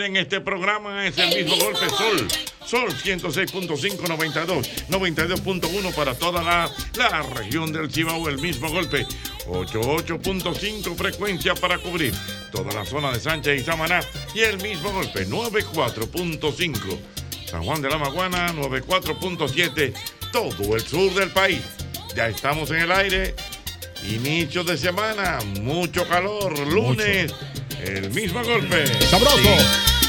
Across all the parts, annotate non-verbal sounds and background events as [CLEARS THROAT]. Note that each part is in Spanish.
estamos en este programa. Es el, El mismo, mismo golpe golpe. Sol. Sol 106.5, 92, 92.1 para toda la, la región del Cibao. El mismo golpe. 88.5 frecuencia para cubrir toda la zona de Sánchez y Samaná. Y el mismo golpe. 94.5. San Juan de la Maguana, 94.7. Todo el sur del país. Ya estamos en el aire. Inicio de semana, mucho calor, lunes, el mismo golpe. Sabroso. Sí.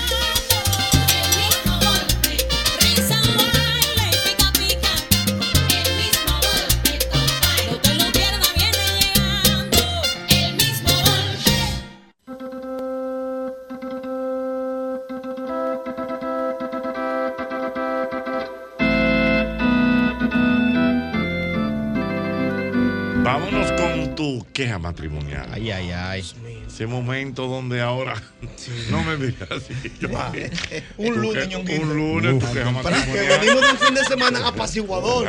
Matrimonial. Ay, ay, ay. Ese momento donde ahora [LAUGHS] no me mires así. [LAUGHS] yo- [LAUGHS] Un lunes, que-. Un lunes, tu queja Para que venimos de un fin de semana apaciguador.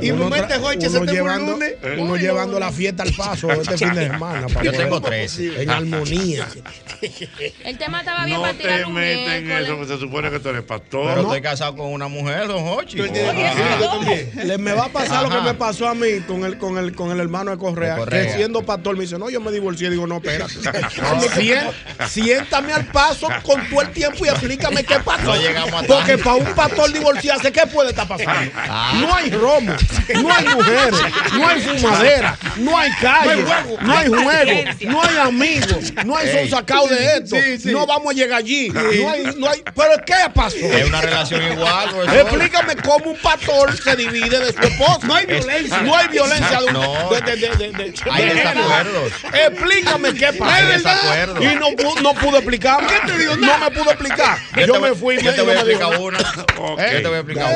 Y Uno me mete Joche, se uno tengo un llevando, lunes. uno Uy, llevando no. la fiesta al paso este fin de semana. para Yo tengo tres. En armonía. El tema estaba bien No para tirar te un metas en eso, que se supone que tú eres pastor. Pero No. estoy casado con una mujer, don también. Le, me va a pasar lo que me pasó a mí con el, con el, con el hermano de Correa, De Correa. que siendo pastor me dice, no, yo me divorcié. Digo, no, espérate. [LAUGHS] [LAUGHS] Siéntame al paso con todo el tiempo y explícame qué pasó. No Porque para un pastor divorciarse, ¿qué puede estar pasando? Ah. No hay romo, no hay mujeres, no hay fumadera, no hay calle, no hay juego, no hay amigos, no hay son sacados de esto. Sí, sí. No vamos a llegar allí. No hay, no hay, ¿Pero qué pasó? Es una relación igual, profesor. Explícame cómo un pastor se divide de su esposa. No hay violencia. No hay violencia de, un- No. de, de, de, Explícame qué desacuerdos. Y no, no pude explicarme. No me pudo explicar. Yo te me fui y yo me te voy a explicar una. Yo te voy a explicar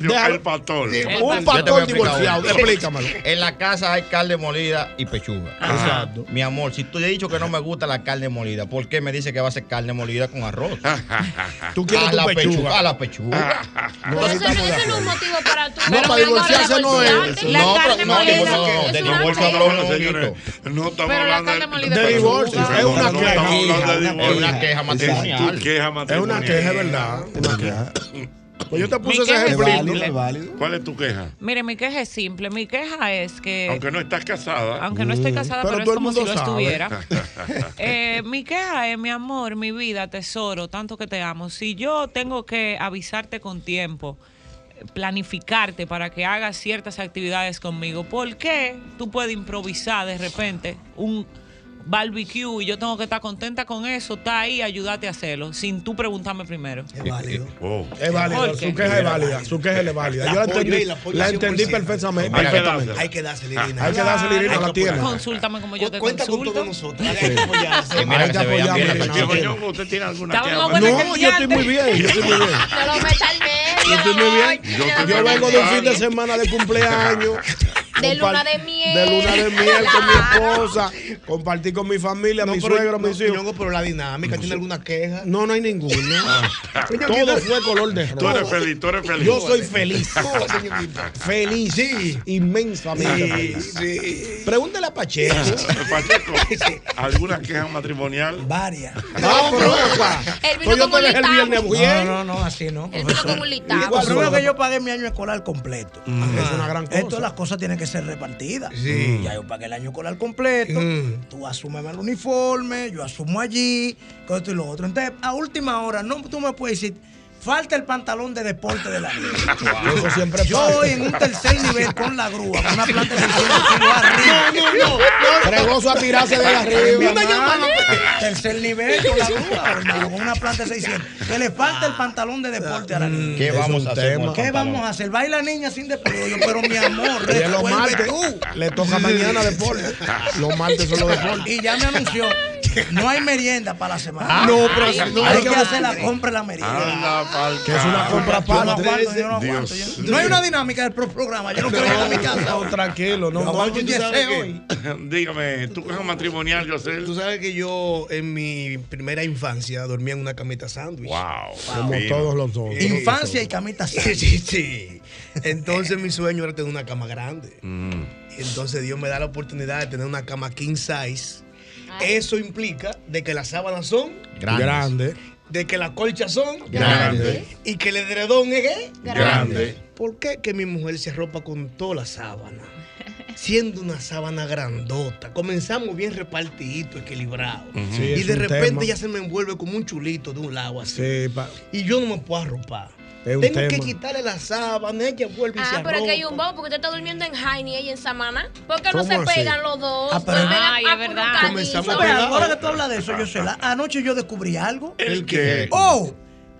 una. El pastor. Un Yo te voy a pastor explicar divorciado. una. Explícamelo. En la casa hay carne molida y pechuga. Exacto. Mi amor, si tú le has dicho que no me gusta la carne molida, ¿por qué me dice que va a ser carne molida con arroz? [LAUGHS] Tú quieres a la pechuga. A la pechuga. [LAUGHS] No, eso, no- no es un motivo para tú. No, para divorciarse no es. La No, carne no, molida no, divorcio queja. no, No, no estamos Pero la hablando De es divorcio. Es una No, queja. de Es una queja matrimonial. Es una queja, es verdad. Una queja. Pues yo te puse ese es ejemplo. simple. válido. ¿Cuál es tu queja? Mire, mi queja es simple. Mi queja es que, Aunque no estás casada. aunque no estoy casada, pero pero, todo es el como si mundo lo sabe. estuviera. [LAUGHS] Eh, mi queja es, mi amor, mi vida, tesoro, tanto que te amo. Si yo tengo que avisarte con tiempo, planificarte para que hagas ciertas actividades conmigo, ¿por qué tú puedes improvisar de repente un barbecue y yo tengo que estar contenta con eso, está ahí, ayúdate a hacerlo, sin tú preguntarme primero? Es válido. Oh. Es válida, ¿Por qué? su queja es válida, su queja es válida. Yo la entendí, la la entendí 100%. perfectamente. Hay que perfectamente. dársela. Hay que darse Lirina. Hay que darse Lirina, Hay la tiene. Consúltame como yo te Cuenta con consulto. todos nosotros. Hay que apoyarse. Y mira Ahí que te se vean apoyamos, bien la Irina. pechuga. Tío, Ñongo, ¿usted tiene alguna No, yo estoy muy bien, yo estoy muy bien. No lo metas al medio. Yo estoy muy bien. Yo vengo de un fin de semana de cumpleaños. De luna de miel. De luna de miel con mi [LAUGHS] esposa. Compartir con mi familia, No, mi suegro, no, mis hijos. Pero la dinámica, ¿tiene alguna queja? No, no hay ninguna. [LAUGHS] Coño, Todo fue color de Tú eres feliz, tú eres feliz. Yo soy feliz. Feliz. Sí. Inmensamente Sí, feliz. sí. Pregúntale a Pacheco. [LAUGHS] Pacheco, ¿alguna queja matrimonial? Varias. No, pero. Él vino bien. No, no, no, así no. Él vino un listado. Lo primero que yo pagué mi año escolar completo. Es una gran cosa. Esto las cosas tienen que ser repartidas. Sí. Ya yo pagué el año escolar completo. Mm. Tú asumes el uniforme, yo asumo allí, esto y lo otro. Entonces, a última hora, no tú me puedes decir, falta el pantalón de deporte de la niña. [LAUGHS] Eso siempre Yo pasa. voy en un tercer nivel con la grúa, con una planta de [LAUGHS] 600 kilos arriba. No, no, no. Fregoso a tirarse de arriba. Tercer nivel con la grúa, hermano, con una planta de 600. Que le falta el pantalón de deporte a la niña. ¿Qué vamos a hacer? ¿Qué vamos a hacer? Baila niña sin deporte. Pero mi amor, resuelve martes tú. le toca mañana deporte. [LAUGHS] Los martes son los deportes. Y ya me anunció, no hay merienda para la semana. Ah, no, pero si no, hay hay que hacer la compra y la merienda. Anda, pa'l Que es una compra Yo no aparte. aguanto, yo no aguanto. Dios yo- no hay una dinámica del pro- programa. Yo no quiero ir a mi casa. No, tranquilo, no, Yo no, un ¿tú sabes 10 qué? hoy. Dígame, ¿tu queja matrimonial, José? Tú sabes que yo en mi primera infancia dormía en una camita sándwich. Wow. Como todos los dos. Infancia y camita Sí, sí, sí. Entonces mi sueño era tener una cama grande. Mm. Entonces Dios me da la oportunidad de tener una cama king size. Eso implica de que las sábanas son, Grandes. Grande. de que las colchas son Grande. y que el edredón es. Grande. ¿Por qué que mi mujer se arropa con toda la sábana? Siendo una sábana grandota. Comenzamos bien repartidito, equilibrado. Sí, y de repente tema. ya se me envuelve como un chulito de un lado así. Sí, Y yo no me puedo arropar. Es un Tengo que quitarle la sábana, ella vuelve y se Ah, pero es que hay un bobo porque usted está durmiendo en Jaime y ella en Samana. ¿Por qué no ¿Cómo se así? pegan los dos? Ah, pero- Ay, es verdad. Comenzamos. Ahora que tú hablas de eso, yo sé, la- anoche yo descubrí algo. ¿El qué? Oh,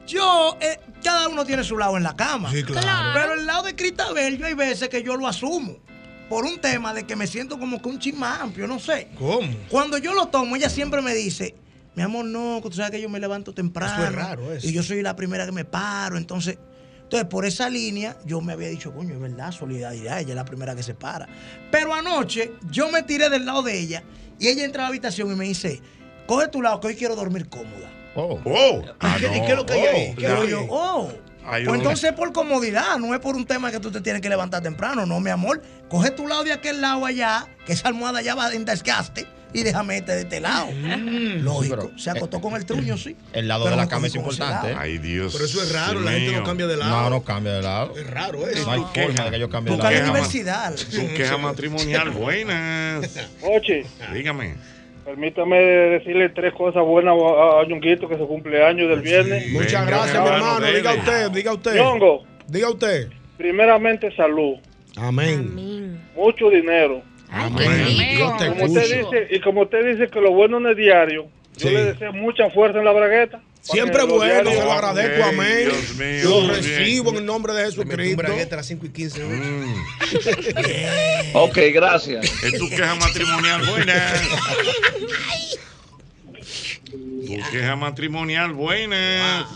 yo, eh, cada uno tiene su lado en la cama. Sí, claro. Claro. Pero el lado de Cristabel, yo hay veces que yo lo asumo. Por un tema de que me siento como que un chin más amplio, no sé. ¿Cómo? Cuando yo lo tomo, ella siempre me dice, mi amor, no, que tú sabes que yo me levanto temprano. Eso es raro, eso. Y yo soy la primera que me paro. Entonces, entonces, por esa línea, yo me había dicho, coño, es verdad, solidaridad, ella es la primera que se para. Pero anoche, yo me tiré del lado de ella y ella entra a la habitación y me dice, coge tu lado, que hoy quiero dormir cómoda. Oh. Oh. ¿Y qué, [LAUGHS] y qué es lo que hay ahí? ¿Qué yo, oh. Hay Pues un- entonces por comodidad, no es por un tema que tú te tienes que levantar temprano, no, mi amor. Coge tu lado de aquel lado allá, que esa almohada ya va en desgaste, y déjame este de este lado. Lógico. pero, se acostó con el truño, sí. El lado de la cama es importante. lado. Ay, Dios. Pero eso es raro, la gente no cambia de lado. No, no cambia de lado. Es raro eso. No hay Tu queja. forma de que yo cambie de lado. queja, diversidad. Tu queja matrimonial, buenas. [LAUGHS] Oye, Dígame. permítame decirle tres cosas buenas a Ñonguito que se cumple años del viernes. Muchas Venga, gracias, mi hermano. Diga usted, diga usted. Ñongo, Diga usted. primeramente salud, Amén. mucho dinero. Amén. te Como usted escuche. dice, y como usted dice que lo bueno no es diario, yo Sí. le deseo mucha fuerza en la bragueta. Siempre bueno, se lo agradezco, amén. Dios mío, Lo bien. recibo en el nombre de Jesucristo. braguete a las 5 y 15. ¿no? Mm. Ok, gracias. Es tu queja matrimonial buena. [LAUGHS] Tu queja matrimonial buena.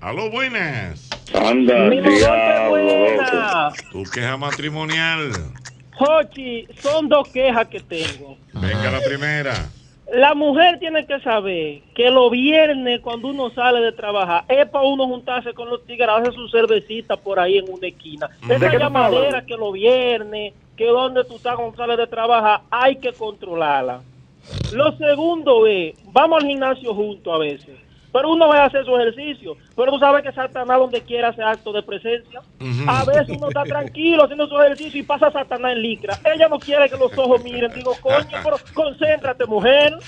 Aló, buenas. Anda, diablo. Tu queja matrimonial. Jochi, son dos quejas que tengo. Venga la primera. La mujer tiene que saber que los viernes cuando uno sale de trabajar es para uno juntarse con los tigres, hacer su cervecita por ahí en una esquina. ¿De Esa llamadera que los viernes, que donde tú estás cuando sales de trabajar, hay que controlarla. Lo segundo es, vamos al gimnasio juntos a veces, pero uno va a hacer su ejercicio, pero tú sabes que Satanás donde quiera hace acto de presencia. A veces uno está tranquilo haciendo su ejercicio y pasa Satanás en licra. Ella no quiere que los ojos miren, digo, coño, pero concéntrate, mujer.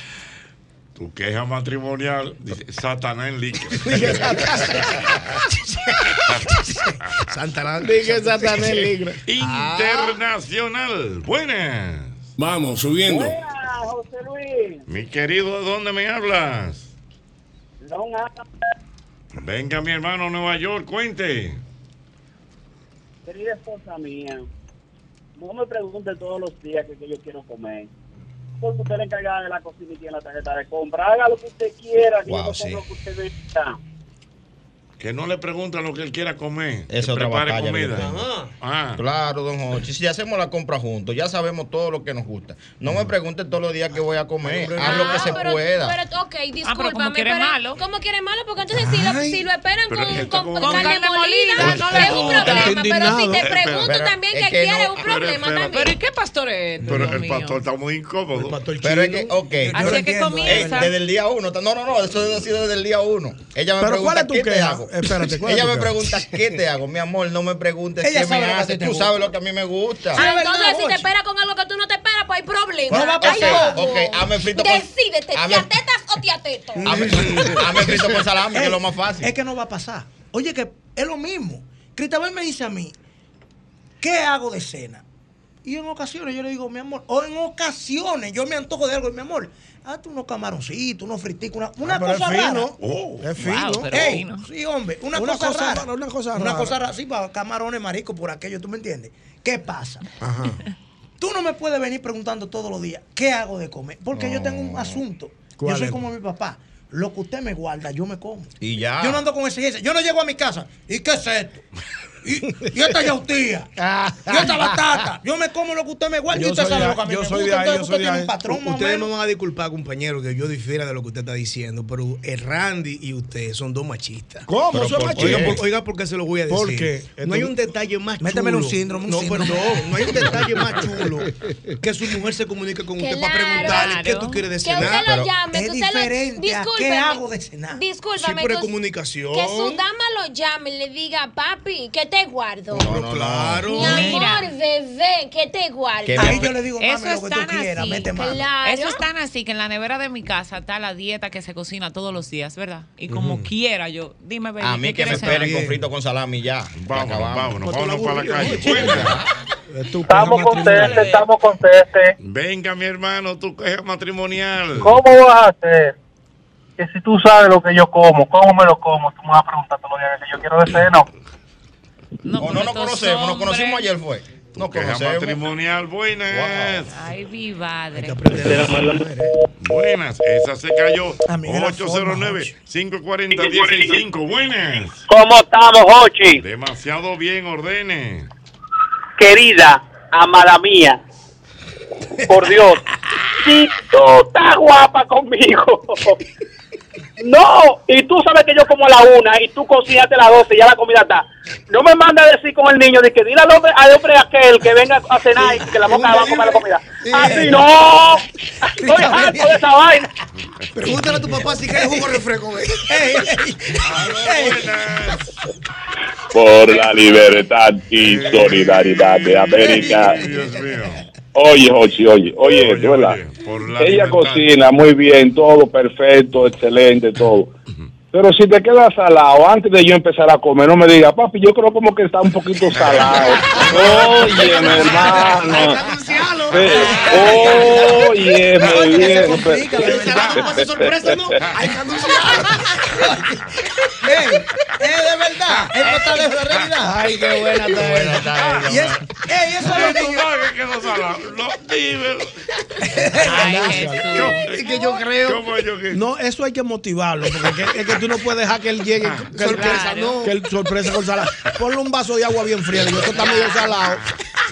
Tu queja matrimonial. Dice Satanás en líquido. Santarán. [LAUGHS] Dije Satanás libre. [LAUGHS] Internacional. Buenas. Vamos, subiendo. José Luis. Mi querido, ¿de dónde me hablas? Venga, mi hermano, Nueva York, cuente. Querida esposa mía, no me pregunte todos los días que, que yo quiero comer. Porque usted le encargada de la cocina y tiene la tarjeta de compra. Haga lo que usted quiera, que Wow, yo no sí. lo que usted vea. Que no le preguntan lo que él quiera comer. Esa que es otra comida. tengo. Ah. Claro, don Jochi. Si hacemos la compra juntos, ya sabemos todo lo que nos gusta. No me pregunten todos los días qué voy a comer. Haz lo que se Ah, pero, pueda. Pero, ok, discúlpame. como quiere pero- malo. ¿Cómo quiere malo? Porque entonces si lo, si lo esperan con, con, con- con carne carne molida, molida, no le es un problema. Pero si te pregunto Pero también es que, que quiere no- un problema pero- también. Pero ¿y qué pastor es esto, Pero Dios el mío? pastor está muy incómodo. Pero es que, ok. Así es que comienza. Eh, desde el día uno. No, no, no, eso ha sido desde el día uno. Ella me Pero ¿cuál pregunta es tu qué te queja? Hago. Espérate, ¿cuál es Ella me pregunta qué te hago. Mi amor, no me preguntes Ella qué me haces. Tú sabes lo que a mí me gusta. Ah, entonces, si te espera con algo que tú no te esperas, pues hay problema. No va a pasar. Ok, hazme frito con- Decídete, ¿te atetas o te ateto? Hazme hazme frito con salami, que es lo más fácil. Es que no va a pasar. Oye, que es lo mismo. Cristabel me dice a mí, ¿qué hago de cena? Y en ocasiones yo le digo, mi amor, o en ocasiones yo me antojo de algo, y mi amor, hazte unos camaroncitos, unos friticos, una, una Ah, cosa es rara. Oh, es fino. Wow, Ey, fino. Sí, hombre, una, Una cosa, cosa rara. una cosa Una rara. cosa rara, sí, para camarones, mariscos, por aquello, ¿tú me entiendes? ¿Qué pasa? Ajá. [LAUGHS] Tú no me puedes venir preguntando todos los días, ¿qué hago de comer? Porque yo tengo un asunto. Yo ¿Cuál soy es? como mi papá. Lo que usted me guarda, yo me como. Y ya. Yo no ando con exigencia. Yo no llego a mi casa. ¿Y qué es esto? ¿Y, y esta yautía? [LAUGHS] ¿Y esta batata? Yo me como lo que usted me guarda y Yo usted soy sabe de- lo que a mí yo me soy gusta. de ahí, yo soy de tiene ahí. un patrón Ustedes me van a disculpar, compañero, que yo difiera de lo que usted está diciendo, pero el Randy y usted son dos machistas. ¿Cómo? ¿Son por- machistas? Oiga, por, oiga, ¿por qué se lo voy a decir? ¿Por qué? No hay un detalle más chulo. Métemele un síndrome, un no, síndrome. perdón, no hay un detalle más chulo que su mujer se comunique con usted para Claro. preguntarle qué tú quieres de Que usted cenar. lo llame, es que usted lo... diferente Discúlpeme. qué hago de cenar. Discúlpame. Que- comunicación. Que su dama lo llame y le diga, papi, ¿qué te guardo? No, no, claro. Mi amor, bebé, ¿qué te guardo? Que Ahí me- yo le digo, Eso mami, lo que tú es tan quieras, así. mete mano. Claro. Eso es tan así que en la nevera de mi casa está la dieta que se cocina todos los días, ¿verdad? Y como quiera yo, dime, baby, A mí ¿qué que me esperen con frito con salami ya. Vámonos, vámonos, vámonos para la calle. Estamos queja con matrimonial. Tete, estamos con Tete. Venga, mi hermano, tu queja matrimonial. ¿Cómo vas a hacer? Que si tú sabes lo que yo como, ¿cómo me lo como? Tú me vas a preguntar todos los días que yo quiero de cena. No, O no nos conocemos, nos conocimos ayer fue. Nos Queja conocemos. matrimonial, buenas. Ay, mi madre. Buenas, esa se cayó. Amiga, la forma, 809-540-165. Buenas. ¿Cómo estamos, Jochi? Demasiado bien, ordene. Querida, amada mía. Por Dios. Si tú estás guapa conmigo. [LAUGHS] No, y tú sabes que yo como a la una y tú cocinaste a las doce y ya la comida está. No me manda a decir con el niño de que dile al hombre, al hombre aquel que venga a cenar y que la boca va a comer la comida. Así no. Estoy harto de esa vaina. Pregúntale a tu papá si quiere jugo de refresco. Por la libertad y solidaridad de América. Dios mío. Oye, Jochi, oye, oye, Oye, de verdad. oye, la Ella cocina muy bien, todo perfecto, excelente, todo. Pero si te quedas salado, antes de yo empezar a comer, no me digas, papi, yo creo como que está un poquito salado. [LAUGHS] Oye, mi hermano. Oye, que anunciar. [LAUGHS] Ey, es de verdad. Él no está lejos de la realidad. Ay, qué buena está Buena está Y es, eso es lo ¿Tú niños. sabes que quedó salado? No, dímelo. Ay. Es que yo creo. ¿Cómo yo? No, eso hay que motivarlo, porque es que, es que tú no puedes dejar que él llegue, que, sorpresa, que- no. que él sorpresa con salado. Ponle un vaso de agua bien fría, digo, esto está medio salado.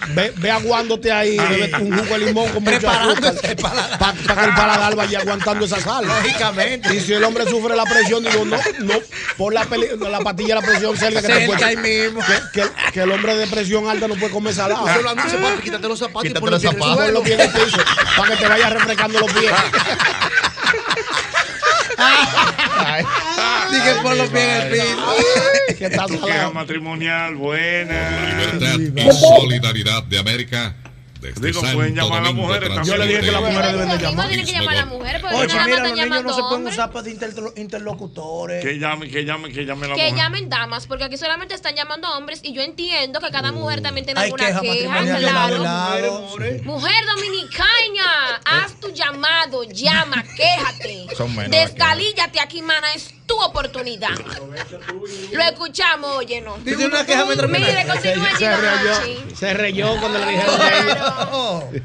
Ve, ve aguándote ahí, bebe un jugo de limón con mucho azúcar, para que el paladar vaya aguantando esa sal. Lógicamente. Y si el hombre sufre la presión, no, no, pon la, peli- la pastilla de la presión cerca que te Cerca puede- ahí mismo. que, que- que el hombre de presión alta no puede comer salado. Yo lo anuncio, papi, quítate los zapatos y Quítate ponlo los zapatos. suelo. Ponlo bien en el piso, para que te vaya refrescando los pies. Dije por los pies en el piso. que queja salado. matrimonial, buenas. Libertad y solidaridad de América. Desde Digo, Santo pueden llamar a las mujeres transmite Yo le dije que las mujeres deben de llamar. tiene que llamar a la mujer, porque Oye, mira, los niños no se pueden usar para interlo- interlocutores. Que llame, que llame, que llame la Que mujer. llamen damas, porque aquí solamente están llamando hombres y yo entiendo que cada mujer también tiene Hay alguna queja claro. lado. Mujer dominicana, [LAUGHS] haz tu llamado, llama, quéjate. Son menos las Descalíllate aquí, mana, es tu oportunidad. Lo escuchamos, oye, no. Dice una queja mientras Mire, continúe, se, reyó, se reyó cuando le dijeron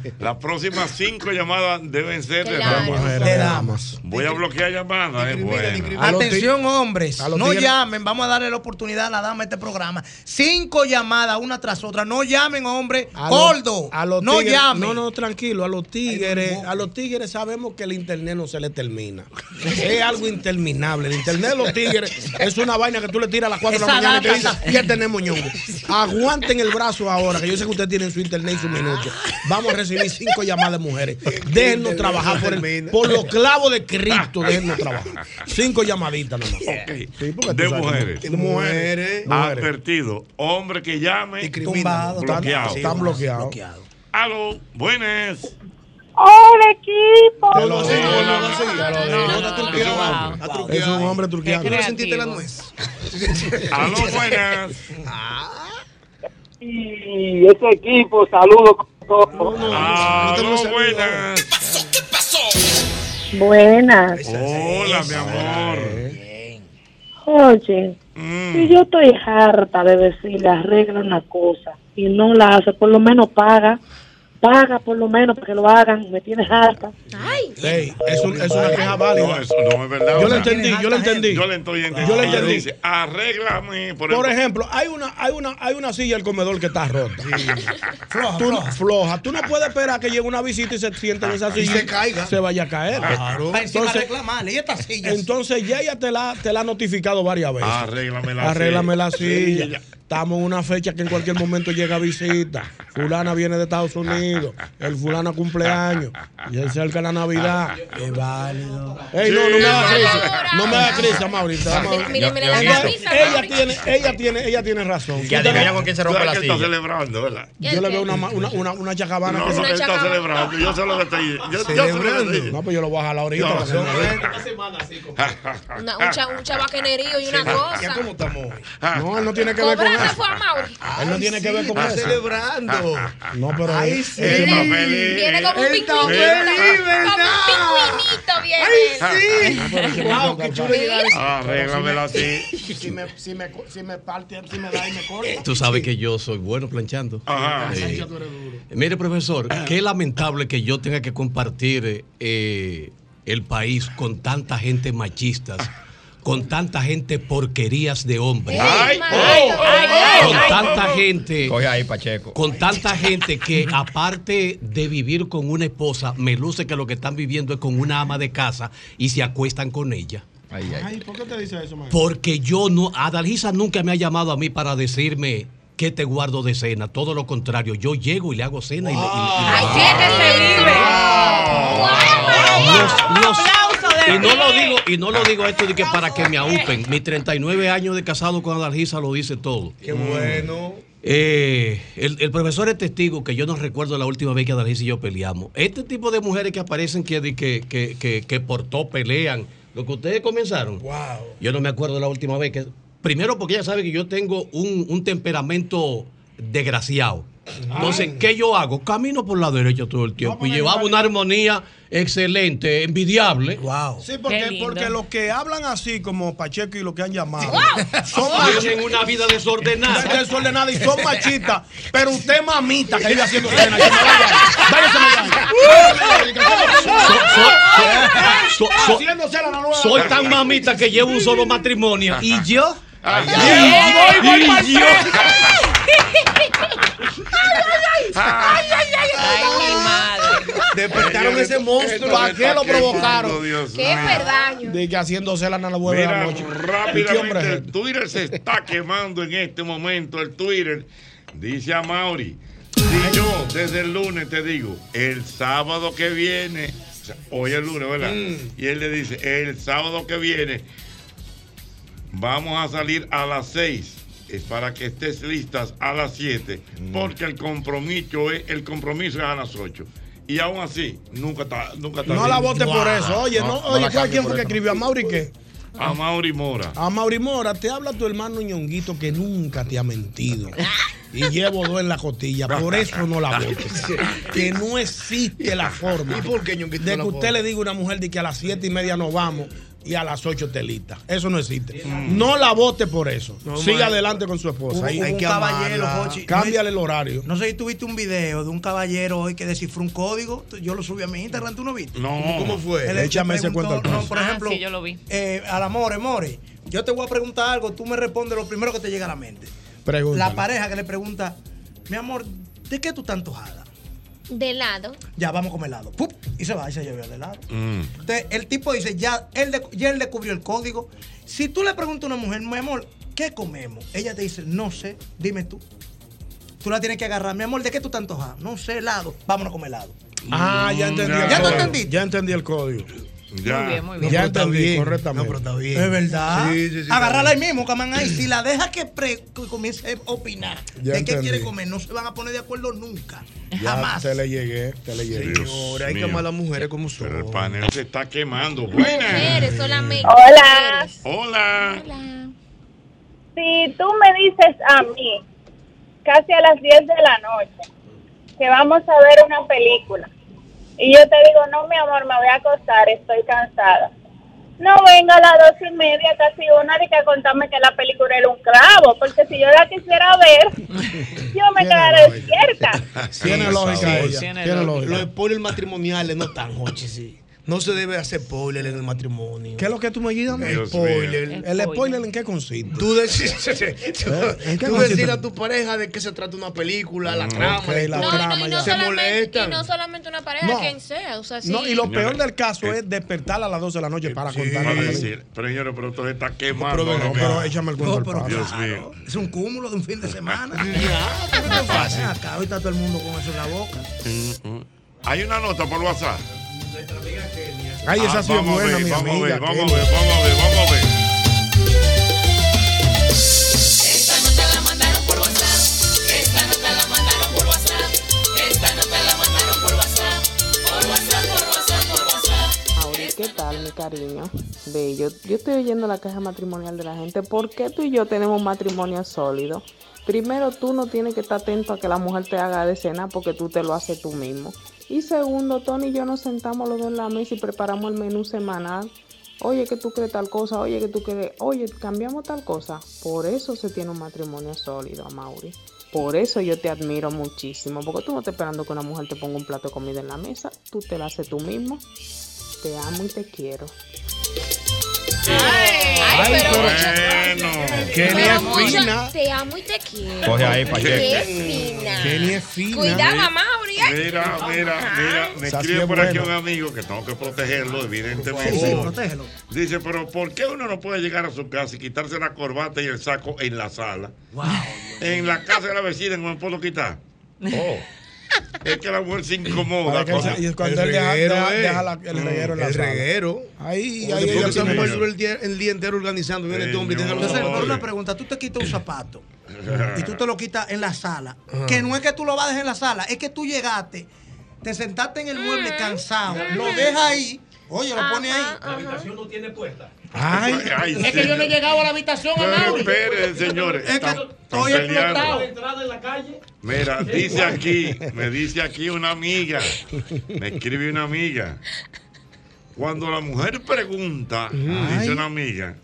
que Las próximas cinco llamadas deben ser de Claro. damas. De damas. Voy a bloquear llamadas, bueno. Atención, hombres. No llamen. Vamos a darle la oportunidad a la dama de este programa. Cinco llamadas, una tras otra. No llamen, hombre. A los- Gordo. no llamen. No, no, tranquilo. A los tigres, a los tigres sabemos que el internet no se le termina. [LAUGHS] es algo interminable. El internet de los tigres es una vaina que tú le tiras a las 4 de la mañana y te data dice, ya tenemos ñongo. Aguanten el brazo ahora, que yo sé que ustedes tienen su internet y su minuto. Vamos a recibir cinco llamadas de mujeres. Déjennos trabajar por, el- por los clavos de Cristo. Déjennos trabajar. Cinco llamaditas nomás. Sí, tú De mujeres. De mujeres. Advertido. Hombre que llame. Tumbado, están- bloqueado. están bloqueados. Aló, buenas. ¡Hola, equipo! Te lo digo. Es un hombre turqueado. ¿Tú no sentiste la nuez? Aló, buenas. Y ese equipo, saludos. Aló, buenas. Buenas. Hola, mi amor. Oye, Mm. si yo estoy harta de decirle arregla una cosa y no la hace, por lo menos paga. Paga por lo menos para que lo hagan. Me tienes harta. Ay. Ey, es, un- es una queja válida. No, eso no es verdad. Yo sea, entendí, yo lo entendí. Yo le estoy entendiendo. Yo lo Ella entendí. dice, arréglame. Por, Por ejemplo, hay una, hay una, hay una silla del comedor que está rota. Floja, Tú no- floja. floja. Tú no puedes esperar que llegue una visita y se siente en esa Y silla se caiga. Se vaya a caer. Claro. Reclamarle. ¿Y estas sillas? entonces ya ella te la, te la ha notificado varias veces. Arréglame la Arréglame la silla. Silla. Estamos en una fecha que en cualquier momento llega visita. Fulana viene de Estados Unidos. El fulana cumpleaños. Y se acerca la Navidad. Es válido. Ey, no, no me hagas crisis. No me hagas crisis, Maurita. Ella, tiene, ella tiene, ella tiene razón. Que adivina con quién se rompe ¿Sabes la que está silla. celebrando, ¿verdad? Yo le veo una, una, una, una chacabana No, que no, él está celebrando. Yo sé lo que estoy yo, estoy No, pues yo lo voy a jalar ahorita. Una, un, cha- un chabacanerío y una cosa. ¿Cómo estamos hoy? No, él no tiene que ver con Cobrarse eso. fue a Mauri. Él no tiene que ver con Está eso. celebrando. No, pero él- sí. él- Está feliz. Viene como un Él pingüinito. Como un pingüinito viene. Ay, sí. Wow, qué chulo llegar a ese- Arréglamela así. Si me, si me, si me parte, si me da y me corta. Tú sabes que yo soy bueno planchando. Ajá. Duro. Mire, profesor, qué lamentable que yo tenga que compartir eh, el país con tanta gente machistas, con tanta gente porquerías de hombres. Ay, Ay, ay, con ay. tanta gente, Coge ahí, Pacheco. con tanta gente que aparte de vivir con una esposa, me luce que lo que están viviendo es con una ama de casa y se acuestan con ella. Ay, ay. Ay, ¿por qué te dice eso, maestro? Porque yo no, Adalgisa nunca me ha llamado a mí para decirme que te guardo de cena. Todo lo contrario, yo llego y le hago cena y, le- y- y- Ay, qué que se vive. Los- los- y no lo digo y no lo digo esto de que para que me aúpen. Mis 39 años de casado con Adalgisa lo dice todo. Qué bueno. Eh, el, el profesor es testigo que yo no recuerdo la última vez que Adalgisa y yo peleamos. Este tipo de mujeres que aparecen que, que, que, que por todo pelean, lo que ustedes comenzaron. Wow. Yo no me acuerdo la última vez que. Primero, porque ella sabe que yo tengo un, un temperamento desgraciado. Entonces, ¿qué yo hago? Camino por la derecha todo el tiempo. y llevamos una armonía excelente, envidiable. Wow. Sí, porque, porque los que hablan así como Pacheco y los que han llamado son Tienen una vida desordenada. [LAUGHS] desordenada y son machistas. Pero usted, mamita, [LAUGHS] que vive haciendo cena, soy tan mamita que llevo un solo matrimonio. ¿Y yo? Ay, Y ay, voy pa'l y yo- [LAUGHS] Ay, mi madre. Despertaron ese monstruo. ¿Para qué lo provocaron? Dios Qué perdaño. De que haciendo cena a las nueve de la Mira, noche. ¿Y qué hombre rápidamente el este? Twitter se está [LAUGHS] quemando en este momento. El Twitter dice a Mauri. Si yo desde el lunes te digo, el sábado que viene, o sea, hoy es lunes, ¿verdad? Y él le dice, el sábado que viene, vamos a salir a las 6. Es para que estés listas a las 7, porque el compromiso es, el compromiso es a las 8. Y aún así, nunca está, nunca está No la vote por eso. Oye, No, no, oye, la ¿cuál cambie quién fue que escribió? ¿A Mauri qué? A Mauri Mora. A Mauri Mora, te habla tu hermano ñonguito que nunca te ha mentido. Y llevo dos en la costilla. Por eso no la votes. [LAUGHS] Que no existe la forma ¿Y por qué, Ñonguito, de que usted le diga a una mujer de que a las siete y media nos vamos. Y a las 8 telita. Eso no existe. No la vote por eso. No, Siga ma- adelante con su esposa. Hay un que caballero. Jochi. Cámbiale el horario. No sé si tuviste un video de un caballero hoy que descifró un código. Yo lo subí a mi Instagram, ¿tú no viste? No. ¿Cómo- fue? Él Échame ese cuento al no, por Ah, ejemplo, sí, yo lo vi. eh, al amor, More, yo te voy a preguntar algo, tú me respondes lo primero que te llega a la mente. Pregúntale. La pareja que le pregunta, mi amor, ¿de qué tú estás antojada? De lado. Ya, vamos a comer helado. ¡Pup! Y se va y se lleva el helado. Mm. Entonces, el tipo dice, ya él, de- ya él descubrió el código. Si tú le preguntas a una mujer, mi amor, ¿qué comemos? Ella te dice, no sé, dime tú. Tú la tienes que agarrar. Mi amor, ¿de qué tú estás antojada? No sé, helado. Vámonos a comer helado. Ah, ya entendí. el ¿Ya código. entendiste? Ya entendí el código. Ya. Muy bien, muy Ya entendí correctamente. No, pero está bien. Es verdad. Sí, sí, sí, Agarrarla está ahí mismo, Caman ahí. Si la deja que, pre- que comience a opinar Ya de qué entendí. quiere comer, no se van a poner de acuerdo nunca. Ya Jamás. te le llegué, te le llegué. Dios hay que amar a las mujeres como son. Pero el panel se está quemando. Buenas. Mujeres solamente. Hola. Hola. Si tú me dices a mí, casi a las 10 de la noche, que vamos a ver una película, y yo te digo, no, mi amor, me voy a acostar, estoy cansada. No venga a las dos y media, casi una, de que a contarme que la película era un clavo, porque si yo la quisiera ver, [LAUGHS] yo me quedaré despierta. [LAUGHS] Tiene lógica ella. Tiene Tiene lógica. Los spoilers matrimoniales no están, Jochi, sí. No se debe hacer spoiler en el matrimonio. ¿Qué es lo que tú me ayudas? El spoiler. ¿El spoiler en qué consiste? Tú decís, [LAUGHS] tú, ¿En qué tú consiste? decirle a tu pareja de qué se trata una película, la trama. ok, y la todo. trama, No, y no, ya. se solamente, y molestan. no solamente una pareja, No. quien sea. O sea, sí. No, y lo peor del caso es despertar a las 12 de la noche para contar Para la película. decir, pero señores, pero todo está quemando. Pero, no, pero échame el cuento al paso. Dios mío. Es un cúmulo de un fin de [LAUGHS] semana. No es fácil. Acá ahorita todo el mundo con eso en la boca. Mm, mm. Hay una nota por WhatsApp. Ay, esa Ah, sí es buena, ver, mi vamos a amiga. ver, vamos a Kenia. ver, vamos a ver, vamos a ver. Esta nota la mandaron por WhatsApp. Esta nota la mandaron por WhatsApp. Esta nota la mandaron por WhatsApp. Por WhatsApp, por WhatsApp, por WhatsApp. Auri, ¿qué tal, mi cariño? Bello. Yo estoy oyendo la caja matrimonial de la gente. ¿Por qué tú y yo tenemos matrimonio sólido? Primero, tú no tienes que estar atento a que la mujer te haga de cena porque tú te lo haces tú mismo. Y segundo, Tony y yo nos sentamos los dos en la mesa y preparamos el menú semanal. Oye, que tú crees tal cosa, oye, que tú crees, oye, cambiamos tal cosa. Por eso se tiene un matrimonio sólido, Mauri. Por eso yo te admiro muchísimo, porque tú no estás esperando que una mujer te ponga un plato de comida en la mesa, tú te la haces tú mismo. Te amo y te quiero. Ay, pero Bueno. Kenia es fina. Te amo y te quiero. Coge ahí, Qué Pacheco. fina. Kenia es fina. Cuidado, a Mauri. ¿eh? Mira, mira, mira, me escribe es por aquí un amigo que tengo que protegerlo, evidentemente. Sí, sí, protégelo. Dice, pero ¿por qué uno no puede llegar a su casa y quitarse la corbata y el saco en la sala? En la casa de la vecina no me puedo quitar. Oh. Es que la mujer se incomoda. Con- y cuando él deja, reguero, deja- eh. deja la- el reguero en la El sala. reguero. Ahí, ahí porque esa tiene- mujer el día, el día entero organizando. Viene este hombre y los Entonces, por una pregunta, tú te quitas un zapato y tú te lo quitas en la sala. Ajá. Que no es que tú lo vas a dejar en la sala, es que tú llegaste, te sentaste en el mueble cansado, lo dejas ahí, oye, lo pones ahí. La habitación no tiene puerta. Ay, Ay, Es que yo no he llegado a la habitación, Pero esperen, señores. Es que estoy explotado. Entrada en la calle. Mira, dice aquí, me dice aquí una amiga, me escribe una amiga. Cuando la mujer pregunta, dice una amiga,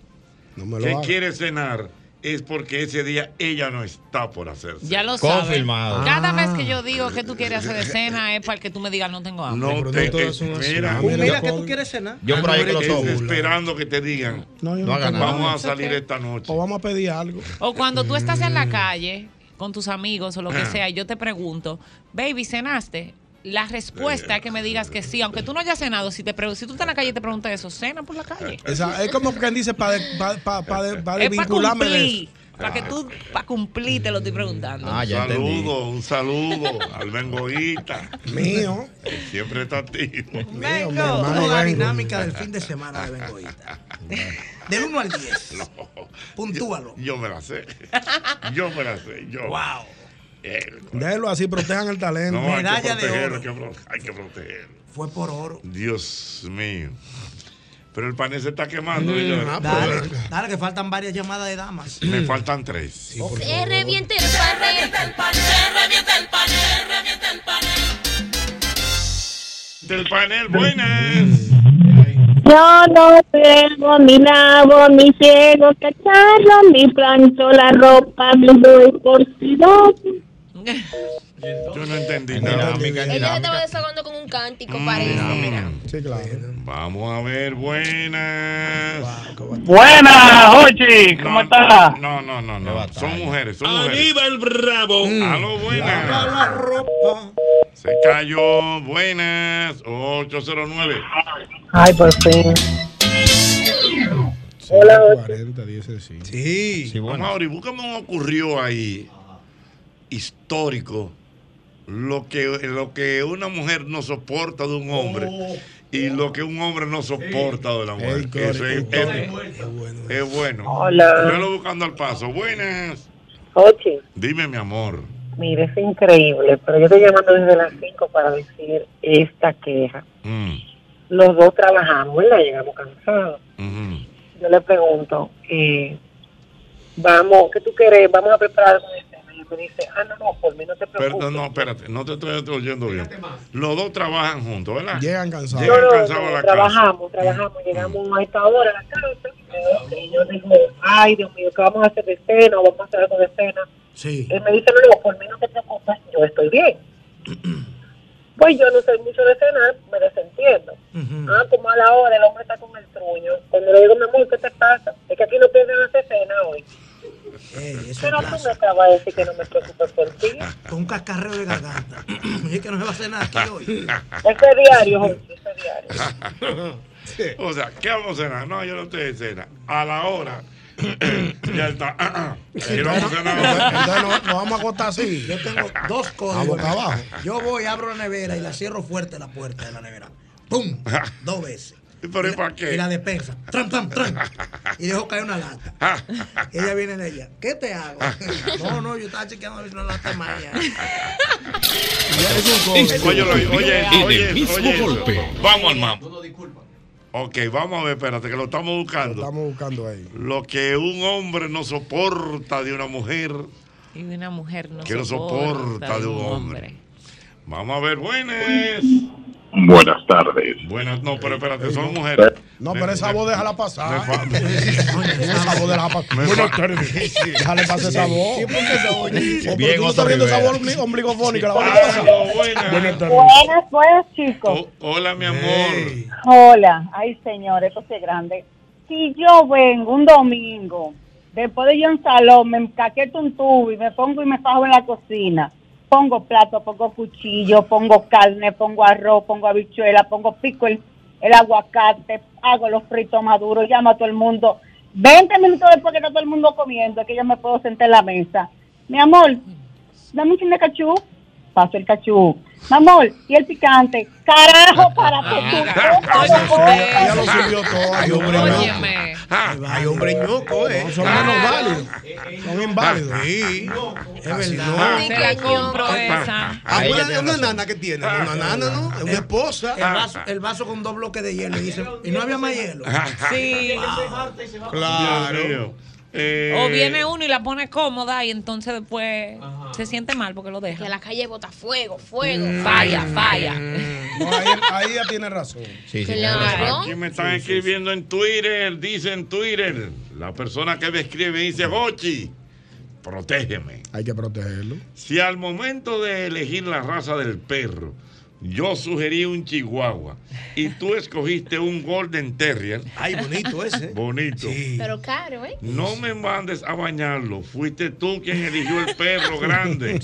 No me lo ¿qué quiere cenar? Es porque ese día ella no está por hacerse. Ya lo sabes. Confirmado. Cada Ah. vez que yo digo que tú quieres hacer de cena es para que tú me digas no tengo hambre. No pero te, son así. mira, Ah, Mira, que tú quieres cenar. Yo por ahí que lo es soy. esperando que te digan, No, yo No no haga nada. vamos a salir esta noche. O vamos a pedir algo. O cuando tú estás en Mm. la calle con tus amigos o lo que Ah. sea, y yo te pregunto, baby, ¿cenaste? La respuesta es que me digas que sí, aunque tú no hayas cenado. Si te pre- si tú estás en la calle y te preguntas eso, cena por la calle. Esa- es como quien dice para pa, pa, pa, de- pa es para desvincularme de cumplir. eso. Para que tú, para cumplir, te lo estoy preguntando. Ah, Un entendí. saludo, un saludo al bengoíta. Mío. que Siempre está activo. Mío, mi hermano la Bengo. dinámica del fin de semana de Bengoita. Del 1 al 10. [LAUGHS] Puntúalo. Yo me la sé. Yo me la sé. Yo. Wow. Déjelo así, protejan el talento. no, hay que Medalla de oro. hay que, hay que protegerlo. Fue por oro. Dios mío. Pero el panel se está quemando. señores. Dale, dale, que faltan varias llamadas de damas. Me faltan tres. Se revienta el panel. Se revienta el panel, revienta el panel. Del panel, buenas. Yo no pego, ni lavo, ni ciego, cacharro, ni plancho la ropa, ni doy por si no. Yo no entendí nada. Ella se estaba desahogando con un cántico, parece. Mira. Sí, claro. Vamos a ver, buenas. Buenas, Jochi, ¿cómo No, estás? No, no, no, no. Son mujeres, son mujeres. Aníbal Bravo. Aló, buenas. Se cayó, buenas. 809. Ay, por fin. Hola, 40, 10 sí. Sí. Sí, bueno. Mauri, búscame un ocurrió ahí histórico. Lo que, lo que una mujer no soporta de un hombre y lo que un hombre no soporta de la mujer. Eso es, es- es bueno. Hola. Yo lo buscando al paso. Buenas. Oye, Dime, mi amor. mire, es increíble, pero yo estoy llamando desde las 5 para decir esta queja. Mm, Los dos trabajamos, ¿verdad? Llegamos cansados. Yo le pregunto, eh, vamos, ¿qué tú quieres? Vamos a preparar. Y me dice, ah, no, no, por mí no te preocupes. Perdón, no, espérate, no te estoy oyendo bien. Los dos trabajan juntos, ¿verdad? Llegan cansados. Llegan No, no, cansados no, a la casa. trabajamos, trabajamos, llegamos a esta hora a la casa. Y yo digo, ay, Dios mío, ¿qué vamos a hacer de cena? ¿O vamos a hacer algo de cena? Sí. Él me dice, no, no, por mí no te preocupes, yo estoy bien. [CLEARS THROAT] pues yo no soy mucho de cenar, me desentiendo. Ah, como a la hora el hombre está con el truño. Cuando le digo, mi amor, ¿qué te pasa? Es que aquí no piensan hacer cena hoy. Pero tú me acabas de decir que no me preocupes por ti. Con un cascarreo de garganta. [CLEARS THROAT] es que no se va a hacer nada aquí hoy. Ese es diario, Jorge, ese es diario. [LAUGHS] O sea, ¿qué vamos a cenar? No, yo no estoy de cena. A la hora. ya está. [CLEARS THROAT] ¿Qué vamos a cenar? Entonces [LAUGHS] no- nos vamos a acostar así. Yo tengo dos boca abajo. Yo voy, abro la nevera y la cierro fuerte la puerta de la nevera. ¡Pum! Dos veces. ¿Pero y para qué? Y la despensa. ¡Tram, tram, tram! [LAUGHS] Y dejo caer una lata. Y ella viene de ella. ¿Qué te hago? No, no, yo estaba chequeando a ver si no la lata más. Oye, oye, oye, oye, el mismo oye, golpe. Vamos al mambo. Ok, vamos a ver, espérate, que lo estamos buscando. Estamos buscando ahí. Lo que un hombre no soporta de una mujer, Y de una mujer no que no soporta de un hombre. Vamos a ver, buenas. Buenas tardes. Buenas, no, pero espérate, son mujeres. No, Me- pero esa voz déjala pasar. [LAUGHS] esa voz déjala pasar. Buenas tardes. Déjale pasar esa voz. Esa Bien, tú no estás viendo esa voz ombli- ombligofónica. La a buenas. Buenas tardes. Buenas, buenas, chicos. Hola, mi amor. Hola. Ay, señor, esto es grande. Si yo vengo un domingo, después de yo en salón, me encaqueto un tubo y me pongo y me fajo en la cocina. Pongo plato, pongo cuchillo, pongo carne, pongo arroz, pongo habichuela, pongo pico el, el aguacate, hago los fritos maduros, llamo a todo el mundo. 20 minutos después que está todo el mundo comiendo, que yo me puedo sentar en la mesa. Mi amor, dame un chin de cachú. Paso el cachú. Mi amor, y el picante. Carajo, [LAUGHS] para que tú. Lo sirvió todo. Hay hombre Óyeme. Hay hombre ñoco, ¿eh? No, son menos válidos. Son inválidos. Sí, Es verdad. Ah, Se la compro esa. Ah, Ahí una, nana que tiene, una nana, ¿no? Es una esposa. El vaso, el vaso con dos bloques de hielo. Y dice, ¿y no había más hielo? Sí. Claro. Eh, O viene uno y la pone cómoda y entonces después se siente mal porque lo Que deja. la calle bota fuego, fuego. Falla, falla. No, ahí, ahí ella tiene razón. Sí, sí. Claro. Aquí me están escribiendo en Twitter, dice en Twitter, la persona que me escribe dice, Jochi, protégeme. Hay que protegerlo. Si al momento de elegir la raza del perro, yo sugerí un chihuahua y tú escogiste un golden terrier, Ay, bonito ese. bonito. Pero caro, ¿eh? No me mandes a bañarlo. Fuiste tú quien eligió el perro grande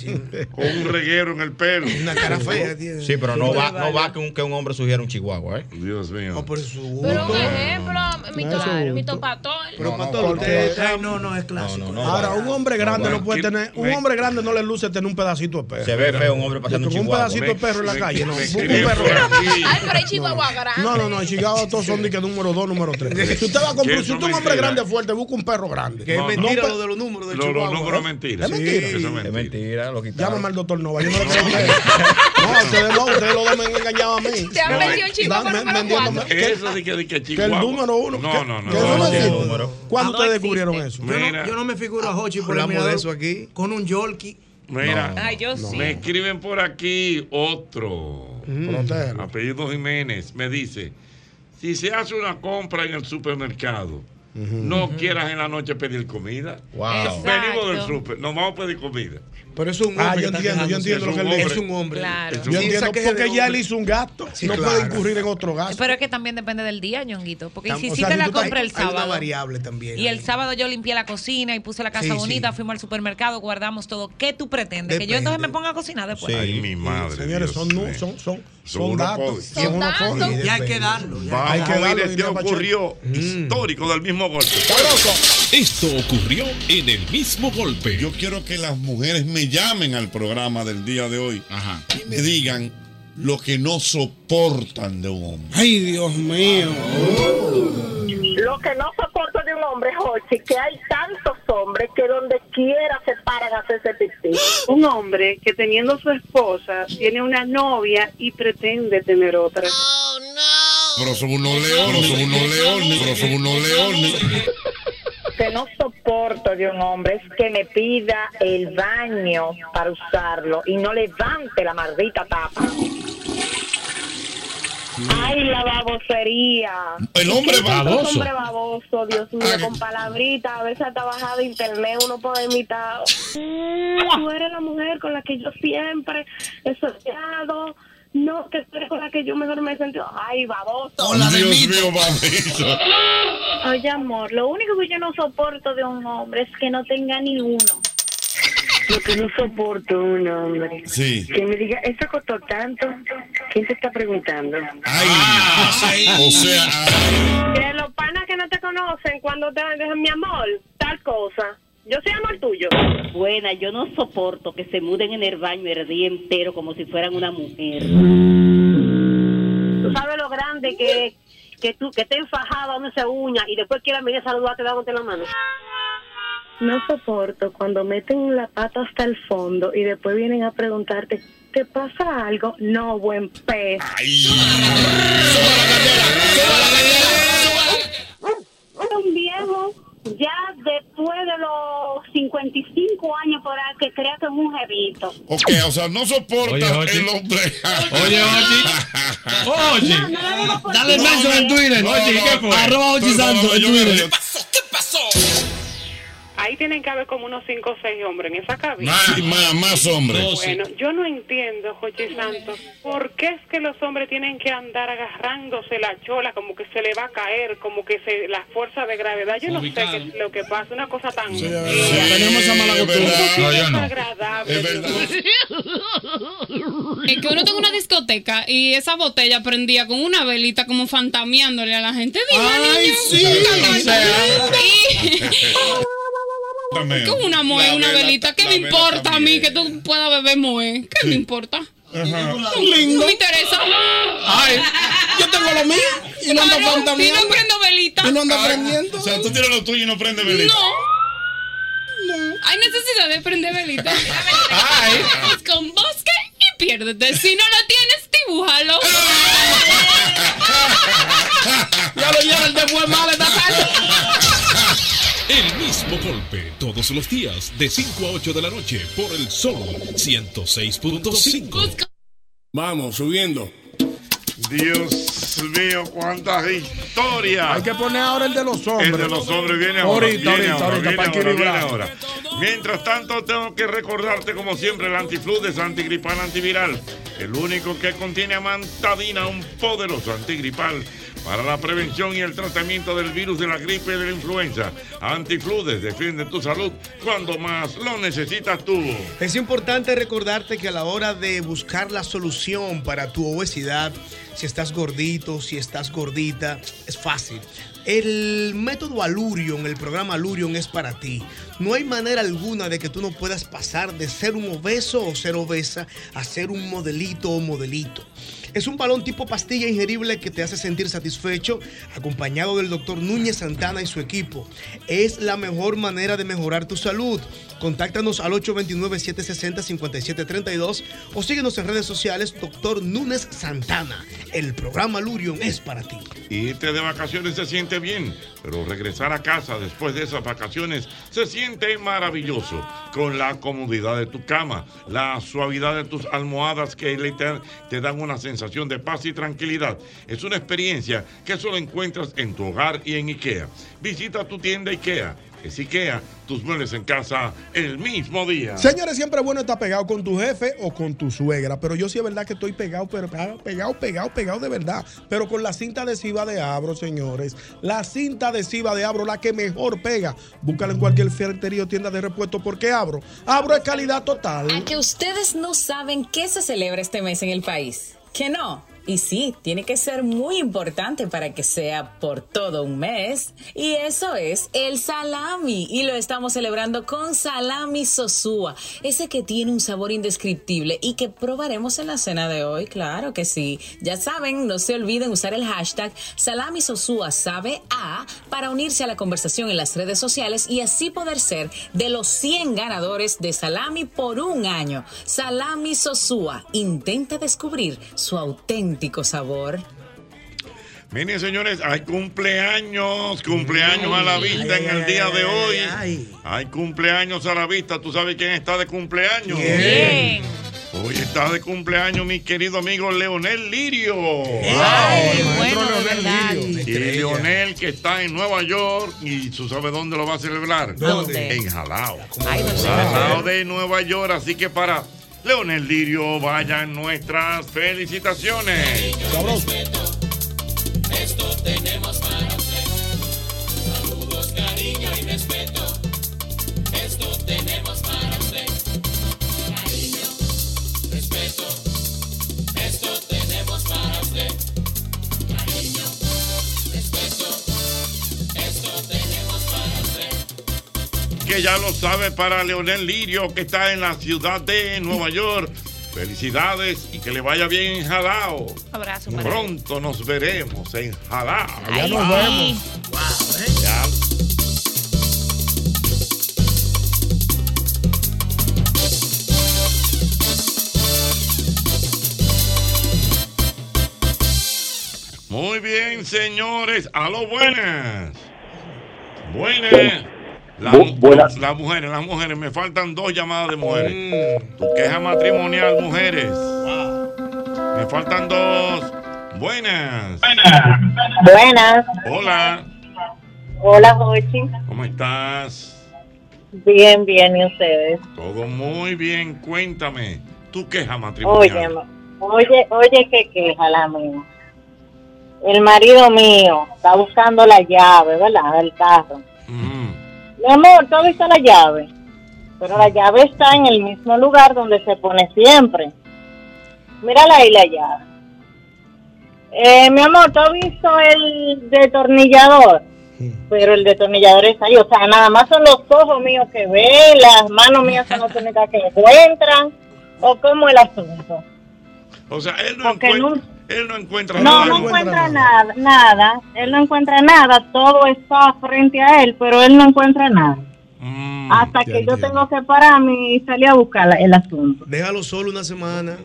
con un reguero en el pelo. Una cara fea tiene. Sí, pero no va, no va que un, que un hombre sugiera un chihuahua, ¿eh? Dios mío. No, por su Pero un ejemplo, mi, to, es mi topatón. Pero No, para no, todo porque- usted Ay, no, no, es clásico. No, no, no. Ahora, un hombre grande No, puede tener. Un hombre grande no le luce tener un pedacito de perro. Se ve feo un hombre pasando un Con un chihuahua. pedacito de perro en la calle, no. me Busca un perro [LAUGHS] grande. Ay, pero hay chihuahua grande. No, no, no, en Chicago todos son de que número 2, número 3. [LAUGHS] Si usted va a comprar, si usted es un hombre grande fuerte, busca un perro grande. Que es No, mentira no, lo de los números del Lo- Los chihuahua. números mentira. Es mentira. Es mentira. lo. Llámame al doctor Nova, yo no le creo a [LAUGHS] ustedes. No, ustedes no, ustedes lo han engañado a mí. Te han vendido un chihuahua número Eso de que, de que Que el chihuahua. número uno. No, no, no. no, no no. ¿Cuándo No ustedes descubrieron eso? Yo no, no me figuro a Hochi por el Hablamos de eso aquí. con un Yorkie. Mira, Ay, yo sí. me escriben por aquí otro. Protégelo. Apellido Jiménez. Me dice: si se hace una compra en el supermercado, no quieras en la noche pedir comida. Wow. Venimos del super, nos vamos a pedir comida. Pero es un hombre. Ah, yo entiendo, yo entiendo lo que él dice. Es un hombre. Claro. Yo entiendo porque ya él hizo un gasto. Sí, no claro. puede incurrir en otro gasto. Pero es que también depende del día, ñonguito. Porque Tam- si o hiciste sea, si la compra el hay una sábado. variable también. Y el sábado yo limpié la cocina y puse la casa Sí, bonita, sí. fuimos al supermercado, guardamos todo. ¿Qué tú pretendes? Que yo entonces me ponga a cocinar después. Ay, mi madre. Señores, Dios son, son, son, Son son unos datos. Y hay que darlo. Hay que a ver darlo, este ocurrió histórico del mismo golpe. Esto ocurrió en el mismo golpe. Yo quiero que las mujeres me llamen al programa del día de hoy y me digan lo que no soportan de un hombre. Ay, Dios mío. Lo que no soporto de un hombre, Jochi, que hay tantos hombres que donde quiera se paran a hacerse pipí. Un hombre que teniendo su esposa tiene una novia y pretende tener otra. Pero son unos leones, son unos leones, pero son unos leones. Que no soporto de un hombre es que me pida el baño para usarlo y no levante la maldita tapa. Ay, la babosería. El hombre ¿Qué tanto baboso. hombre baboso, Dios mío, con palabritas, a veces hasta bajada de internet uno puede imitar. Tú eres la mujer con la que yo siempre he soñado. No, que eres con la que yo mejor me he sentido. Ay, baboso. Dios mío, babito. Oye, amor, lo único que yo no soporto de un hombre es que no tenga ni uno. Lo que no soporto de un hombre. Sí. Que me diga, ¿eso costó tanto? ¿Quién te está preguntando? o sea, Que los panas que no te conocen cuando te dicen mi amor, tal cosa. Yo soy amor tuyo. Buena, yo no soporto que se muden en el baño el día entero como si fueran una mujer. Tú sabes lo grande que que tú que te enfajado no se uña y después quieras venir a saludarte dándote la mano. No soporto cuando meten la pata hasta el fondo y después vienen a preguntarte, ¿te pasa algo? No, buen pez. Un viejo ya después de los 55 años por ahí que crea que es un jevito. Ok, o sea, no soporta Oye, el hombre. [LAUGHS] Oye, Ochi. Dale el mention en Twitter. Ochi, ¿qué fue? Arroba Ochi Santos en Twitter. yo- Ahí tienen que haber como unos 5 o 6 hombres en esa cabina. Más, más, más hombres. Bueno, yo no entiendo, Jochi Santos, por qué es que los hombres tienen que andar agarrándose la chola como que se le va a caer, como que se la fuerza de gravedad. Yo no sé qué es lo que pasa, una cosa tan fea. Tenemos esa mala no. Es que uno tenga una discoteca y esa botella prendía con una velita como fantameándole a la gente. Dime, Ay, niño. sí, o sea. Y [LAUGHS] con una moe, una vela- velita. ¿Qué me importa a mí que tú puedas beber moe? ¿Qué me importa? Un No me interesa. Ay, yo tengo lo mío y no ando fantameando. y no prendo velita. Y no ando Ay, aprendiendo. O sea, tú tienes lo tuyo y no prendes velita. No. Hay necesidad de prender velita. [LAUGHS] Ay. Con bosque y piérdete. Si no lo tienes, dibújalo. [LAUGHS] Ya lo llevan después mal esta tarde. [LAUGHS] Mismo golpe todos los días de 5 a 8 de la noche por el Sol 106.5. Vamos, subiendo. Dios mío, cuántas historias. Hay que poner ahora el de los hombres. El de los hombres viene ahora. Ahorita, viene ahorita, ahora, ahorita, viene para ahora, viene equilibrar. ahora. Mientras tanto, tengo que recordarte, como siempre, el antifludes, antigripal, antiviral. El único que contiene amantadina, un poderoso antigripal para la prevención y el tratamiento del virus de la gripe y de la influenza. Antifludes, defiende tu salud cuando más lo necesitas tú. Es importante recordarte que a la hora de buscar la solución para tu obesidad, si estás gordito, si estás gordita, es fácil. El método Alurion, el programa Alurion es para ti. No hay manera alguna de que tú no puedas pasar de ser un obeso o ser obesa a ser un modelito o modelito. Es un balón tipo pastilla ingerible que te hace sentir satisfecho, acompañado del doctor Núñez Santana y su equipo. Es la mejor manera de mejorar tu salud. Contáctanos al 829-760-5732 o síguenos en redes sociales, doctor Núñez Santana. El programa Lurion es para ti. Irte de vacaciones se siente bien, pero regresar a casa después de esas vacaciones se siente maravilloso. Con la comodidad de tu cama, la suavidad de tus almohadas que te dan una sensación sensación de paz y tranquilidad. Es una experiencia que solo encuentras en tu hogar y en IKEA. Visita tu tienda IKEA. Es IKEA, tus muebles en casa el mismo día. Señores, siempre es bueno estar pegado con tu jefe o con tu suegra, pero yo sí es verdad que estoy pegado, pero pegado, pegado, pegado, pegado de verdad. Pero con la cinta adhesiva de Abro, señores. La cinta adhesiva de Abro, la que mejor pega. Búscala en cualquier ferretería o tienda de repuesto porque Abro. Abro es calidad total. A que ustedes no saben qué se celebra este mes en el país. ¿Que no? Y sí, tiene que ser muy importante para que sea por todo un mes. Y eso es el salami. Y lo estamos celebrando con salami sosúa. Ese que tiene un sabor indescriptible y que probaremos en la cena de hoy. Claro que sí. Ya saben, no se olviden usar el hashtag salami sosúa sabe a para unirse a la conversación en las redes sociales y así poder ser de los 100 ganadores de salami por un año. Salami sosúa. Intenta descubrir su auténtico sabor. Miren, señores, hay cumpleaños, cumpleaños a la vista en el día de hoy. Hay cumpleaños a la vista. ¿Tú sabes quién está de cumpleaños? ¿Quién? Hoy está de cumpleaños mi querido amigo Leonel Lirio. Ay, bueno, verdad. Y Leonel que está en Nueva York y tú sabes dónde lo va a celebrar. ¿Dónde? En Jalao. Ay, no sé. Jalao de Nueva York. Así que para Leonel Lirio vayan nuestras felicitaciones. Que ya lo sabe para Leonel Lirio, que está en la ciudad de Nueva York. Felicidades y que le vaya bien en Jalao. Abrazo para él. Pronto nos veremos en Jalao. Ya nos vemos. Ya. Muy bien, señores. A lo buenas. Buenas. La- Bu- buenas. Las mujeres, las mujeres, me faltan dos llamadas de mujeres. Tu queja matrimonial, mujeres. Me faltan dos. Buenas. Buenas. Hola. Hola, Jochi. ¿Cómo estás? Bien, bien, ¿y ustedes? Todo muy bien. Cuéntame. Tu queja Oye, matrimonial. ma- oye, oye, qué queja la mía. El marido mío está buscando la llave, ¿verdad? Del carro. Mi amor, ¿tú has visto la llave? Pero la llave está en el mismo lugar donde se pone siempre. Mírala ahí la llave. Eh, mi amor, ¿tú has visto el detornillador? Pero el detornillador está ahí. O sea, nada más son los ojos míos que ven, las manos mías son las únicas que encuentran. ¿O cómo el asunto? O sea, él no, Porque encuentra, él no encuentra No, nada. no encuentra nada, nada. Él no encuentra nada. Todo está frente a él, pero él no encuentra nada. Mm, Hasta que yo tengo que pararme y salir a buscar la- el asunto. Déjalo solo una semana.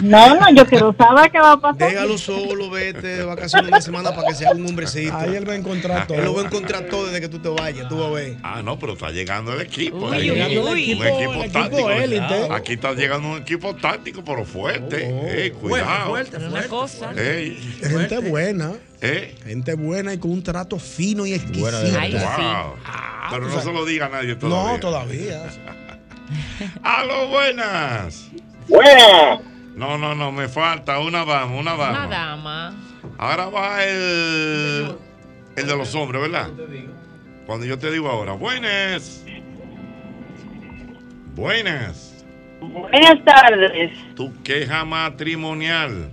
No, no, yo quiero saber qué va a pasar. Déjalo solo, vete de vacaciones una semana para que sea un hombrecito. Ahí él va a encontrar todo. Él lo va a encontrar todo desde que tú te vayas, tú vas a ver. Ah, no, pero está llegando el equipo. Uy, Está uy, un equipo, equipo táctico. Aquí está llegando un equipo táctico, pero fuerte. Ey, cuidado. fuerte, fuerte, Una cosa. Ey, Gente buena. ¿Eh? Gente buena y con un trato fino y exquisito. Ay, wow. Pero no se lo diga a nadie todavía. No, todavía. ¡Aló, [LAUGHS] buenas! Buenas. No, no, no, me falta una dama, una dama. Una dama. Ahora va el, el de los hombres, ¿verdad? Cuando yo te digo ahora, buenas. Buenas. Buenas tardes. Tu queja matrimonial.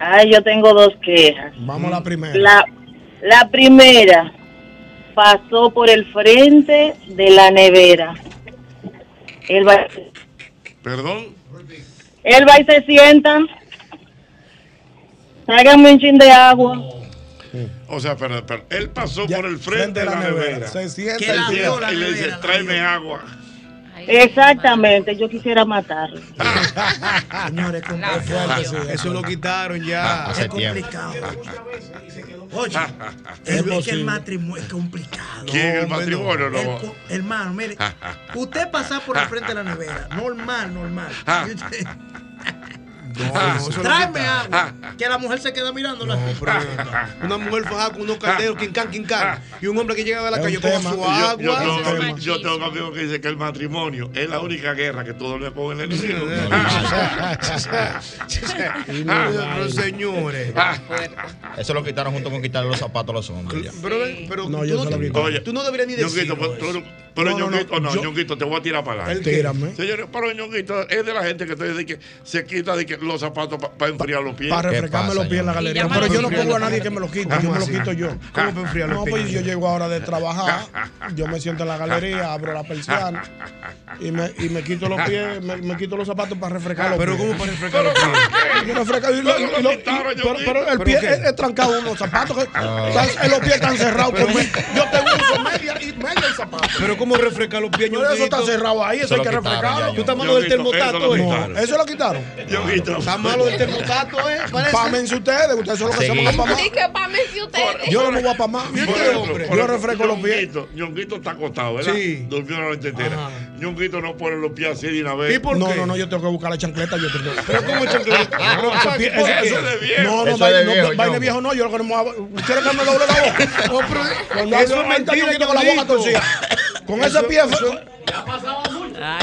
Ay, yo tengo dos quejas. Vamos a la primera. La, la primera pasó por el frente de la nevera. Va, Perdón. Él va y se sienta. Tráigame un chin de agua. O sea, pero, pero él pasó por el frente de la, nevera. Se sienta y y le dice, tráeme agua. Exactamente, yo quisiera matarlo. Señores. Eso lo quitaron ya. Hace es tiempo. Oye, [LAUGHS] Es es, que el matrimonio es complicado. ¿Quién el matrimonio, El no? co- hermano, mire, [LAUGHS] usted pasa por el frente de la nevera, normal, normal. [LAUGHS] Y usted- Tráeme agua. Que la mujer se queda mirándola. [LAUGHS] Una mujer fajada con unos calderos, quincán, quincán. Y un hombre que llega de la calle con su Yo- agua. Yo, tengo, yo tengo un amigo que dice que el matrimonio es la única guerra que tú duermes con el enemigo. Pero señores. Eso lo quitaron junto con quitarle los zapatos a los hombres. Pero, pero No, tú, yo no, quito. Oye, tú no deberías ni Ñonguito, decirlo. pues, tú- pero No, no, no, Ñonguito, no, yo- Ñonguito, te voy a tirar para adelante. ¿El? Tírame. Señores, pero Ñonguito es de la gente que te dice que se quita de que los zapatos para enfriar los pies. Para refrescarme los pies en la galería. Pero yo no pongo a nadie que me lo quite, yo me lo así? quito yo. ¿Cómo para enfriar los No, pies? pues yo llego ahora de trabajar, [LAUGHS] yo me siento en la galería, abro la persiana y me, y me quito los pies, me, me quito los zapatos para refrescar los Pero pies. ¿cómo para refrescar los pies? Yo refresco y lo- y lo- y- pero, pero el pie es, es trancado unos zapatos están- los pies están cerrados por mí. Yo tengo uso media y media y zapatos. ¿Cómo refrescar los pies, Pero eso está cerrado ahí, eso hay que refrescarlo. ¿Tú estás malo del termotato, eso lo eh? quitaron. Eso lo quitaron. Está malo del termotato, eh? Pámense ustedes, ustedes son los que se van a pamar. Que ustedes. Yo no me voy a pamar. Yo refresco los pies. Ñonguito, está acostado, ¿verdad? Sí. Durmió la noche entera. Ñonguito no pone los pies así de una vez. ¿Y por No, qué? no, no, yo tengo que buscar la chancleta. Yo tengo Pero ¿cómo chancleta? [LAUGHS] No, ese pie- ¿Por ese- qué? eso- Eso es de viejo. No, no, vaina viejo, no, yo lo que no me voy a- ¿Quiere que me doble la boca? [LAUGHS] Eso es yo mentira, quito con la boca torcida. [LAUGHS] Con ese Eso- pie eso- frío.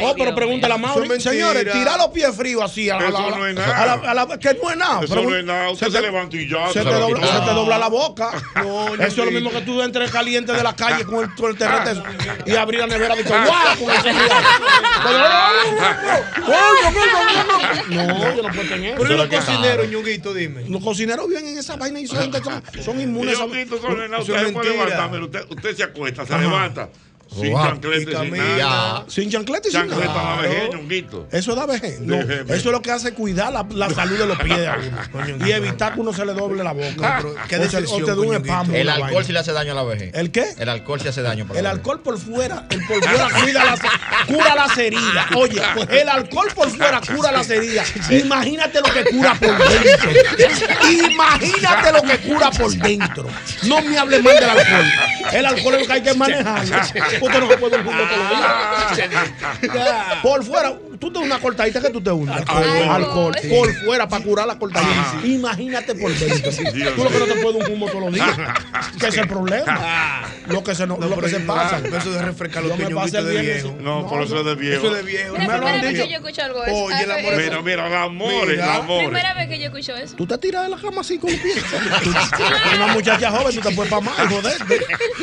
Oh, pero pregúntale a Mauri. Señores, tirar los pies fríos así a la, Eso a la- no es a nada. la- a la- que no es nada. Eso Pero no es nada. Usted se, levanta y ya. se, te dobla, quitó. se te dobla la boca. [LAUGHS] No, Eso es lo mismo que tú entres caliente de la [LAUGHS] calle con el, con el terrete y abrir la nevera y que [LAUGHS] ¡guau! Con ese No, yo no puedo tener Pero los cocineros, Ñonguito, dime. Los cocineros viven en esa vaina y son, gente- son, son inmunes. son nena, Eso usted es se puede mentira. levantar, pero usted, usted se acuesta, se levanta. Sin chancleta, Y sin nada. Sin chancleta y sin Chancleta la nada. vejez, Ñonguito. Eso da vejez. No, Vejez, eso es lo que hace cuidar la, la salud de los pies de uno. [LAUGHS] Y evitar que uno se le doble la boca. pero qué o, se, o te dé un espasmo. El alcohol vaina. sí le hace daño a la vejez. ¿El qué? El alcohol sí hace daño para El alcohol por fuera, el por fuera cuida las, cura las heridas. Oye, pues el alcohol por fuera cura las heridas. Imagínate lo que cura por dentro. Imagínate lo que cura por dentro. No me hable mal del alcohol. El alcohol es lo que hay que manejarlo. Usted no se puede un. [LAUGHS] Por fuera, tú te una cortadita que tú te hundes. Alcohol. Alcohol. Por fuera para curar la cortadita. Imagínate por dentro. Tú lo que no te puedes un humo todos los días. [LAUGHS] Que es el problema. Lo que se, no, lo que se pasa. Eso de refrescar los el de viejo. No, por eso es de viejo. Eso es de viejo. Han primera vez que yo escucho algo eso. Oye, el Ah, amor Mira, mira, el amor, el Mira. amor. Primera vez que yo escucho eso. Tú te tiras de la cama así con los pies. [LAUGHS] Una muchacha joven, tú te puedes pamar y joderte.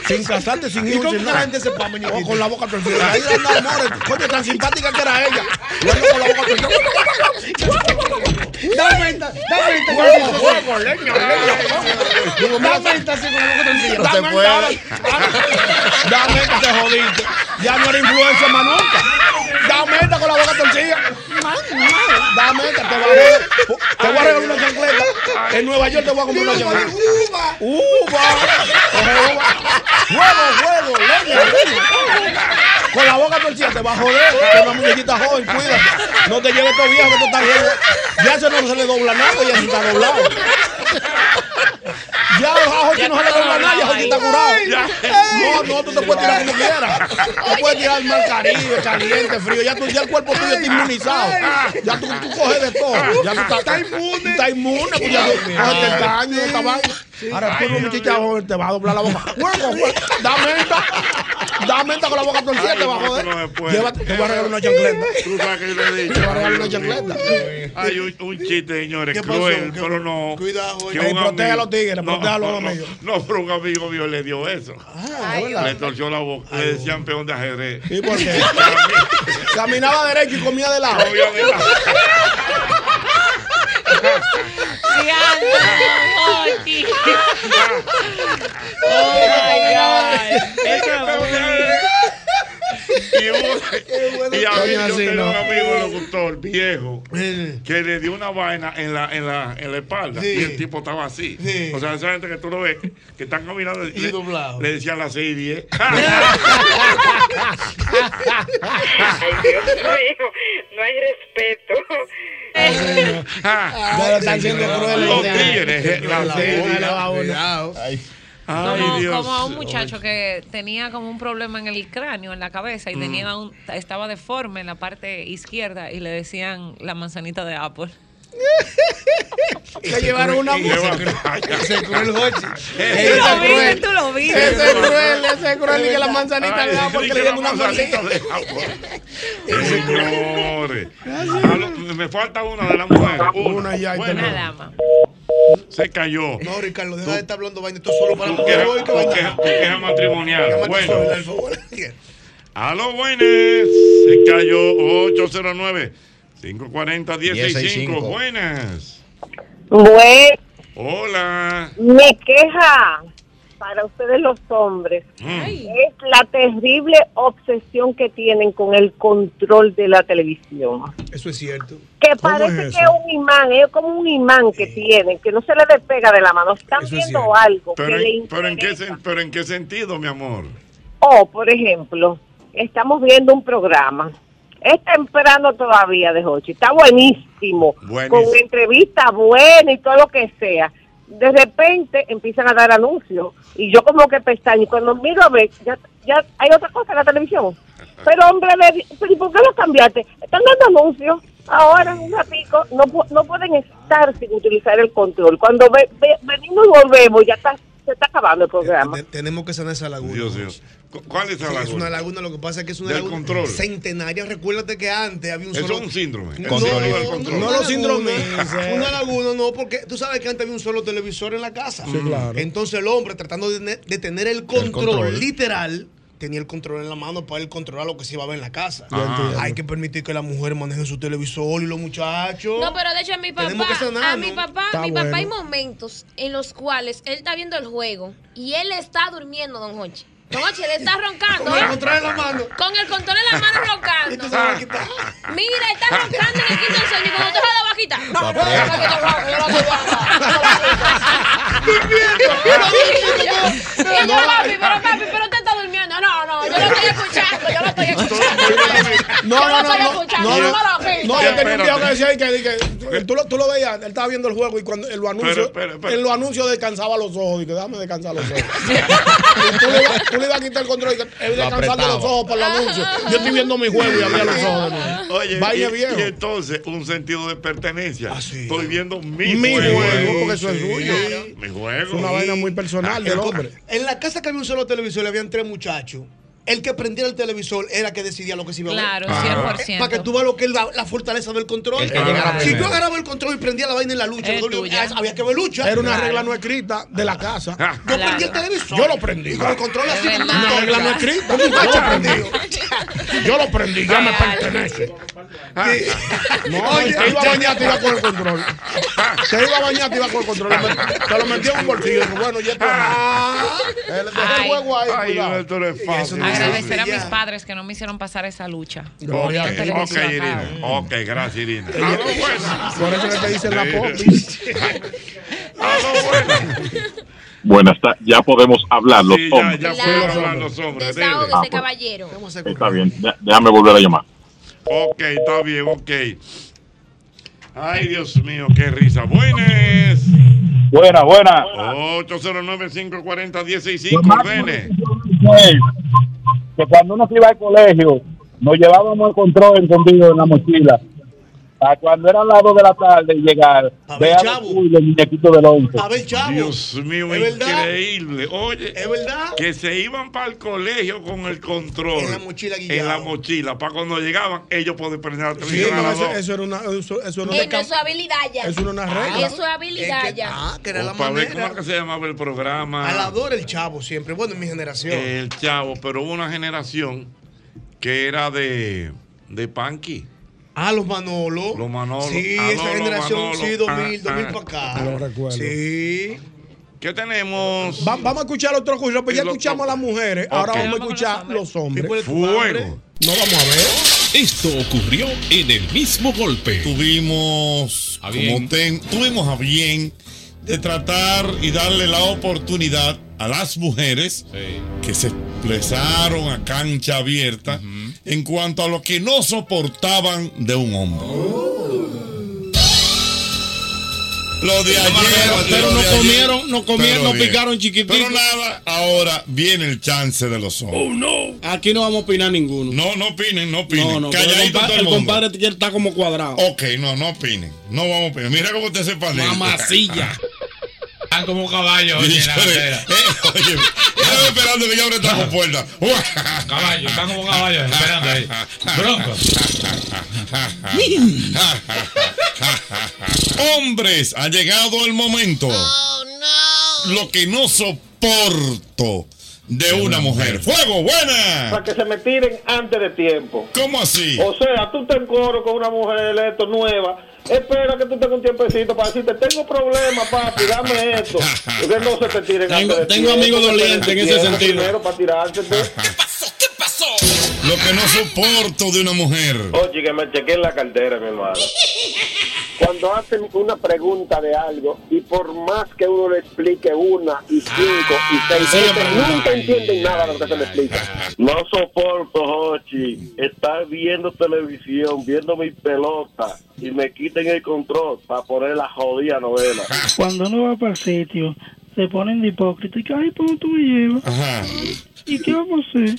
Sin casarte, sin ¿Y hijos, cómo que la gente se pama, O Ñonguito? con la boca torcida. Ahí amores. Coño, tan simpática que era ella. Dame menta, dame leña, leña. No se Dame puede. Dame que te jodiste. Ya no eres influencer más nunca. Dame esta con la boca torcida. Dame esta, te voy a. Te voy a regalar una chancleta. En Nueva York te voy a comprar una chancleta. Uva. Uva. Juego, juego, leña. Con la boca torcida te va a joder. Que una muñequita joven, cuídate. No te lleves todo viejo que tú estás. Ya se no se le dobla nada, ya se está doblado. Ya a Jorge no se le dobla nada, ya Jorge está curado. No, no, tú te puedes tirar como quieras. Tú puedes tirar al mar Caribe, caliente, frío. Ya, tú, ya el cuerpo tuyo está inmunizado. Ya tú, tú coges de todo. Ya tú estás, Está inmune. Está inmune, pues ya tú coges el daño esta vaina. Ahora tú, un muchacha joven, te vas a doblar la boca. Da menta. Da menta con la boca torcida, te va a joder. Llévate, te voy a regalar una chancleta. Tú sabes que yo le he dicho. Te voy a regalar una chancleta. Hay un, un chiste, señores, cruel, ¿Qué- pero no. Cuidado, un protege a los tigres, no, protege a los no, no, amigos. No, pero un amigo mío le dio eso. Ah. Le torció la boca. Le decían peón de ajedrez. ¿Y por qué? [LAUGHS] Caminaba derecho y comía de lado. Comía de lado. Sí, anda, Ochi. Oh my God. Eso es y, un, y había yo tenía un amigo locutor viejo que le dio una vaina en la, en la, en la espalda sí. y el tipo estaba así. Sí. O sea, esa gente que tú lo ves, que están caminando y le, doblado. le decían las 6 y 10. [LAUGHS] Ay, Dios mío, no hay respeto. Ah, Pero ah, están siendo crueles. Los tigres, eh, las 6 y 10. Ay, como, Dios. como a un muchacho que tenía como un problema en el cráneo, en la cabeza, y Mm. tenía un, estaba deforme en la parte izquierda y le decían la manzanita de Apple. [LAUGHS] Que llevaron una Ese música. [LAUGHS] cruel. Ese cruel, Jochi. Tú lo viste, tú lo viste. Ese es cruel, ese es cruel. Y que la manzanita Ay, le da porque le dieron una manzanita mordida. Señores. Aló, Me falta una de las mujeres. Una, ya. Bueno, se cayó. No, Ricardo, deja de estar hablando vaina. Esto es solo para Tu queja, hoy que tu vaina. queja- matrimonial. Bueno. favor. [LAUGHS] Aló, buenas. Se cayó 809 540 165 Buenas. Bueno, Hola. mi queja para ustedes los hombres Mm. es la terrible obsesión que tienen con el control de la televisión. Eso es cierto. Que ¿Cómo parece es que es un imán, es como un imán que tienen, que no se le despega de la mano. Están Eso viendo algo Pero, que le en, pero, en qué, sen- pero en qué sentido, mi amor? O, por ejemplo, estamos viendo un programa. Es temprano todavía de Hochi. Está buenísimo. Buenísimo. Con entrevista buena y todo lo que sea. De repente empiezan a dar anuncios. Y yo como que pestaño. Y cuando miro a ver, ya, ya hay otra cosa en la televisión. Pero hombre, pero ¿y por qué lo cambiaste? Están dando anuncios. Ahora, un ratico, no, no pueden estar sin utilizar el control. Cuando ve- ve- venimos y volvemos, ya está, se está acabando el programa. Te- Tenemos que sanar esa laguna. Dios mío. Cu- ¿Cuál es esa Sí, laguna? Es una laguna, lo que pasa es que es una Del laguna control. centenaria. Recuérdate que antes había un Eso solo. es un síndrome. No, control. no No lo laguna, sindromice. Una laguna, no, porque tú sabes que antes había un solo televisor en la casa. Sí, claro. Entonces el hombre, tratando de, ne- de tener el control, control. literal, tenía el control en la mano para él controlar lo que se iba a ver en la casa. Hay que permitir que la mujer maneje su televisor y los muchachos. No, pero de hecho a mi papá, Tenemos que sanar, a mi ¿no? papá, Está mi papá hay momentos en los cuales él está viendo el juego y él está durmiendo, don Hochi. Don Hochi, él está roncando. Con el ¿eh? control en la mano. Con el control en la mano roncando. Mira, está roncando y le quita el sueño. Y cuando tú se vas a quitar. No, no, no, no, no, no, Y yo, papi, pero papi, pero. No, no. No, no, no, no, no, no no, me lo quites. no, yo tenía un viejo que decía que, que- que tú, lo, tú lo veías, él estaba viendo el juego y cuando en los anuncios, Pero, pero, pero. en los anuncios descansaba los ojos, y que déjame descansar los ojos. [LAUGHS] y tú le, ibas- tú le ibas a quitar el control y él descansando los ojos por el anuncio. Yo estoy viendo mi juego y abría los ojos. Oye, Vaya y, viejo. y entonces un sentido de pertenencia. Estoy viendo mi, Mi juego. juego, porque eso es suyo. Mi juego. Es una vaina muy personal del El co- hombre. En la casa que había un solo televisor, habían tres muchachos. El que prendiera el televisor era que decidía lo que se iba a ver. Claro, Ah. 100%. Para que tú veas lo que es la, la fortaleza del control. El que llegara si yo agarraba el control y prendía la vaina en la lucha, doble- ah, había que ver lucha. Era una Claro. regla no escrita de la casa. Yo prendí el televisor. Yo lo prendí. Con el control así. Todo. Una regla no escrita. Yo lo cacharro. prendí. Yo lo prendí, ya me pertenece. No, Oye, que iba a bañar te iba con el control. Te iba a bañar te iba con el control. Te lo metió en un bolsillo. Bueno, ya está. Él dejó el Ay. juego ahí. Ay, esto no es fácil. Agradecer a mis padres que no me hicieron pasar esa lucha. Ok, En ok, televisión, Irina. Ok, gracias, Irina. Ella- Aló, buenas. Por eso que te dicen la Sí. popi. Aló, buenas. Buenas tardes, ya podemos hablar los Sí, ya, hombres. ya podemos hablar los hombres. dile. Desahógese, caballero. Está bien, ya- déjame volver a llamar. Ok, está bien, ok. Ay, Dios mío, qué risa. Buenas. Buena, buena. 809-540-165. Ordene. Que cuando uno se iba al colegio, nos llevábamos el control escondido en la mochila. Para cuando eran las 2 de la tarde y llegar, ver, vea chavo. los muñequitos del 11. A ver, chavo. Dios mío, ¿Es verdad? increíble. Oye, ¿Es verdad? que se iban para el colegio con el control. En la mochila En guillado. la mochila. Para cuando llegaban, ellos poder prender la Sí, televisión a no, las eso, dos. eso era una, eso, eso era una es su habilidad ya. Eso es una regla. Eso es habilidad ya. Ah, que era la O para ver manera. cómo es que se llamaba el programa. Alador el chavo siempre. Bueno, en mi generación. El chavo, pero hubo una generación que era de, de Panky. Ah, los Manolo. Los Manolo. Sí, Ah, esa no, los generación, Manolo. sí, 2000, Ah, 2000 ah. para acá. Lo recuerdo. Sí. ¿Qué tenemos? Va- vamos a escuchar otro curso, pues ya escuchamos a las mujeres, ahora vamos a escuchar los hombres. Fuego. No vamos a ver. Esto ocurrió en el mismo golpe. Tuvimos, A como bien. ten- tuvimos a bien de tratar y darle la oportunidad a las mujeres que se expresaron a cancha abierta en cuanto a lo que no soportaban de un hombre. Lo de ayer. Pero no comieron, no comieron, no picaron chiquitico. Pero nada, ahora viene el chance de los hombres. Oh, no. Aquí no vamos a opinar ninguno. No, no opinen, no opinen. No, no, el todo el mundo. compadre ya está como cuadrado. Ok, no, no opinen. No vamos a opinar. Mira cómo usted se panea. Mamacilla. Están como caballos oye, en la bandera. Eh, oye, estaba esperando que yo abra esta puerta. [LAUGHS] Caballos, están como caballos esperando ahí. Broncos. [LAUGHS] Hombres, ha llegado el momento. Lo que no soporto de una mujer. ¡Fuego, buena! Para que se me tiren antes de tiempo. ¿Cómo así? O sea, tú te coro con una mujer esto nueva. Espera que tú tengas un tiempecito para decirte, tengo problemas, papi, dame esto. [LAUGHS] Porque no se te tiren Tengo- antes tengo amigos dolientes en ese sentido. Primero para tirarte. Lo que no soporto de una mujer. Oye, que me chequeen la cartera, mi hermano. [LAUGHS] Cuando hacen una pregunta de algo y por más que uno le explique una y cinco y seis veces, nunca entienden nada de lo que se le explica. No soporto, Jochi, estar viendo televisión, viendo mi pelota y me quiten el control para poner la jodida novela. Cuando uno va para el sitio, se ponen de hipócrita y que, ay, ¿por dónde tú me llevas? Ajá. ¿Y qué vamos a hacer?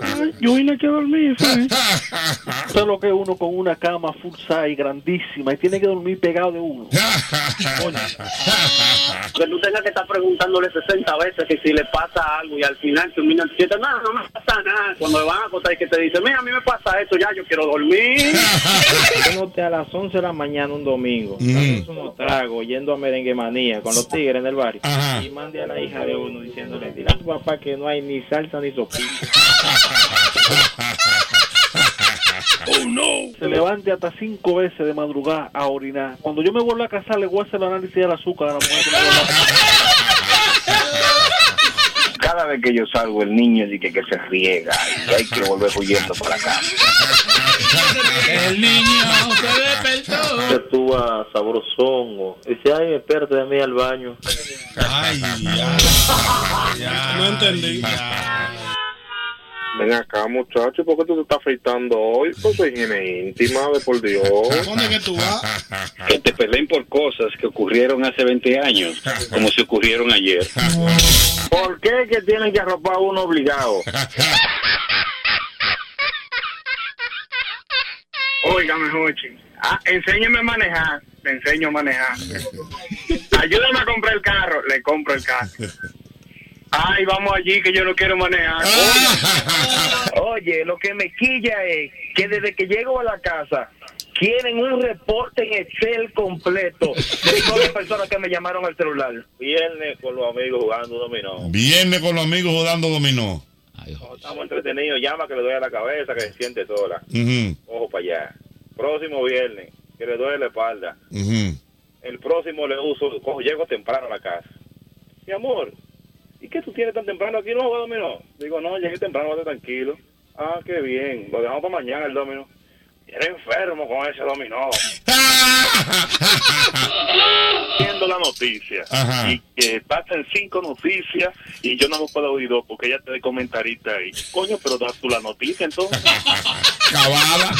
Ay, yo vine aquí a dormir, ¿sabes? Eso es lo que uno con una cama full size grandísima y tiene que dormir pegado de uno. Que tú tengas que estar preguntándole 60 veces que si le pasa algo y al final termina diciendo, no, no me pasa nada. Cuando le van a acostar y que te dice, mira, a mí me pasa esto, ya yo quiero dormir. Tengote a las 11 de la mañana un domingo, Mm. unos tragos, yendo a merengue manía con los tigres en el barrio. Y mande a la hija de uno diciéndole, dile a tu papá que no hay ni salsa ni sopita. [LAUGHS] Oh, no. Se levante hasta cinco veces de madrugada a orinar. Cuando yo me vuelva a casar, le voy a hacer el análisis del azúcar a la mujer. que me vuelva a Cada vez que yo salgo, el niño dice que, se riega y hay que volver huyendo para acá. El niño se despertó. Estuvo sabrosongo. Dice, ay, espérate de mí al baño. Ay, No entendí. Ven acá, muchacho, ¿por qué tú te estás afeitando hoy? Pues soy higiene íntima, de por Dios. ¿Dónde que tú vas? [LAUGHS] Que te peleen por cosas que ocurrieron hace 20 años, como si ocurrieron ayer. ¿Por qué que tienen que arropar a uno obligado? [LAUGHS] Óigame, Jochi. Ah, enséñeme a manejar. Le enseño a manejar. Ayúdame a comprar el carro. Le compro el carro. Ay, vamos allí que yo no quiero manejar. [LAUGHS] Oye, lo que me quilla es que desde que llego a la casa quieren un reporte en Excel completo de todas las personas que me llamaron al celular. Viernes con los amigos jugando dominó. Viene con los amigos jugando dominó. Estamos entretenidos, llama que le duele la cabeza, que se siente sola. Ujú, Ojo para allá. Próximo viernes, que le duele la espalda. El próximo le uso, cojo, llego temprano a la casa. Mi amor, ¿y qué tú tienes tan temprano aquí? No dominó. Digo, no, llegué temprano, estar tranquilo. Ah, qué bien. Lo dejamos para mañana el dominó. Eres enfermo con ese dominó. [LAUGHS] Viendo la noticia Ajá. y que pasan cinco noticias y yo no me puedo oír dos porque ella te de comentarista ahí. Coño, pero das tú la noticia entonces. [LAUGHS] Cabada.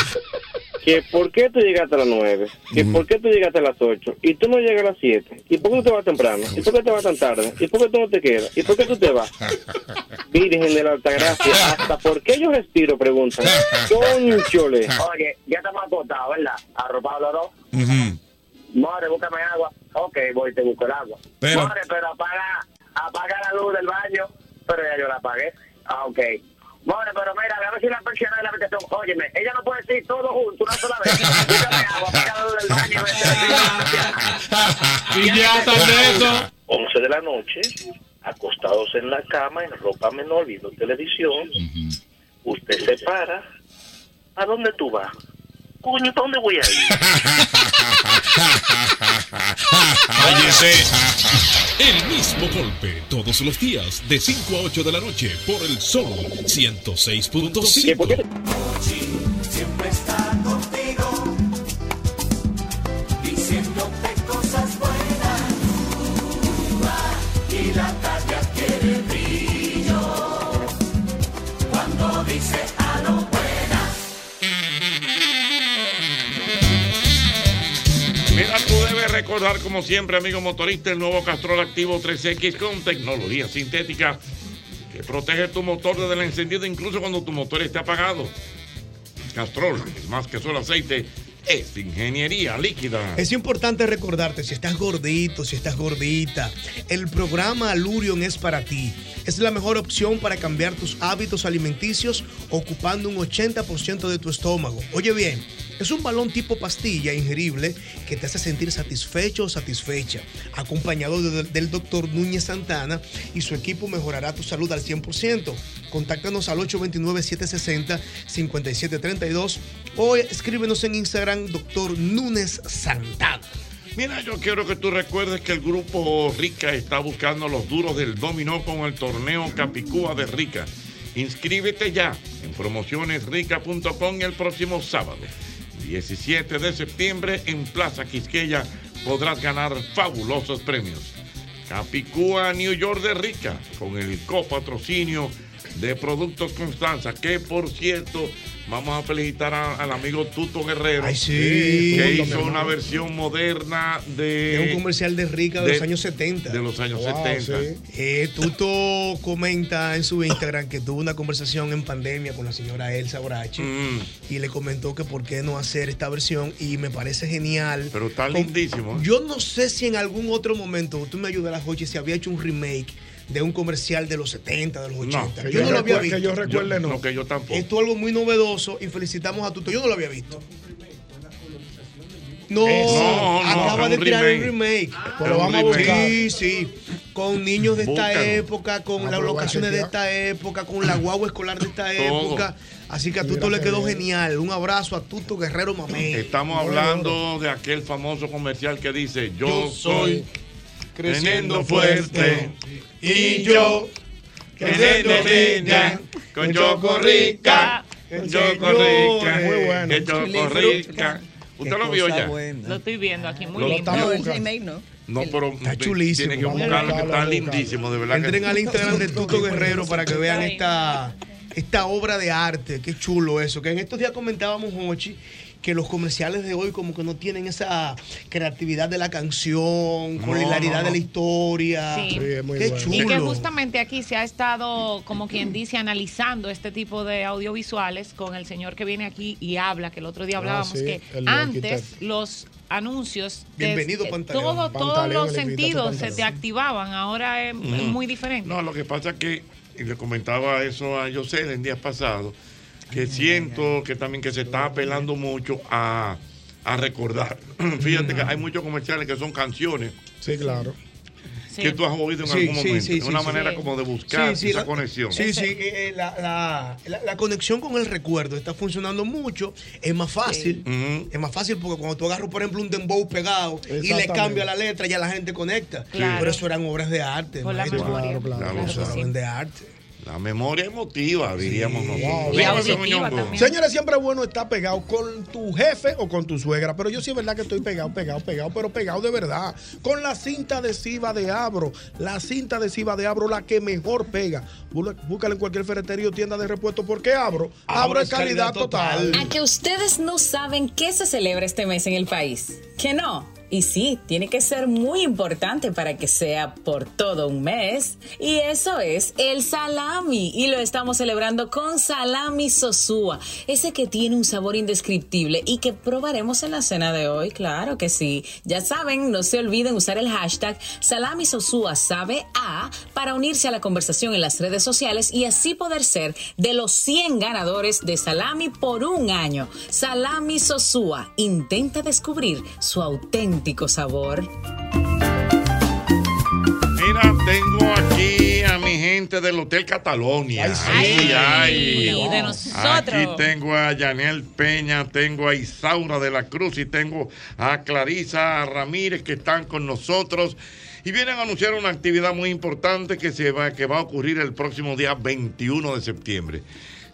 Que por qué tú llegaste a las 9, que por qué tú llegaste a las 8 y tú no llegas a las 7, y por qué tú te vas temprano, y por qué te vas tan tarde, y por qué tú no te quedas, y por qué tú te vas. [LAUGHS] Virgen de la Altagracia, hasta por qué yo respiro, preguntan. Conchole. Oye, ya estamos acostados, ¿verdad? Arropados los dos. Ujú. More, búscame agua. Ok, voy, te busco el agua. Pero- More, pero apaga, apaga la luz del baño. Pero ya yo la apagué. Ah, ok. More, pero mira, a ver si la persiana de la habitación. Óyeme, ella no puede decir todo junto una sola vez. Y ya están de eso. 11 de la noche, acostados en la cama, en ropa menor, viendo televisión. Usted se para. ¿A dónde tú vas? Coño, ¿para dónde voy a ir? [LAUGHS] Cállese. El mismo golpe todos los días de 5 a 8 de la noche por el Sol 106.5. Siempre está recordar, como siempre, amigo motorista, el nuevo Castrol Activo 3X con tecnología sintética que protege tu motor desde el encendido, incluso cuando tu motor esté apagado. Castrol es más que solo aceite, es ingeniería líquida. Es importante recordarte, si estás gordito, si estás gordita, el programa Alurion es para ti. Es la mejor opción para cambiar tus hábitos alimenticios ocupando un 80% de tu estómago. Oye bien, es un balón tipo pastilla ingerible que te hace sentir satisfecho o satisfecha. Acompañado de- del doctor Núñez Santana y su equipo mejorará tu salud al 100%. Contáctanos al 829-760-5732 o escríbenos en Instagram, doctor Núñez Santana. Mira, yo quiero que tú recuerdes que el grupo Rica está buscando los duros del dominó con el torneo Capicúa de Rica. Inscríbete ya en promocionesrica.com el próximo sábado, 17 de septiembre, en Plaza Quisqueya podrás ganar fabulosos premios. Capicúa New York de Rica, con el copatrocinio de Productos Constanza, que por cierto, vamos a felicitar a- al amigo Tuto Guerrero, Ay, sí. que hizo una versión moderna de... Es un comercial de Rica de, de- los años 70. de los años 70. Eh, Tuto [LAUGHS] comenta en su Instagram que tuvo una conversación en pandemia con la señora Elsa Brachi Mm. y le comentó que por qué no hacer esta versión y me parece genial. Pero está lindísimo. ¿eh? Yo no sé si en algún otro momento, tú me ayudarás, Jochi, si había hecho un remake de un comercial de los 70, de los 80. que yo yo no lo había visto. que yo recuerde, no. No, que yo tampoco. Esto es algo muy novedoso y felicitamos a Tuto. Yo no lo había visto. No, No, no, acaba de tirar remake. un remake. Pero Es un vamos a buscar. Sí, sí. Con niños de esta Búscalo. época, con Ah, las pero locaciones de esta época, con la guagua escolar de esta época. Así que a Tuto le quedó genial. Un abrazo a Tuto Guerrero Mamey. Estamos hablando de aquel famoso comercial que dice, yo, Yo soy soy creciendo fuerte y yo creciendo niña con choco rica, con choco rica, Muy bueno. que choco rica. ¿Usted lo vio ya? Lo estoy viendo aquí, muy lindo. No, el buscando. remake no. No, pero Está chulísimo. tiene que buscarlo, que está lindísimo, de verdad. Entren que al Instagram de Tuto Guerrero para que vean esta, esta obra de arte. Qué chulo eso. Que en estos días comentábamos, Hochi, que los comerciales de hoy como que no tienen esa creatividad de la canción, con la No, hilaridad no, de la historia. Sí. Qué chulo. Y que justamente aquí se ha estado, como quien dice, analizando este tipo de audiovisuales con el señor que viene aquí y habla, que el otro día Ah, hablábamos sí, que antes arquitecto. los anuncios Bienvenido, de- Pantaleón. todo, todos los sentidos se te activaban ahora es, muy diferente No, lo que pasa es que, y le comentaba eso a José en días pasados, que siento que también que se está apelando mucho a, a recordar. [CLEARS THROAT] Fíjate que hay muchos comerciales que son canciones. Sí, claro. Que tú has oído en Sí, algún sí, momento. sí, es sí, una sí. manera Sí. como de buscar Sí, sí, esa la- conexión. Sí, sí, eh, la, la- la- la conexión con el recuerdo está funcionando mucho. Es más fácil. Es más fácil porque cuando tú agarras, por ejemplo, un dembow pegado y le cambia la letra, ya la gente conecta. Claro. Pero eso eran obras de arte. Con la memoria. Claro, de arte. La memoria emotiva, diríamos nosotros. Dígame, auditiva Ñongo. Señores, siempre es bueno estar pegado con tu jefe o con tu suegra, pero yo sí es verdad que estoy pegado, pegado, pegado, pero pegado de verdad. Con la cinta adhesiva de Abro, la cinta adhesiva de Abro, la que mejor pega. Bú- Búscala en cualquier ferretería o tienda de repuesto porque Abro, Abro es calidad total. A que ustedes no saben qué se celebra este mes en el país. Que no. Y sí, tiene que ser muy importante para que sea por todo un mes. Y eso es el salami. Y lo estamos celebrando con salami sosúa. Ese que tiene un sabor indescriptible y que probaremos en la cena de hoy. Claro que sí. Ya saben, no se olviden usar el hashtag salami sosúa sabe a para unirse a la conversación en las redes sociales y así poder ser de los 100 ganadores de salami por un año. Salami Sosúa intenta descubrir su auténtico sabor. Mira, tengo aquí a mi gente del Hotel Catalonia. Ay, Ay, sí. ay. Y de nosotros. Aquí tengo a Yanel Peña, tengo a Isaura de la Cruz y tengo a Clarisa Ramírez que están con nosotros. Y vienen a anunciar una actividad muy importante que, se va, que va a ocurrir el próximo día 21 de septiembre.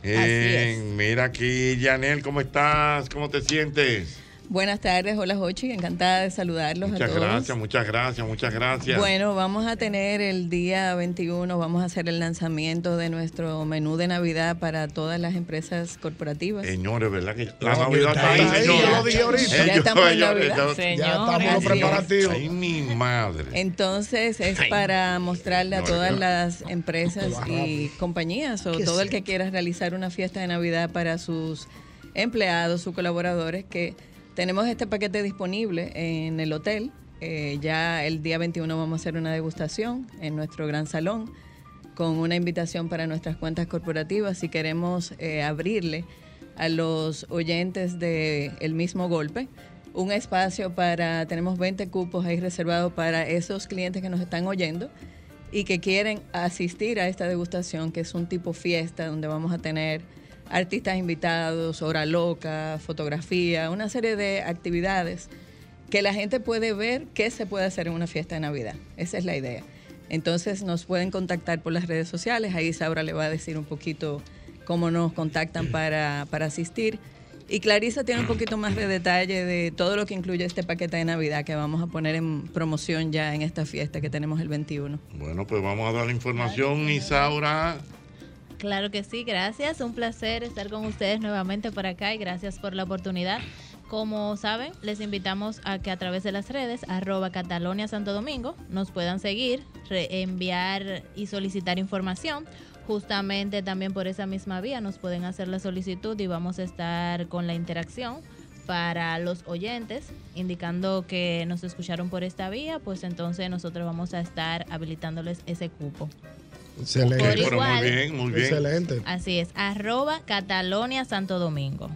Eh, Mira aquí, Yanel, ¿cómo estás? ¿Cómo te sientes? Buenas tardes, hola Jochi, encantada de saludarlos Muchas a todos. gracias, muchas gracias, muchas gracias. Bueno, vamos a tener el día 21, vamos a hacer el lanzamiento de nuestro menú de Navidad para todas las empresas corporativas. Señores, ¿verdad que la No, Navidad está ahí, está ahí, señores? yo lo dije ahorita. Ya estamos en Navidad. yo- Ya estamos los preparativos. Ay, mi madre. Entonces es Ay. para mostrarle a todas no. las empresas y compañías o ¿Qué todo el que quiera realizar una fiesta de Navidad para sus empleados, sus colaboradores, que tenemos este paquete disponible en el hotel. Eh, ya el día 21 vamos a hacer una degustación en nuestro gran salón con una invitación para nuestras cuentas corporativas si queremos eh, abrirle a los oyentes de El mismo golpe un espacio para, tenemos 20 cupos ahí reservados para esos clientes que nos están oyendo y que quieren asistir a esta degustación, que es un tipo fiesta donde vamos a tener artistas invitados, hora loca, fotografía, una serie de actividades que la gente puede ver qué se puede hacer en una fiesta de Navidad. Esa es la idea. Entonces nos pueden contactar por las redes sociales, ahí Saura le va a decir un poquito cómo nos contactan [CLEARS THROAT] para, para asistir. Y Clarisa tiene un poquito más de detalle de todo lo que incluye este paquete de Navidad que vamos a poner en promoción ya en esta fiesta que tenemos el 21. Bueno, pues vamos a dar la información, Isaura. Claro que sí, gracias. Un placer estar con ustedes nuevamente por acá y gracias por la oportunidad. Como saben, les invitamos a que a través de las redes, arroba Catalonia Santo Domingo, nos puedan seguir, enviar y solicitar información. Justamente también por esa misma vía nos pueden hacer la solicitud y vamos a estar con la interacción para los oyentes, indicando que nos escucharon por esta vía, pues entonces nosotros vamos a estar habilitándoles ese cupo. Excelente. Por Pero muy igual. bien, muy bien. Excelente. Así es, arroba Catalonia Santo Domingo.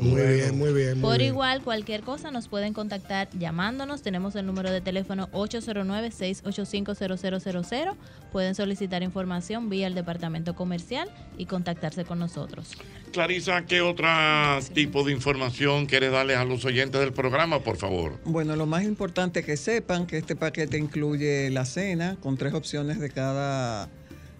Muy bien, muy bien. muy Por bien. igual, cualquier cosa nos pueden contactar llamándonos. Tenemos el número de teléfono 809-685-0000. Pueden solicitar información vía el departamento comercial y contactarse con nosotros. Clarisa, ¿qué otro tipo de información quieres darles a los oyentes del programa, por favor? Bueno, lo más importante es que sepan que este paquete incluye la cena con tres opciones de cada,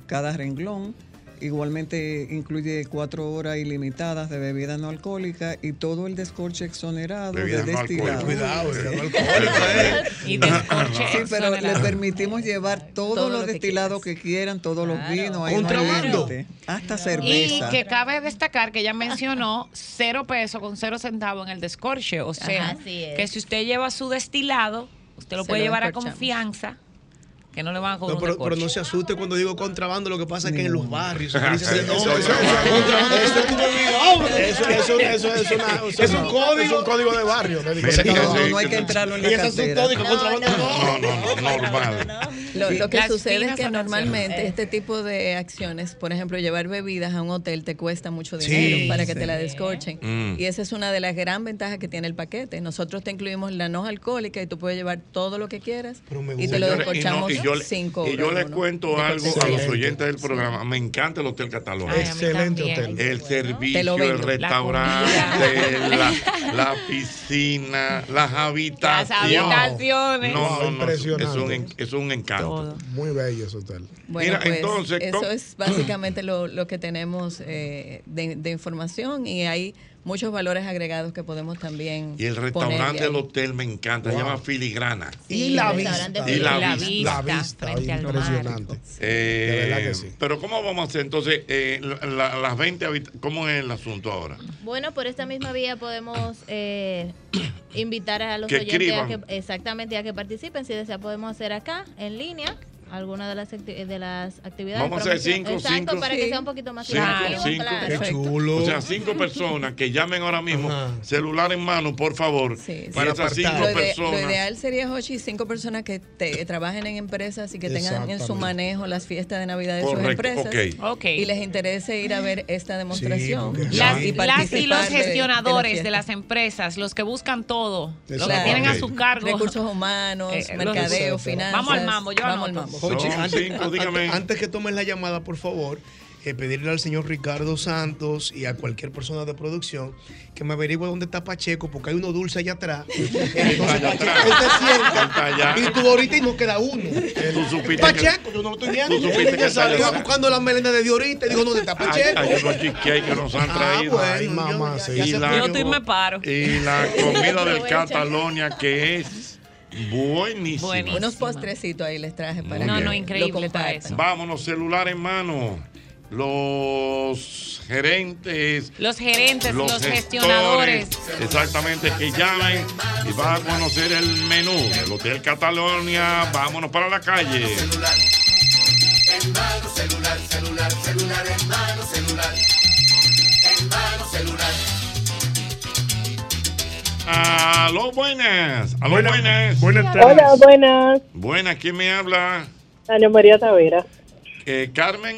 cada renglón. Igualmente incluye cuatro horas ilimitadas de bebida no alcohólica y todo el descorche exonerado Bebidas de no destilado. Cuidado, bebida no alcohólica, [LAUGHS] Y descorche Sí, pero le permitimos llevar todos Todo los lo destilados que, quieran, todos los vinos, no Contrabando. hasta Y cerveza. que cabe destacar que ella mencionó cero pesos con cero centavos en el descorche. O sea, Ajá, así es. que si usted lleva su destilado, usted lo Se puede lo llevar a confianza, que no le van a cobrar No, un pero, pero no se asuste cuando digo contrabando, lo que pasa es que en los barrios se Eso, eso, eso, eso, es una- un no, código. Es un código de barrio. No, no hay que entrarlo en Y eso es un código contrabando. No, no, no, normal. Lo, lo que Las sucede es que normalmente acciones. este tipo de acciones, por ejemplo, llevar bebidas a un hotel te cuesta mucho Sí, dinero para que sí. te la descorchen. Mm. Y esa es una de las gran ventajas que tiene el paquete. Nosotros te incluimos la no alcohólica y tú puedes llevar todo lo que quieras y te lo Señores, y no, descorchamos y yo, le- sin y yo les cuento algo a los oyentes del programa. Me encanta el Hotel Catalón. Excelente hotel. El servicio, el. La restaurante, la, la piscina, las habitaciones. habitaciones. No, no, no, impresionante. Es un, en- es un encanto. Muy bello ese hotel. Bueno, Mira, pues, entonces, eso ¿cómo- es básicamente lo, lo que tenemos eh, de, de información y hay muchos valores agregados que podemos también Y el restaurante del hotel me encanta, se llama Filigrana. Y la vista. Y la vista. La vista, impresionante. Eh, De verdad que sí. Pero ¿cómo vamos a hacer entonces eh, la- la- las 20 habita- ¿Cómo es el asunto ahora? Bueno, por esta misma vía podemos eh, [COUGHS] invitar a los Que oyentes a que, exactamente a que participen. Si desea, podemos hacer acá en línea alguna de las, acti- de las actividades. Vamos a hacer cinco, Exacto, cinco. para que sea un poquito más Cinco, claro. cinco. claro. O sea, cinco personas que llamen ahora mismo, celular en mano, por favor. Sí, Y esas cinco Lo, ide- personas. lo ideal sería, Jochi, cinco personas que te- trabajen en empresas y que tengan en su manejo las fiestas de Navidad de sus Correcto, empresas. ok. Ok. Y les interese ir a ver esta demostración. Las, y las y los de- de la gestionadores de, fiesta. las empresas, los que buscan todo, los que tienen a Ok. su cargo Recursos humanos, Eh, los- mercadeo, finanzas. Vamos al mambo, yo Vamos al mambo. Jochi, Son antes, cinco, antes- dígame. antes que tomen la llamada, por favor, eh, pedirle al señor Ricardo Santos y a cualquier persona de producción que me averigüe dónde está Pacheco, porque hay uno dulce allá atrás. [LAUGHS] Entonces, allá Pacheco, atrás. te sienta y tú ahorita y no queda uno. Tú supiste Pacheco, que- yo no lo estoy viendo. tú supiste que Salió buscando la melena de Diorita y dijo, ¿dónde está Pacheco? hay unos cheesecake que nos han Ah, traído. bueno, Ay, mamá, ya- sí. ya Y se la- Yo estoy me paro. Y la [LAUGHS] comida del Catalonia que es Buenísima. Unos postrecitos ahí les traje para No, que no, increíble compartan. eso. Vámonos, celular en mano. Los gerentes. Los gerentes, los, gestores, gestionadores. Exactamente, que llamen y van a conocer el menú del Hotel Catalonia. Vámonos para la calle. En mano celular, celular, celular, en mano celular. En mano celular. Aló, buenas. Aló, buenas. Buenas Hola, buenas. Buenas, ¿quién me habla? Ana María Tavera. Eh, Carmen.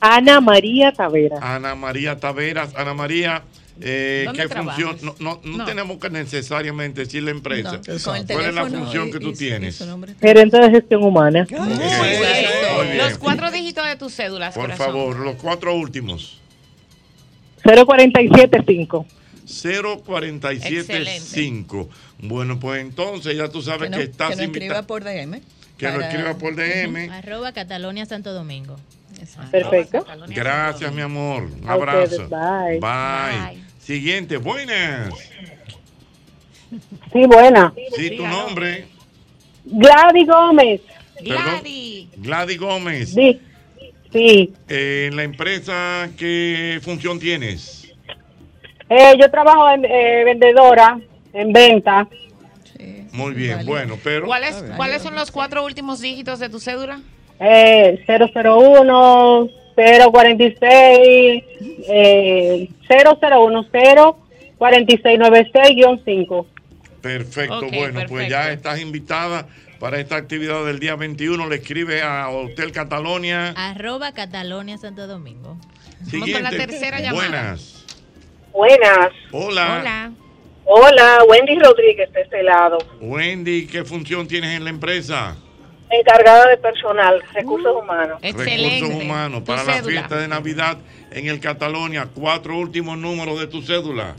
Ana María Tavera. Ana María Taveras. Ana María, eh, ¿Dónde ¿qué trabajas? función? No, no, no No. tenemos que necesariamente decir la empresa. ¿Cuál es la función y- que tú y- y tienes? Gerente de gestión humana. Muy bien. Los cuatro dígitos de tus cédulas, Por corazón. favor, los cuatro últimos. 0475. 0475. Bueno, pues entonces ya tú sabes Que no, que estás que escriba por DM. Que lo para- escriba por DM. Arroba Catalonia Santo Domingo. Perfecto. Gracias, mi amor. Un A abrazo. bye. Bye. Siguiente, buenas. Sí, buena. Sí, tu nombre. Gladys Gómez. Perdón. Gladys Gómez. Sí. Sí. Eh, en la empresa, ¿qué función tienes? Eh, yo trabajo en eh, vendedora, en venta. Muy bien, bueno, pero. ¿Cuáles, ¿Cuáles son los cuatro últimos dígitos de tu cédula? Eh, 001, 046, eh, 001, 04696-5. Perfecto, Ok, bueno, pues ya perfecto. estás invitada para esta actividad del día 21. Le escribe a Hotel Catalonia. Arroba Catalonia Santo Domingo. Siguiente. Buenas. Buenas. Hola. Hola. Hola, Wendy Rodríguez de este lado, Wendy, ¿qué función tienes en la empresa? encargada de personal, recursos humanos. Recursos humanos para la fiesta de Navidad en el Catalonia. Cuatro últimos números de tu cédula.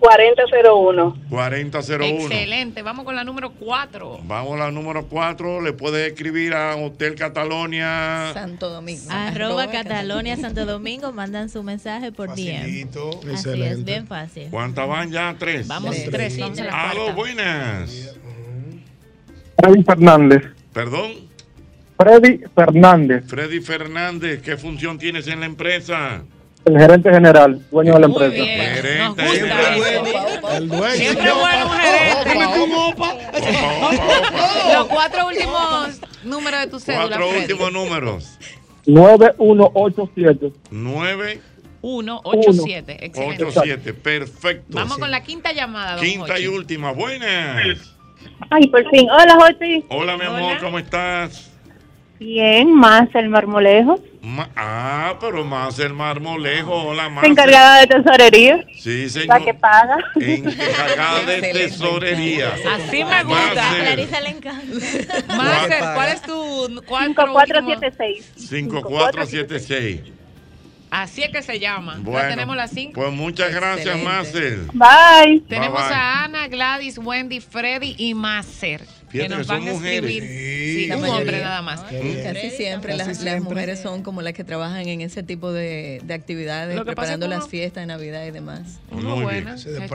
4001. 4001. Excelente. Vamos con la número cuatro. Vamos a la número 4. Le puedes escribir a Hotel Catalonia. Santo Domingo. Arroba Catalonia Santo Domingo. Mandan su mensaje por DM. Así es, Excelente. bien fácil. ¿Cuántas van ya? Tres. Vamos, Tres. tres, vamos a cuarta. buenas. Freddy Fernández. Perdón. Freddy Fernández, Freddy Fernández, ¿qué función tienes en la empresa? El gerente general, dueño de la empresa. Gerente. El dueño. Siempre bueno un gerente. Opa, opa, [LAUGHS] Los cuatro últimos números de tu cédula. Cuatro Freddy. últimos números. 9187. 9 Uno, ocho, siete. Excelente. 87. Perfecto. Vamos con la quinta llamada, don Quinta y Jochi. última. Buenas. Ay, por fin. Hola, Jorge. Hola, mi amor, ¿cómo estás? Bien, más el marmolejo. Ma- ah, pero más el marmolejo. Hola, más. Encargada de tesorería. Sí, La que señor. paga. Encargada de [LAUGHS] tesorería. Así me gusta. Máster. Clarisa le encanta. Máster, ¿cuál es tu cuatro 5476. 5476. Así es que se llama. Ya Bueno, tenemos las cinco. Pues muchas gracias, Marcel. Bye. Tenemos Bye, bye. a Ana, Gladys, Wendy, Freddy y Macer. Que Fíjate nos que son van a mujeres. escribir. Sí, La un mayoría. hombre nada más. Casi siempre, Casi las, siempre. las mujeres son como las que trabajan en ese tipo de, de actividades, Lo que preparando las uno- fiestas de Navidad y demás. Muy bien.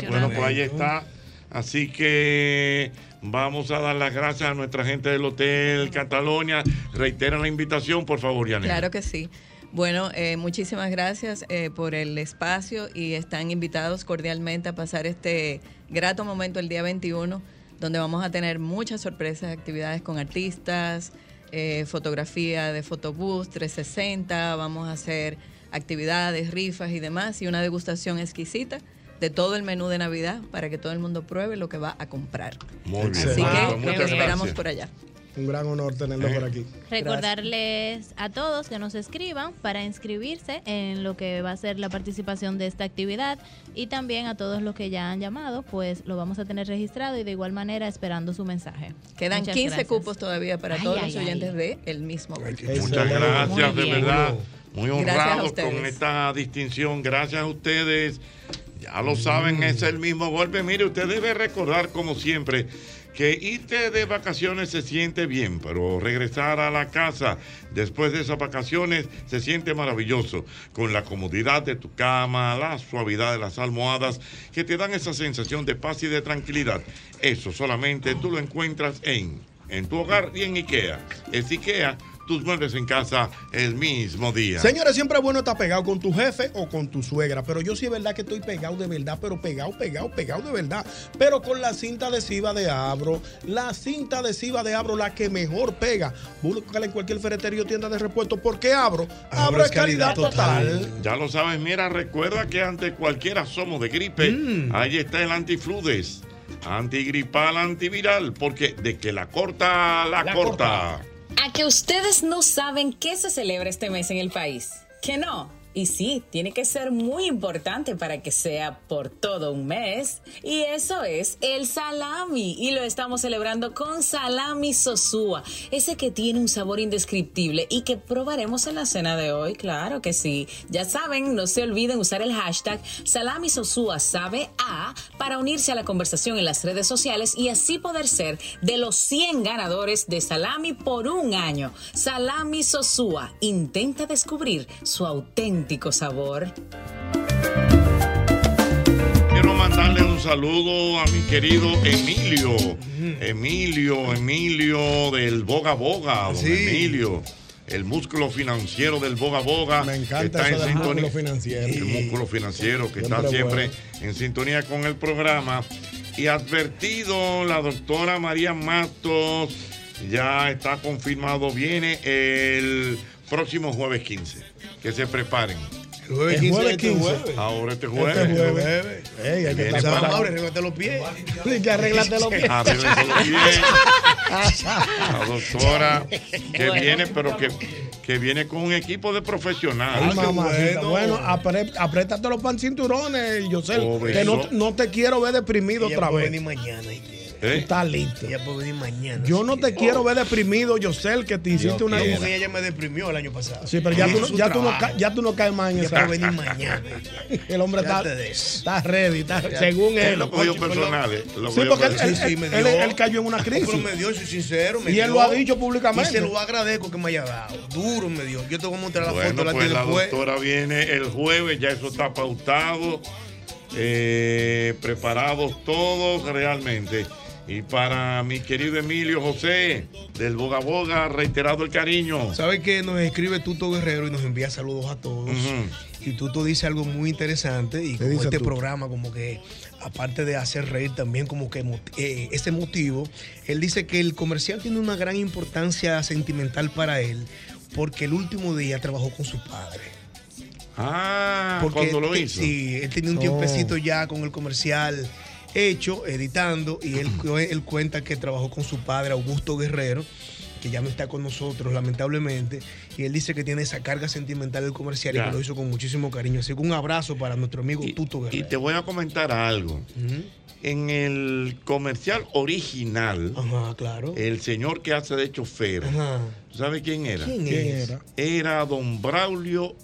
Bueno, pues ahí está. Así que vamos a dar las gracias a nuestra gente del Hotel Catalonia. Reitera la invitación, por favor, Yanet. Claro que sí. Bueno, eh, muchísimas gracias eh, por el espacio y están invitados cordialmente a pasar este grato momento el día 21, donde vamos a tener muchas sorpresas, actividades con artistas, eh, fotografía de fotobús 360, vamos a hacer actividades, rifas y demás, y una degustación exquisita de todo el menú de Navidad para que todo el mundo pruebe lo que va a comprar. Muy bien. Así Wow, que esperamos por allá. Un gran honor tenerlo por aquí. [LAUGHS] Recordarles a todos que nos escriban para inscribirse en lo que va a ser la participación de esta actividad y también a todos los que ya han llamado, pues lo vamos a tener registrado y de igual manera esperando su mensaje. Quedan Muchas 15 gracias. cupos todavía para Ay, todos ay, los oyentes ay. de El mismo Golpe. Muchas gracias, de verdad. Muy honrados con esta distinción. Gracias a ustedes. Ya lo saben, es el mismo golpe. Mire, usted debe recordar, como siempre, que irte de vacaciones se siente bien, pero regresar a la casa después de esas vacaciones se siente maravilloso, con la comodidad de tu cama, la suavidad de las almohadas, que te dan esa sensación de paz y de tranquilidad. Eso solamente tú lo encuentras en, en tu hogar y en IKEA. Es IKEA, tus muebles en casa el mismo día. Señores, siempre es bueno estar pegado con tu jefe o con tu suegra, pero yo sí es verdad que estoy pegado de verdad, pero pegado, pegado, pegado de verdad. Pero con la cinta adhesiva de Abro, la cinta adhesiva de Abro, la que mejor pega. Búscala en cualquier ferretería o tienda de repuesto, porque Abro, Abro es calidad total. Ya lo sabes, mira, recuerda que ante cualquier asomo de gripe, Mm. ahí está el antifludes, antigripal, antiviral, porque de que la corta, la, La corta. A que ustedes no saben qué se celebra este mes en el país. Que no. Y sí, tiene que ser muy importante para que sea por todo un mes. Y eso es el salami. Y lo estamos celebrando con salami sosúa. Ese que tiene un sabor indescriptible y que probaremos en la cena de hoy. Claro que sí. Ya saben, no se olviden usar el hashtag salami sosúa sabe a para unirse a la conversación en las redes sociales y así poder ser de los 100 ganadores de salami por un año. Salami sosúa intenta descubrir su auténtico sabor. Quiero mandarle un saludo a mi querido Emilio. Emilio, Emilio del Boga Boga, don Sí. Emilio. El músculo financiero del Boga Boga. Me encanta eso del músculo financiero. El músculo financiero que está Siempre siempre en sintonía con el programa. Y advertido, la doctora María Matos ya está confirmado, viene el próximo jueves 15. Que se preparen. El jueves El 15. jueves este 15. jueves. Ahora este jueves. Este jueves. Ey, hay que Viene estar para- preparado. Arréglate los pies. Hay que arreglarte los pies. Arréglate los pies. La doctora [LAUGHS] que viene, pero que, que viene con un equipo de profesionales. Ay, mamacita. Bueno, apre- apriétate los pan cinturones, Yosel, Pobre que no, no te quiero ver deprimido Ella otra vez. venir mañana. Tú estás listo. Ella puede venir mañana. Yo no te quiero ver deprimido, Yosel, que te hiciste una... Como que ella me deprimió el año pasado. Sí, pero ya tú, ya, no, ya tú no caes más en Ella esa. puede venir mañana. [LAUGHS] El hombre está, está ready, está, Ya- según Él lo cogió personal. eh, lo Sí, porque él, personal. él- Sí, sí, me él- dio. él cayó en una crisis. Pero me dio, soy sincero. Me Y él dio. lo ha dicho públicamente. Y se lo agradezco que me haya dado. Duro me dio. Yo te voy a mostrar la Bueno, foto la pues la después. doctora viene el jueves, ya eso está pautado, eh, preparados todos realmente. Y para mi querido Emilio José, del Boga Boga, reiterado el cariño. ¿Sabes que nos escribe Tuto Guerrero y nos envía saludos a todos? Y Tuto dice algo muy interesante y como este programa como que aparte de hacer reír también como que eh, ese motivo, él dice que el comercial tiene una gran importancia sentimental para él porque el último día trabajó con su padre. Ah, Porque cuando lo hizo. Sí, él tenía un Oh. tiempecito ya con el comercial hecho, editando, y él, [CLEARS THROAT] él cuenta que trabajó con su padre, Augusto Guerrero, que ya no está con nosotros, lamentablemente, y él dice que tiene esa carga sentimental del comercial y que lo hizo con muchísimo cariño. Así que un abrazo para nuestro amigo Tuto Y Guerrero. te voy a comentar algo. En el comercial original, claro. el señor que hace de chofer, Ajá. ¿tú ¿sabes quién era? ¿Quién era? Era don Braulio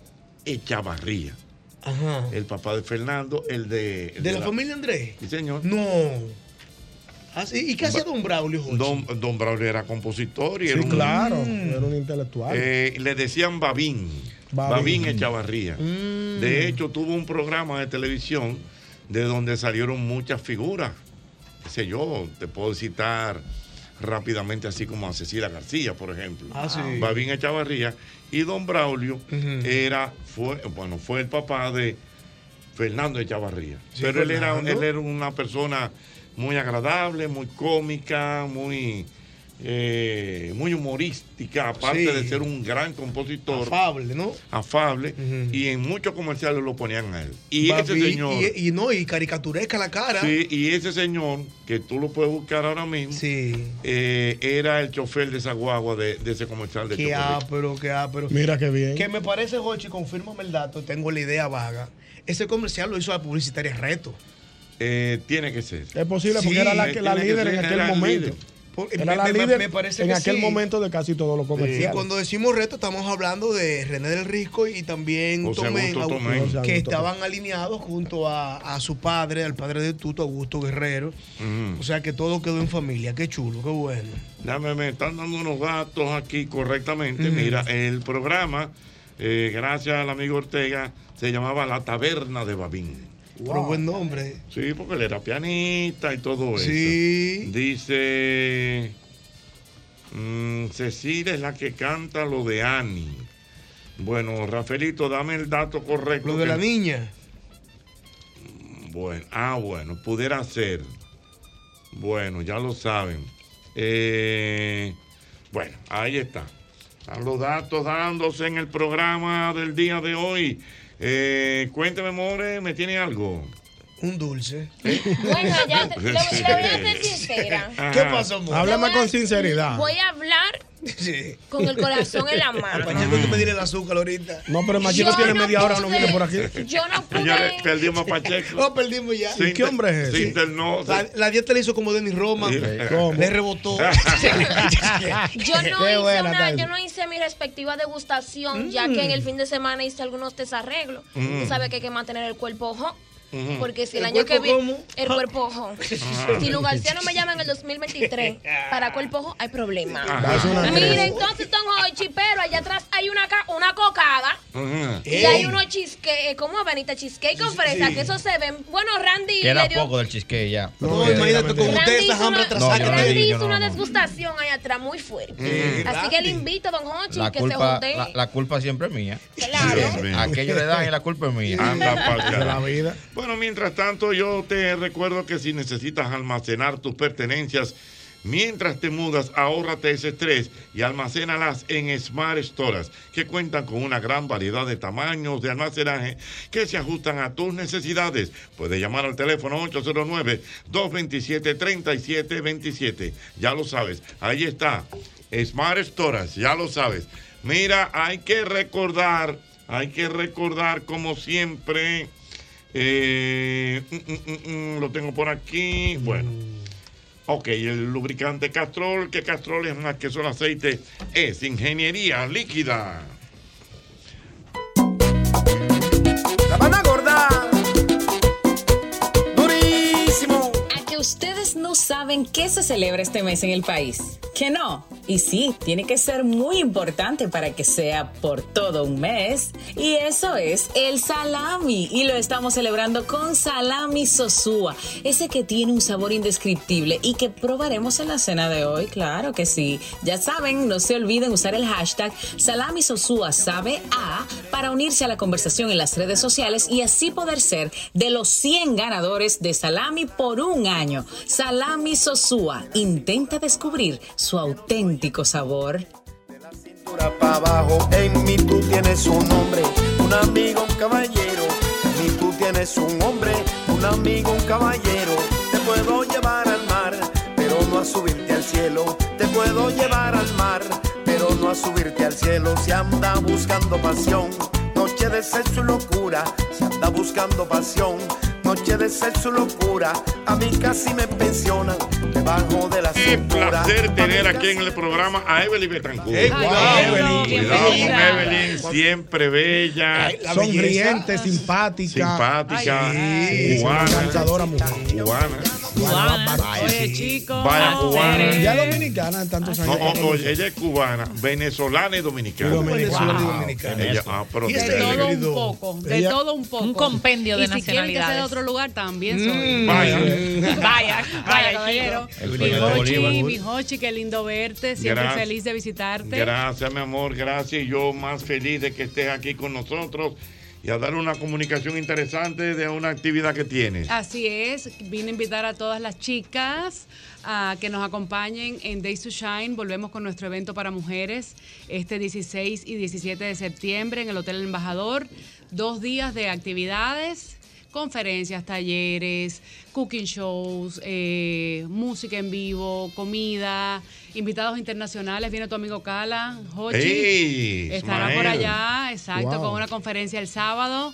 Echavarría. Ajá. El papá de Fernando, el de. el ¿De la familia Andrés? Sí, señor. No. Ah. ¿Y qué hacía Don Braulio? Don, don Braulio era compositor y Sí, era un, claro, era un intelectual. Eh, le decían Babín. Babín. Babín, Echavarría. Mm. De hecho, tuvo un programa de televisión de donde salieron muchas figuras. Qué sé yo, te puedo citar rápidamente, así como a Cecilia García, por ejemplo. Ah, sí. Babín Echavarría. Y don Braulio era, fue, bueno, fue el papá de Fernando Echavarría. Sí, Pero él era, él era una persona muy agradable, muy cómica, muy, eh, muy humorística, aparte Sí. de ser un gran compositor. Afable, ¿no? Afable. Y en muchos comerciales lo ponían a él. Y ese señor. Y, y no, y caricaturesca la cara. Sí, y ese señor, que tú lo puedes buscar ahora mismo, eh, era el chofer de esa guagua de, de ese comercial de Qué ápero, qué ápero. Mira qué bien. Que me parece, Jochi, confírmame el dato, tengo la idea vaga. Ese comercial lo hizo la publicitaria Reto. Eh, tiene que ser. Es posible porque Sí, era la, que- la que líder en aquel momento. líder. Era la me- líder me parece en que aquel sí. momento de casi todos los Y comerciales. cuando decimos reto, estamos hablando de René del Risco y también José Tomén, Augusto Augusto, Tomén. José que estaban alineados junto a, a su padre, al padre de Tuto, Augusto Guerrero. O sea que todo quedó en familia. Qué chulo, qué bueno. Dame, me están dando unos datos aquí correctamente. Ujú. Mira, el programa, eh, gracias al amigo Ortega, se llamaba La Taberna de Babín. Pero buen nombre. Sí, porque él era pianista y todo eso. Sí. Dice. mm, Cecilia es la que canta lo de Annie. Bueno, Rafaelito, dame el dato correcto. Lo de que- la niña. Bueno, ah, bueno, pudiera ser. Bueno, ya lo saben. Eh, bueno, ahí está. Están los datos dándose en el programa del día de hoy. Eh, cuénteme, More, ¿me tiene algo? Un dulce. Bueno, ya te- voy a ser sincera. [LAUGHS] Ajá. ¿Qué pasó, amor? Háblame con sinceridad. Voy a hablar con el corazón en la mano. Pacheco, tú me diré el azúcar ahorita. No, pero Yo tiene no media hora, no pude- viene por aquí. Yo no [LAUGHS] Señores, pude. perdimos a Pacheco. No, perdimos ya. Se ¿Qué hombre es Se ese? internó. La, la dieta le hizo como Denis Roma. Sí. ¿Cómo? Le rebotó. [LAUGHS] Yo no, hice buena una, yo no hice mi respectiva degustación, ya que en el fin de semana hice algunos desarreglos. Mm. Tú sabes que hay que mantener el cuerpo ojo. Porque si el, ¿El año que viene. El cuerpo ojo. [LAUGHS] Si Lu García no me llama en el 2023 para cuerpo ojo, hay problema. Mira, entonces, Don Hochi, pero allá atrás hay una, una cocada. Y hay unos cheesecake, ¿cómo Benita? Cheesecake con fresa, sí. que eso se ven. Bueno, Randy Queda le dio. poco del cheesecake ya. No, imagínate con Randy ustedes hizo esas hambre una- tras No, yo hambre. no Randy hizo no, una no. degustación allá atrás muy fuerte. Mm. Así que le invito a Don Hochi que se junte. la, la culpa siempre es mía. Claro. Aquello le dan y la culpa es mía. Anda De la vida. Bueno, mientras tanto, yo te recuerdo que si necesitas almacenar tus pertenencias mientras te mudas, ahórrate ese estrés y almacénalas en Smart Storage, que cuentan con una gran variedad de tamaños de almacenaje que se ajustan a tus necesidades. Puedes llamar al teléfono 809-227-3727. Ya lo sabes, ahí está. Smart Storage, ya lo sabes. Mira, hay que recordar, hay que recordar como siempre. Eh, mm, mm, mm, lo tengo por aquí. Bueno. Ok, el lubricante Castrol, que Castrol es más que solo aceite, es ingeniería líquida. La van a gorda. Durísimo. A que ustedes no saben qué se celebra este mes en el país. Que no. Y sí, tiene que ser muy importante para que sea por todo un mes. Y eso es el salami. Y lo estamos celebrando con salami sosúa. Ese que tiene un sabor indescriptible y que probaremos en la cena de hoy. Claro que sí. Ya saben, no se olviden usar el hashtag salami sosúa sabe a para unirse a la conversación en las redes sociales y así poder ser de los 100 ganadores de salami por un año. Salami Sosúa intenta descubrir su auténtico sabor. cintura para abajo. En mí tú tienes un hombre, un amigo, un caballero. En mí tú tienes un hombre, un amigo, un caballero. Te puedo llevar al mar, pero no a subirte al cielo. Te puedo llevar al mar, pero no a subirte al cielo. Si anda buscando pasión, noche de sexo y locura. Si anda buscando pasión, noche de sexo y locura. A mí casi me pensionan debajo de la Qué cintura. placer tener aquí en el programa a Evelyn Betancourt. Ey, cuidado, Ay, Evelyn. Cuidado con. Evelyn, siempre bella. Sonriente, simpática. Simpática, Sí, cubana. una encantadora mujer. Cubana. Oye, chicos. Vaya cubana. Ya dominicana en tantos No, años. o- oye, ella es cubana, venezolana y dominicana. Y dominicana. Wow. y dominicana. Ella- ah, pero Y de- todo un poco, de Ella- todo un poco. Un compendio de y si quieren que sea de nacionalidades. otro lugar, también Mm, vaya. [LAUGHS] Vaya, vaya, caballero. chico. Mi mi Jochi, qué lindo verte. Siempre Gracias. feliz de visitarte. Gracias, mi amor, gracias. Y yo más feliz de que estés aquí con nosotros y a dar una comunicación interesante de una actividad que tienes. Así es, vine a invitar a todas las chicas a que nos acompañen en Days to Shine. Volvemos con nuestro evento para mujeres este 16 y 17 de septiembre en el Hotel Embajador. Dos días de actividades, conferencias, talleres, cooking shows, eh, música en vivo, comida, invitados internacionales. Viene tu amigo Cala, Hochi. ¡Ey, Estará Ismael! por allá, exacto, Wow. con una conferencia el sábado.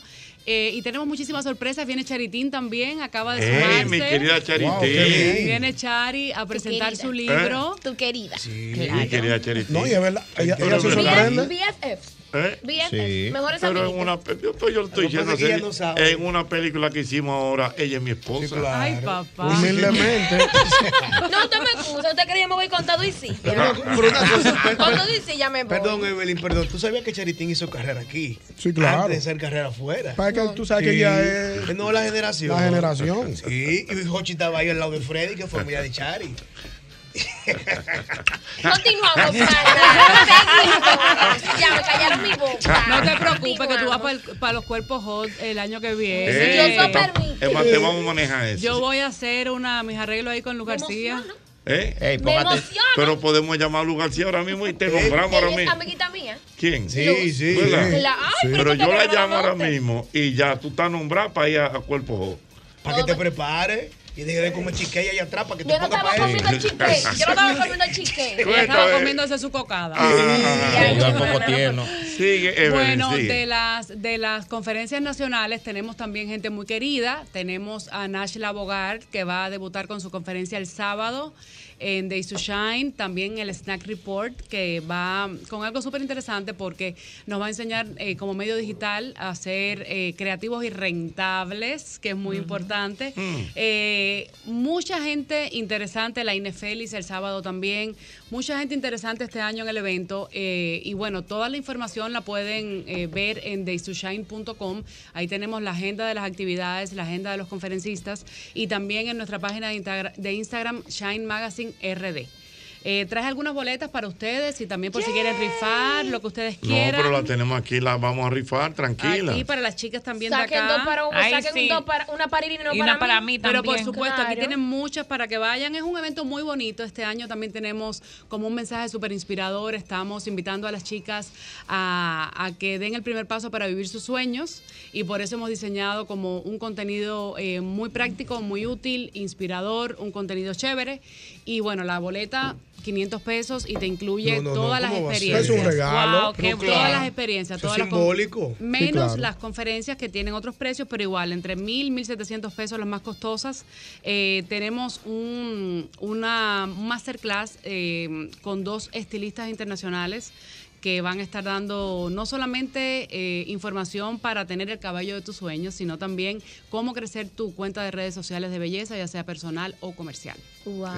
Eh, y tenemos muchísimas sorpresas. Viene Charitín también, acaba de sumarse. mi querida Charitín. Wow. Viene Chari a presentar su libro. Tu querida. Sí, mi querida Charitín. No, y es verdad, ella- ella se sorprende. BFF. ¿Eh? BFF. Mejores Pero en una, yo, estoy- estoy diciendo así, no en una película que hicimos ahora, ella es mi esposa. Ay, papá. Humildemente. [LAUGHS] No, usted me excusa. Usted creía que me voy con todo y sí. Pero una cosa, Con todo y sí ya me voy. Perdón, Evelyn, perdón. ¿Tú sabías que Charitín hizo carrera aquí? Sí, claro. Antes de hacer carrera afuera. Para que tú sabes que Sí. ella es. No, la generación. La generación. Sí, y Jochi estaba ahí al lado de Freddy, que fue familia de Chari. Continuamos. [LAUGHS] Ya me callaron mi boca. No te preocupes que tú vas para los cuerpos hot el año que viene. Eh, Dios lo permite. Es más, te vamos a manejar eso. Yo voy a hacer una, mis arreglos ahí con Luz García. ¿Eh? Me. Pero podemos llamar a Lu García ahora mismo y te nombramos ahora mismo. amiguita mía. ¿Quién? Sí, Luz. sí. La- ay, pero yo la llamo ahora mismo y ya tú estás nombrada para ir a, a Cuerpo. Para que te prepares y deje de comer chiquilla allá atrás para que te Yo no [LAUGHS] estaba comiendo chique. Yo no estaba comiendo chique. Ella estaba comiéndose su cocada. Ay, al poco tierno. Sigue, Bueno, de las, de las conferencias nacionales tenemos también gente muy querida. Tenemos a Nash Labogar, que va a debutar con su conferencia el sábado en Days to Shine. También el Snack Report, que va con algo súper interesante porque nos va a enseñar eh, como medio digital a ser eh, creativos y rentables, que es muy importante. Eh, mucha gente interesante, la Ine Félix el sábado también. Mucha gente interesante este año en el evento. y bueno, toda la información la pueden ver en daystoshine.com. Ahí tenemos la agenda de las actividades, la agenda de los conferencistas y también en nuestra página de, de Instagram, Shine Magazine RD. Eh, traje algunas boletas para ustedes y también por si quieren rifar, lo que ustedes No, quieran. pero la tenemos aquí, la vamos a rifar, tranquila. Aquí para las chicas también Saquen de acá. dos para un, Ay, saquen sí. dos para, una para Irene y Y una una para mí Pero por también. supuesto, aquí tienen muchas para que vayan. Es un evento muy bonito. Este año también tenemos como un mensaje súper inspirador. Estamos invitando a las chicas a, a que den el primer paso para vivir sus sueños. Y por eso hemos diseñado como un contenido eh, muy práctico, muy útil, inspirador, un contenido chévere. Y bueno, la boleta... 500 pesos y te incluye No, no, no, todas las experiencias. Es un regalo. Wow, qué- No, todas claro. las experiencias. Es todas las con- simbólico. Sí, Menos claro. las conferencias que tienen otros precios, pero igual, entre mil, mil setecientos pesos las más costosas. Eh, tenemos un, una masterclass eh, con dos estilistas internacionales que van a estar dando no solamente eh, información para tener el cabello de tus sueños, sino también cómo crecer tu cuenta de redes sociales de belleza, ya sea personal o comercial.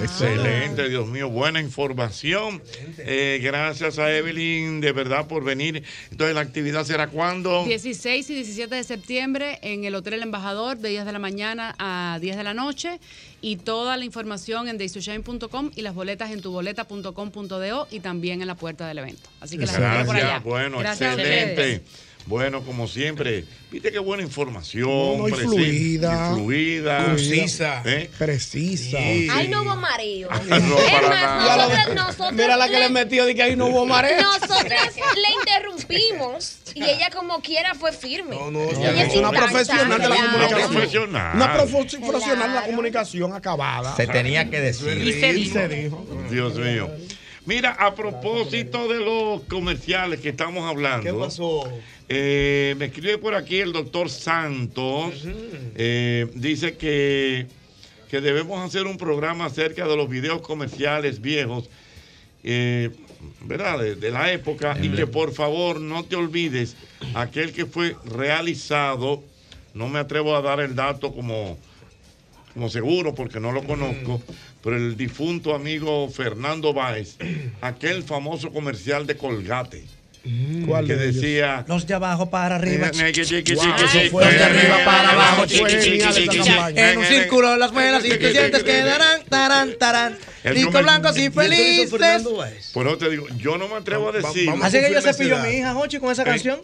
Excelente, Dios mío, buena información. Eh, gracias a Evelyn, de verdad, por venir. Entonces, ¿la actividad será cuándo? 16 y 17 de septiembre en el Hotel El Embajador de 10 de la mañana a 10 de la noche y toda la información en daystoshine.com y las boletas en tuboleta.com.do y también en la puerta del evento. Así que las espero por allá. Gracias, bueno, Gracias excelente. Bueno, como siempre, viste qué buena información. No, no, y preci- fluida. fluida. Concisa. ¿Eh? Precisa. Ay, no hubo mareo. no, es más, nosotros, nosotros Mira la que le metió de que ahí no hubo marea. Nosotros le interrumpimos y ella como quiera fue firme. No, no, ella es una profesional de la comunicación. profesional. Una profe- profesional de la comunicación acabada. Se tenía que decir. Y se dijo. Se dijo. Dios mío. Mira, a propósito de los comerciales que estamos hablando. ¿Qué pasó? Eh, me escribe por aquí el doctor Santos. eh, dice que, que debemos hacer un programa acerca de los videos comerciales viejos, eh, ¿verdad? De, de la época. Y que por favor no te olvides aquel que fue realizado. No me atrevo a dar el dato como como seguro porque no lo conozco, pero el difunto amigo Fernando Báez, aquel famoso comercial de Colgate. ¿Cuál que de ellos? decía Los de abajo para arriba. Eh, eh, Wow. de arriba para abajo. En un círculo las muelas y tus dientes quedarán tarán, tarán. El Ricos, blancos y ¿Y eso lo hizo felices. Por eso te digo, yo no me atrevo a decir Así que yo cepillo a mi hija, Jochi, con esa Eh, canción.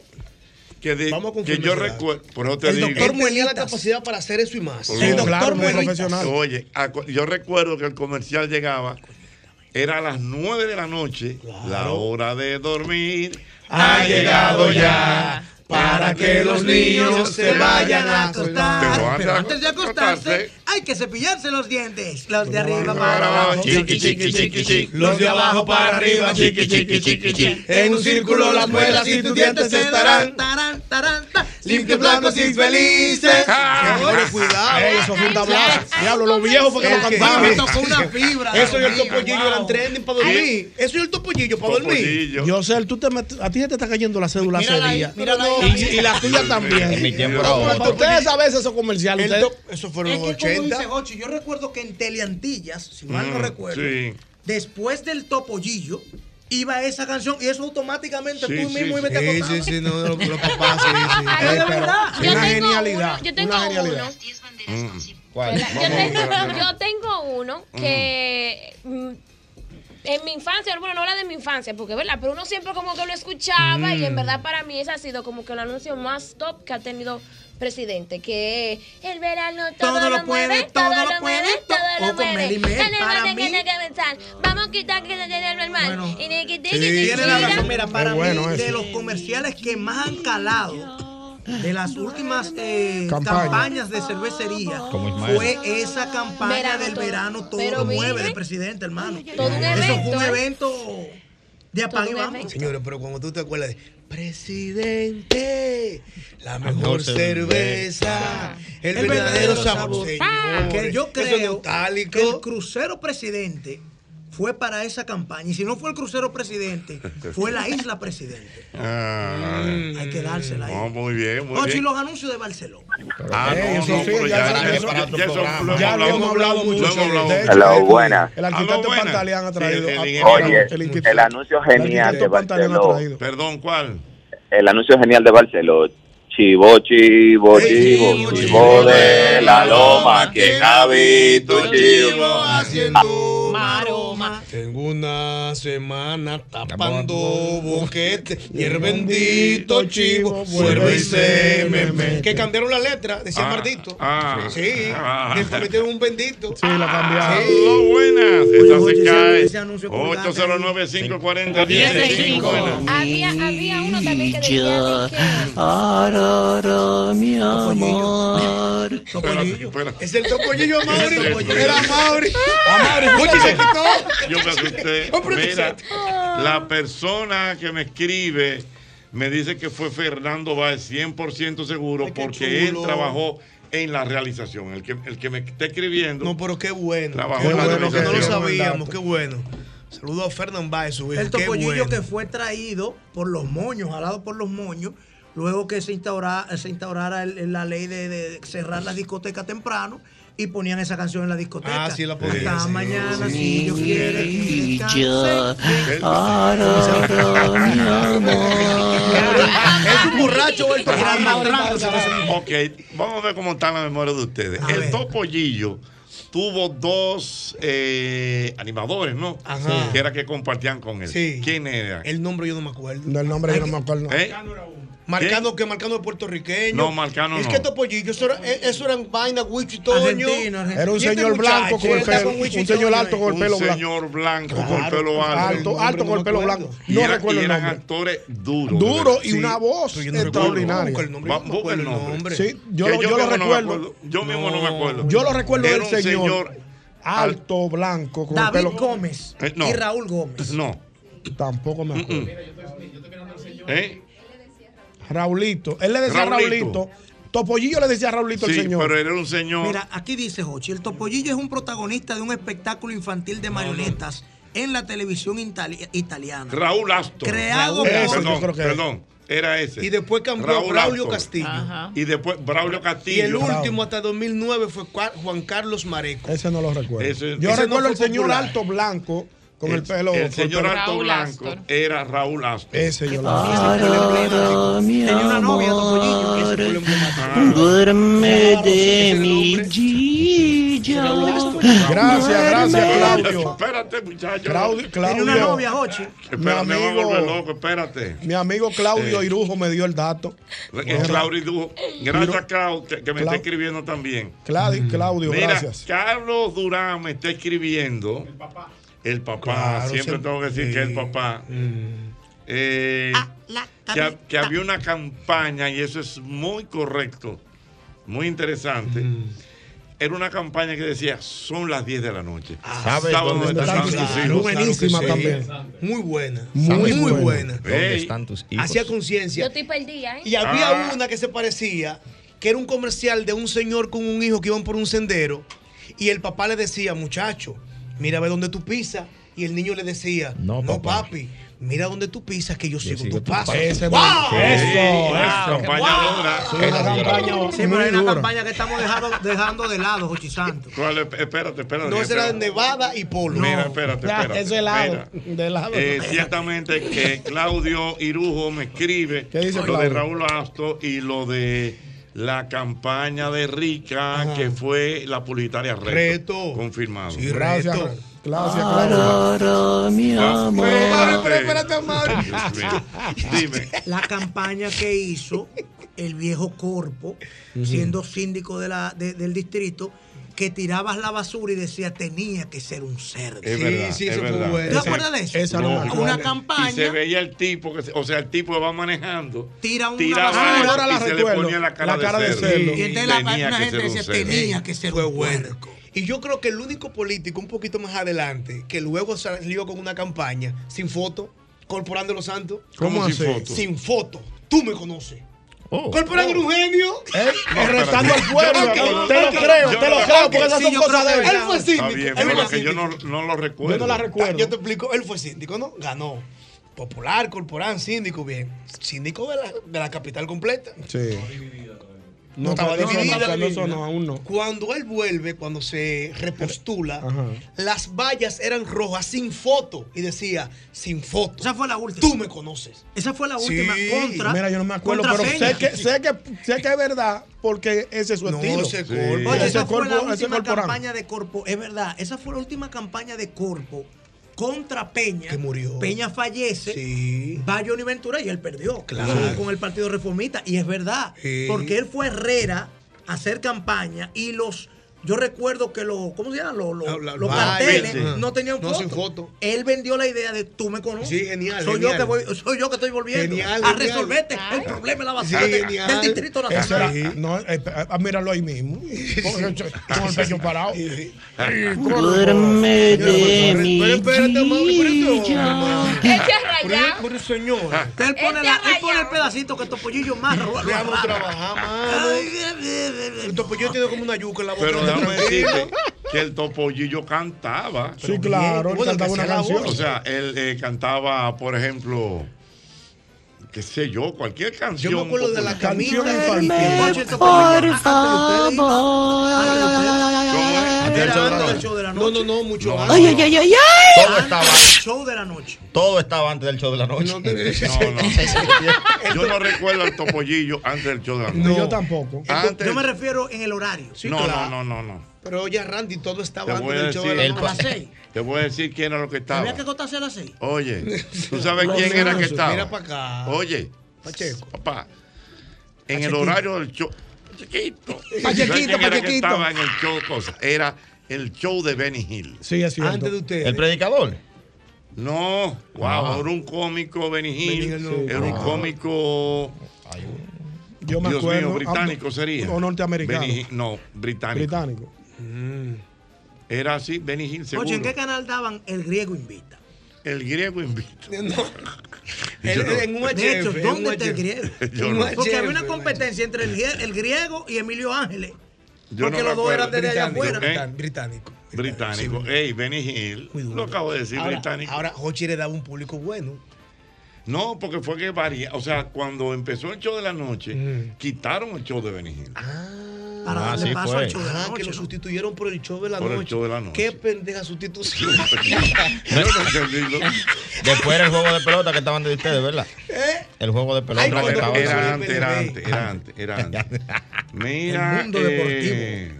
que, de- Vamos a que yo recuerdo. Por eso te El digo. doctor tenía la capacidad para hacer eso y más. Por El doctor muy Muelitas. profesional. Oye, yo recuerdo que el comercial llegaba, era a las 9 de la noche, la hora de dormir. Ha llegado ya para que los niños se vayan a acostar. Pero antes antes de acostarse, hay que cepillarse los dientes. Los de arriba para abajo. chiqui, chiqui, chiqui, chiqui. Los de abajo para arriba. Chiqui, chiqui, chiqui, chiqui. En un círculo las muelas y tus dientes estarán. Tarán, tarán, limpios, blancos y felices. Oye, cuidado. Ey, eso fue un tablazo. Diablo, los viejos fue que lo cantaban. Me tocó una fibra. Eso y el topollillo eran trending para dormir. Eso y el topollillo para dormir. Yo sé, tú te a ti se te está cayendo la cédula hace ahí. Y, la tuya también. Ustedes a veces esos comerciales. Eso fueron los que como 80. dice Jochi, yo recuerdo que en Teleantillas, si mal no Mm, recuerdo, sí. después del topollillo, iba esa canción y eso automáticamente Sí, tú mismo sí. ibas te Sí, sí, sí, no, los, los papás, sí, sí. Ay, de verdad. Yo una genialidad. uno, yo tengo una genialidad. uno. ¿Cuál? Yo tengo, yo tengo uno que mm, en mi infancia, bueno, no habla de mi infancia, porque verdad, pero uno siempre como que lo escuchaba y en Mm. verdad para mí ese ha sido como que el anuncio más top que ha tenido presidente, que el verano todo, Todo lo lo puede, mueve, todo todo lo puede, todo o lo mueve. Para mí. Vamos a quitar que se tiene el mal. Y ni que Sí, tiene la razón. Mira, para bueno mí, ese. de los comerciales que más han calado de las últimas eh, Campaña. campañas de cervecería Como fue esa campaña Verano del todo. verano todo lo mueve del presidente, hermano. todo un Eso fue evento, un ¿eh? De apague vamos. Señores, pero cuando tú te acuerdas de Presidente, la mejor cerveza, el, El verdadero verdadero sabor. sabor. Que yo creo que el crucero presidente fue para esa campaña. Y si no fue el crucero presidente, fue la isla presidente. Ah, Hay que dársela ahí. no, muy bien, muy y bien. los anuncios de Barcelona. Ah, no, eso no, sí, pero ya ya, eso- ya, eso lo Ya lo hemos hemos hablado mucho. hablado. De hecho, Hello, el- buenas. El arquitecto. Pantaleán ha Sí, traído. el ha- ingeniero. Oye, el arquitecto- el anuncio genial de traído. Perdón, ¿cuál? El anuncio genial de Barceló. Chivo, chivo, chivo, chivo de la loma. ¿Quién ha visto chivo? haciendo Maroma. Tengo una semana tapando boquete y el bendito chivo vuelve y se me mete. Que cambiaron la letra, decía Ah, Mardito. ah, sí, ah. después metieron un bendito. Sí, la cambiaron. Aló, buenas. Oye, Esa oye, se ese- cae. ese anuncio colgate 809 540 1065. 1065 Había, había uno también que decía de que mi amor. Espérate. Es el topollillo a Mauri. Es el topollillo. Era Mauri. A Mauri, se quitó. [LAUGHS] Yo me asusté. Mira, la persona que me escribe me dice que fue Fernando Báez 100% seguro porque él trabajó en la realización. El que, el que me está escribiendo. No, pero qué bueno. Trabajó Qué en la bueno que no lo realización. sabíamos. Qué bueno. Saludos a Fernán Baez, su hijo. El topollillo bueno. que fue traído por los moños, jalado por los moños, luego que se instaurara, se instaurara el- la ley de, de cerrar las discotecas temprano y ponían esa canción en la discoteca. Ah, sí la ponían, Hasta sí. mañana, si Dios quiere. que Ya, descanse. arara, mi amor. Es un borracho el grande. Ok, vamos a ver cómo está la memoria de ustedes. A el ver. Topollillo tuvo dos eh, animadores, ¿no? Ajá. Que era que compartían con él. Sí. ¿Quién era? El nombre yo no me acuerdo. Del nombre yo no me acuerdo. ¿Eh? Marcando que marcando de puertorriqueño. No, Marcano Es no. que Topollillo, eso, era, eh, eso eran vaina, Wicho y Toño. Era un este señor blanco muchacho, con el está pelo. con Un señor alto con el Un pelo blanco. señor blanco con Claro, pelo alto. Alto, alto con el pelo blanco. No era- recuerdo y el eran nombre. actores duros. Duro de y una voz no extraordinaria. busca el nombre, Va- busca el nombre. Sí, yo, yo lo recuerdo. Yo mismo no me acuerdo. Yo lo recuerdo del un señor, alto, blanco, con el David pelo. Gómez Eh, no. y Raúl Gómez. No. Tampoco me acuerdo. ¿Eh? Raulito. Él le decía Raulito. Raulito. Topollillo le decía Raulito al Sí, señor. pero era un señor. Mira, aquí dice Jochi, el Topollillo es un protagonista de un espectáculo infantil de marionetas en la televisión itali- italiana. Raúl Astor. Creado Raúl, por- Perdón, que- perdón. Era ese. Y después cambió Raúl Braulio Astor. Castillo. Ajá. Y después Braulio Y Castillo. el último hasta 2009 fue Juan Carlos Mareco. Ese no lo recuerdo. Ese- Yo ese recuerdo no el señor alto blanco con el, pelo. El señor pelo- Alto Raúl Blanco Astor. era Raúl Astor. Ese yo lo Tenía una novia, Topollillo. amor. Ese fue el emblemático. Duerme de mi Gilla. Gracias, gracias. Claudio. Espérate, muchacho. Claudio, Tenía una Claudio. novia, Jochi. Espérate, Mi me voy a volver amigo- loco, espérate. Mi amigo Claudio Sí. Irujo me dio el dato. Que Claudio dijo, gracias, Claudio, que, que me Clau- está escribiendo también. Claudio, Claudio Mira, gracias. Carlos Durán me está escribiendo. El papá. El papá. Claro, Siempre tengo que decir que el papá. Mm. Eh, Ah, la- que, ha- que había una campaña, y eso es muy correcto, muy interesante, Mm. era una campaña que decía, son las 10 de la noche. ¿Sabes dónde dónde están están tus tus hijos? hijos? Buenísima Claro que sí. también. Muy buena. Muy Muy, buena. buena. ¿Dónde están tus hijos? Hacía conciencia. Yo estoy perdida, ¿eh? Y había Ah. una que se parecía, que era un comercial de un señor con un hijo que iban por un sendero. Y el papá le decía, muchacho, mira a ver dónde tú pisas. Y el niño le decía, no, papi, mira dónde tú pisas, que yo sigo tus pasos. Ese ¡Wow! Eso, ¡Wow! eso. Campaña dura. Una campaña Sí, pero muy hay una dura. campaña que estamos dejando, dejando de lado, Jochi Santos. Espérate, espérate. No, ese era de. Nevada y Polo. Mira, espérate, Ya, espérate. eso es helado. espera. De helado. Eh, ciertamente que Claudio Irujo me escribe ¿Qué dice lo Claudio? de Raúl Asto y lo de la campaña de Rica que fue la publicitaria Reto. Reto. Confirmado. Sí, Gracias, reto. gracias. Ah, Pero, pero, espérate. espérate, Mario. Dios mío. Dime. La campaña que hizo el viejo Corpo, siendo síndico de la, de- del distrito, que tirabas la basura y decía tenía que ser un cerdo. Es Sí, verdad, sí, es eso fue verdad. ¿Te acuerdas de eso? Esa no me acuerdo. Una Y se campaña, veía el tipo, que, o sea, el tipo va manejando, tira una tiraba basura. eso ahora la y se recuerdo. le ponía la cara, La cara de de cerdo. cerdo. y entonces la, una que gente decía cerdo. tenía que ser Fue un puerco. Y yo creo que el único político un poquito más adelante que luego salió con una campaña sin foto, Corporán de los Santos. ¿Cómo ¿Cómo sin así? foto? Sin foto. Tú me conoces. Oh. Corporán era un genio. ¿Eh? No, Restando al pueblo. Yo no- Te lo creo, yo te lo creo, porque esas Sí, son cosas de él. Él fue Está síndico. bien, Él pero fue es que yo no, no lo recuerdo. Yo no la recuerdo. Yo te explico, él fue síndico, ¿no? Ganó. Popular, corporán, síndico, bien. Síndico de la, de la capital completa. Sí. No, No, estaba dividida. no, cuando la eso línea. no, aún no. Cuando él vuelve, cuando se repostula, Ajá. las vallas eran rojas sin foto. Y decía, sin foto. Esa fue la última. Tú me conoces. Esa fue la Sí. última contra. Mira, yo no me acuerdo, pero Peña. sé que, sé, que, sé que es verdad porque ese es su No, estilo. ese Sí. corpo. Oye, Ese esa fue la corpo- última campaña de Corpo. Es verdad, esa fue la última campaña de Corpo contra Peña. Que murió. Peña fallece. Sí. Va Johnny Ventura y él perdió. Claro. Con, el Partido Reformista. Y es verdad. Sí. Porque él fue Herrera a hacer campaña y los. Yo recuerdo que los, ¿cómo se llama? Los, los, La- la- los vallas, carteles sí. no tenían No, foto. sin foto. Él vendió la idea de tú me conoces. Sí, genial, Soy, genial. Yo que voy, soy yo que estoy volviendo Genial, a genial. resolverte el problema de la basura Sí, de- genial. del Distrito Nacional. era, no, eh, eh, míralo ahí mismo. Con el, el pecho parado. Duerme de mi espérate, Mauri, rayado. pero señor. Él pone, la- él pone el pedacito que Topollillo más Déjame trabajar, mano. El topollillo tiene como una yuca en la boca. Déjame decirte que el topollillo cantaba. Sí, claro, él bueno, cantaba una canción. O sea, él eh, cantaba, por ejemplo, qué sé yo, cualquier canción. Yo me acuerdo de la. Canción camisa infantil. Por favor. De la No, noche. no, no, mucho No, antes. Ay, ay, ay, ay, ay. Todo estaba, Antes del show de la noche. todo estaba antes del show de la noche. [LAUGHS] No No. Yo no recuerdo el topollillo antes del show de la noche. No, yo tampoco. Yo me refiero en el horario. No, no, no, no, no. Pero oye, Randy, todo estaba antes del show de la el noche. A las seis. [LAUGHS] te voy a decir quién era lo que estaba. Había que acostarse a las seis. Oye, [LAUGHS] ¿tú sabes quién era que estaba? Mira para acá. Oye, Pacheco. papá, en el horario del show. Pachequito. [LAUGHS] Pachequito, ¿Sabes quién era que Pachequito. estaba en el show? Cosa? Era el show de Benny Hill. Sí, es cierto. Antes de usted. El predicador. No, wow, Ah. era un cómico Benny Hill. Benny Hill, no. Era un Ah. cómico. Yo me Dios acuerdo. mío, británico sería. O norteamericano. Benny no, británico. Británico. Era así, Benny Hill, seguro. Oye, ¿en qué canal daban El Griego Invita? El griego invita. [LAUGHS] No. En, en un De hecho, ¿dónde está el griego? [LAUGHS] No. Porque había una un competencia entre el, grie- el griego y Emilio Ángeles. Yo Porque los dos eran desde allá afuera. ¿Eh? británico. Británico. Sí. Ey, Benny Hill. Lo acabo de decir, Ahora, británico. ahora Hochi le daba un público bueno. No, porque fue que varía. O sea, cuando empezó el show de la noche, quitaron el show de Benny Hill. Para Ah, darle sí paso fue. al show de la Ah, que noche. lo ¿no? sustituyeron por el show de la Por el noche. show de la noche. Qué pendeja sustitución. Yo no entendí. ¿no? Después era el juego de pelota que estaban de ustedes, ¿verdad? ¿Eh? El juego de pelota Ay, que estaba. Era el antes, era antes, era antes, era antes. [LAUGHS] Mira, El mundo eh,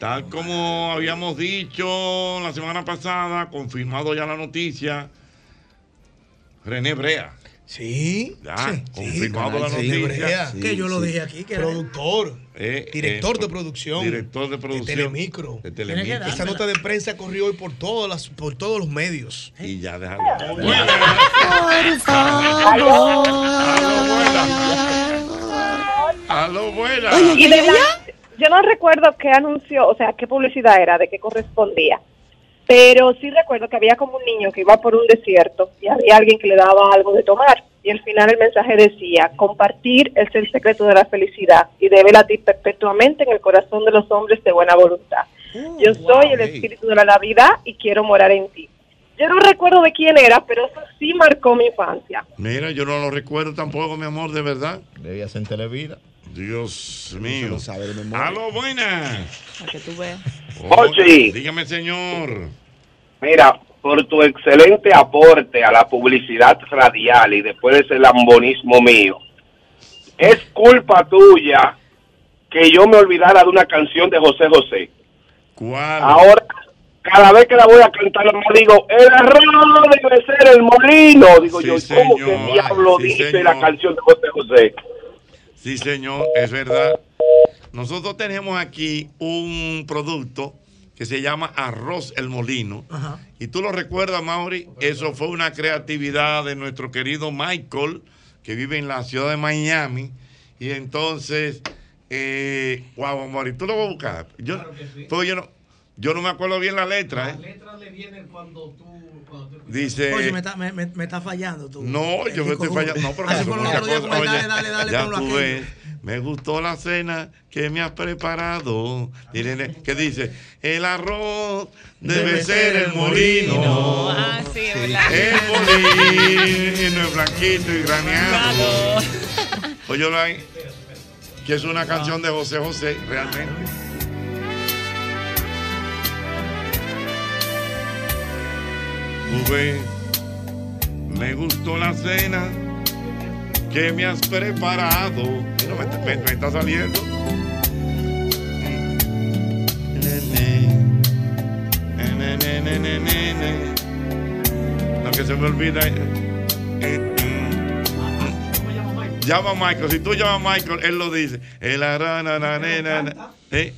tal como habíamos dicho la semana pasada, confirmado ya la noticia, René Brea. Sí. Ya, sí, confirmado sí, la noticia. Brea. que yo lo dije aquí. Que Productor. Eh, Director eh, de producción. Director de producción. Telemicro. De Telemicro. Esa nota de prensa corrió hoy por todos, las, por todos los medios. Y ya déjalo. Por favor. Aló, buena. Oye, oye, yo no recuerdo qué anuncio, o sea, qué publicidad era, de qué correspondía. Pero sí recuerdo que había como un niño que iba por un desierto y había alguien que le daba algo de tomar. Y al final el mensaje decía, compartir es el secreto de la felicidad y debe latir perpetuamente en el corazón de los hombres de buena voluntad. Yo soy el espíritu de la Navidad y quiero morar en ti. Yo no recuerdo de quién era, pero eso sí marcó mi infancia. Mira, yo no lo recuerdo tampoco, mi amor, de verdad. Debía ser en Televida. Dios mío. Aló, buenas. Para que tú veas. Oye, dígame, señor. Mira, por tu excelente aporte a la publicidad radial y después de ese lambonismo mío, es culpa tuya que yo me olvidara de una canción de José José. ¿Cuál? Ahora, cada vez que la voy a cantar, me digo, el error debe ser el molino. Digo yo, ¿cómo que diablo Sí, dice señor. la canción de José José? Sí, señor, es verdad. Nosotros tenemos aquí un producto que se llama Arroz El Molino. Y tú lo recuerdas, Mauri, eso fue una creatividad de nuestro querido Michael, que vive en la ciudad de Miami. Y entonces, eh, wow, Mauri, tú lo vas a buscar. Yo, pues yo, no, yo no me acuerdo bien la letra. ¿eh? letras le vienen cuando tú. Dice. Oye, me está, me, me- me está fallando tú. No, yo me estoy fallando. No, [LAUGHS] pero Así cosa, como, oye, dale, dale, dale ya con lo tú ves, me gustó la cena que me has preparado. ¿Qué dice? El arroz debe, ser el molino. Ah, sí, es verdad. El molino es blanquito y graneado. Oye, que es una canción de José José, realmente. Tú ves, me gustó la cena que me has preparado. Mira, me, me- me está saliendo. No, que se me olvida. eh, eh, mm. Llama a Michael. Si tú llamas a Michael, él lo dice. El arana, na, ne, na, na. ¿Eh?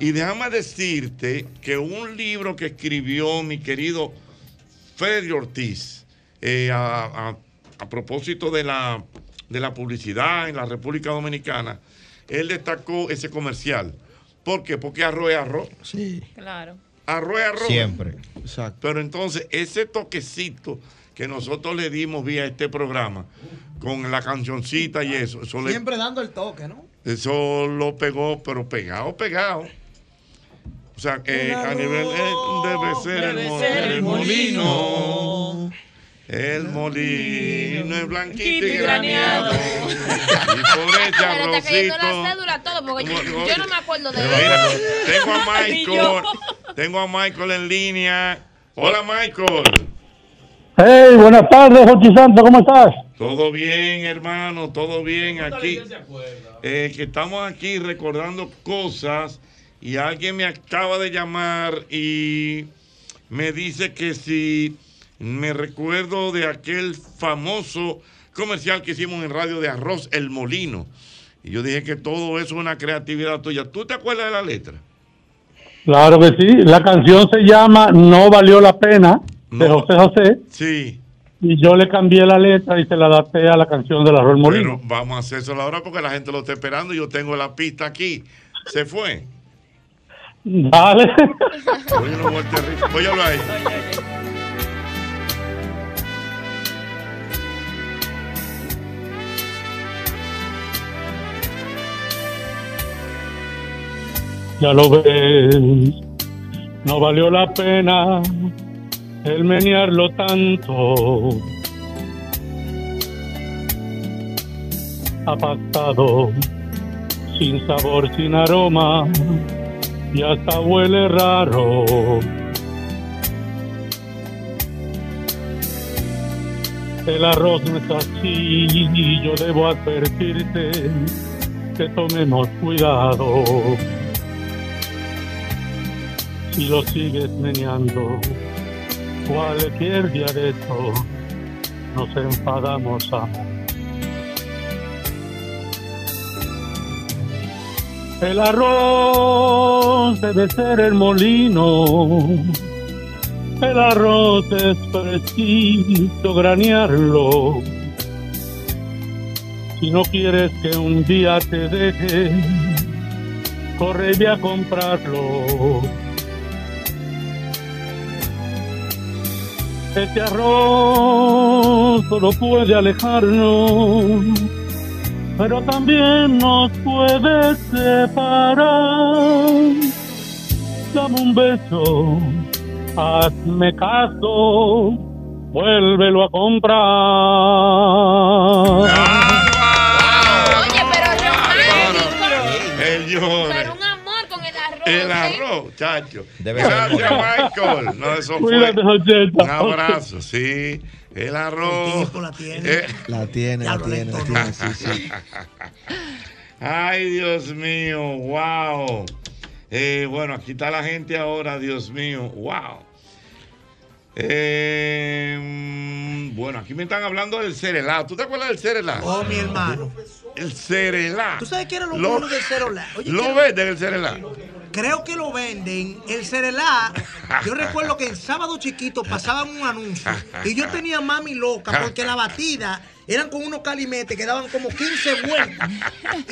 Y déjame decirte que un libro que escribió mi querido Freddy Ortiz eh, a, a- a propósito de la, de la publicidad en la República Dominicana, él destacó ese comercial. ¿Por qué? Porque arroz es arroz. Sí. Claro. Arroz es arroz. Siempre. Exacto. Pero entonces, ese toquecito que nosotros le dimos vía este programa, con la cancioncita y eso, eso, le- Siempre dando el toque, ¿no? eso lo pegó, pero pegado, pegado. O sea, que a nivel eh, debe ser el, mo- ser el molino. El molino es blanquito y graneado. Y por [LAUGHS] ese Pero te cayendo arrocito. la cédula todo, porque yo, no me acuerdo de mira, tengo a [LAUGHS] Michael. Tengo a Michael en línea. Hola, Michael. Hey, buenas tardes, Jochi Santos, ¿cómo estás? Todo bien, hermano, todo bien aquí. Eh, que estamos aquí recordando cosas y alguien me acaba de llamar y me dice que si me recuerdo de aquel famoso comercial que hicimos en radio de arroz El Molino. Y yo dije que todo eso es una creatividad tuya. ¿Tú te acuerdas de la letra? Claro que sí, la canción se llama No valió la pena, de José José, Sí. y yo le cambié la letra y se la adapté a la canción del Arroz Molino. Pero vamos a hacer eso ahora porque la gente lo está esperando. Yo tengo la pista aquí. Se fue. Dale. Oye, no vuelta rico. Óyalo ahí. Ya lo ves, no valió la pena el menearlo tanto. Ha pasado sin sabor, sin aroma y hasta huele raro. El arroz no es así y yo debo advertirte que tomemos cuidado. Si lo sigues meneando, cualquier día de esto nos enfadamos, amor. El arroz debe ser el molino. El arroz es preciso granearlo. Si no quieres que un día te deje, corre y a comprarlo. Este arroz solo puede alejarnos, pero también nos puede separar. Dame un beso, hazme caso, vuélvelo a comprar. El arroz. El ¿eh? chacho. Gracias. Michael. No, eso fue. Cuídate, Jocheta. Un abrazo, sí. El arroz. la tiene. Eh, La tiene, la tiene, la tiene, sí, sí. [LAUGHS] Ay, Dios mío, wow. Eh, bueno, aquí está la gente ahora, Dios mío, wow. Eh, mm, bueno, aquí me están hablando del Cerelá. ¿Tú te acuerdas del Cerelá? Oh, mi hermano. El Cerelá. ¿Tú sabes qué era lo, Lo- bueno del Cerelá? Oye, ¿Lo ¿qué- venden el Cerelá? Creo que lo venden. El Cerelá, yo recuerdo que en sábado chiquito pasaban un anuncio y yo tenía mami loca porque la batida eran con unos calimetes que daban como 15 vueltas.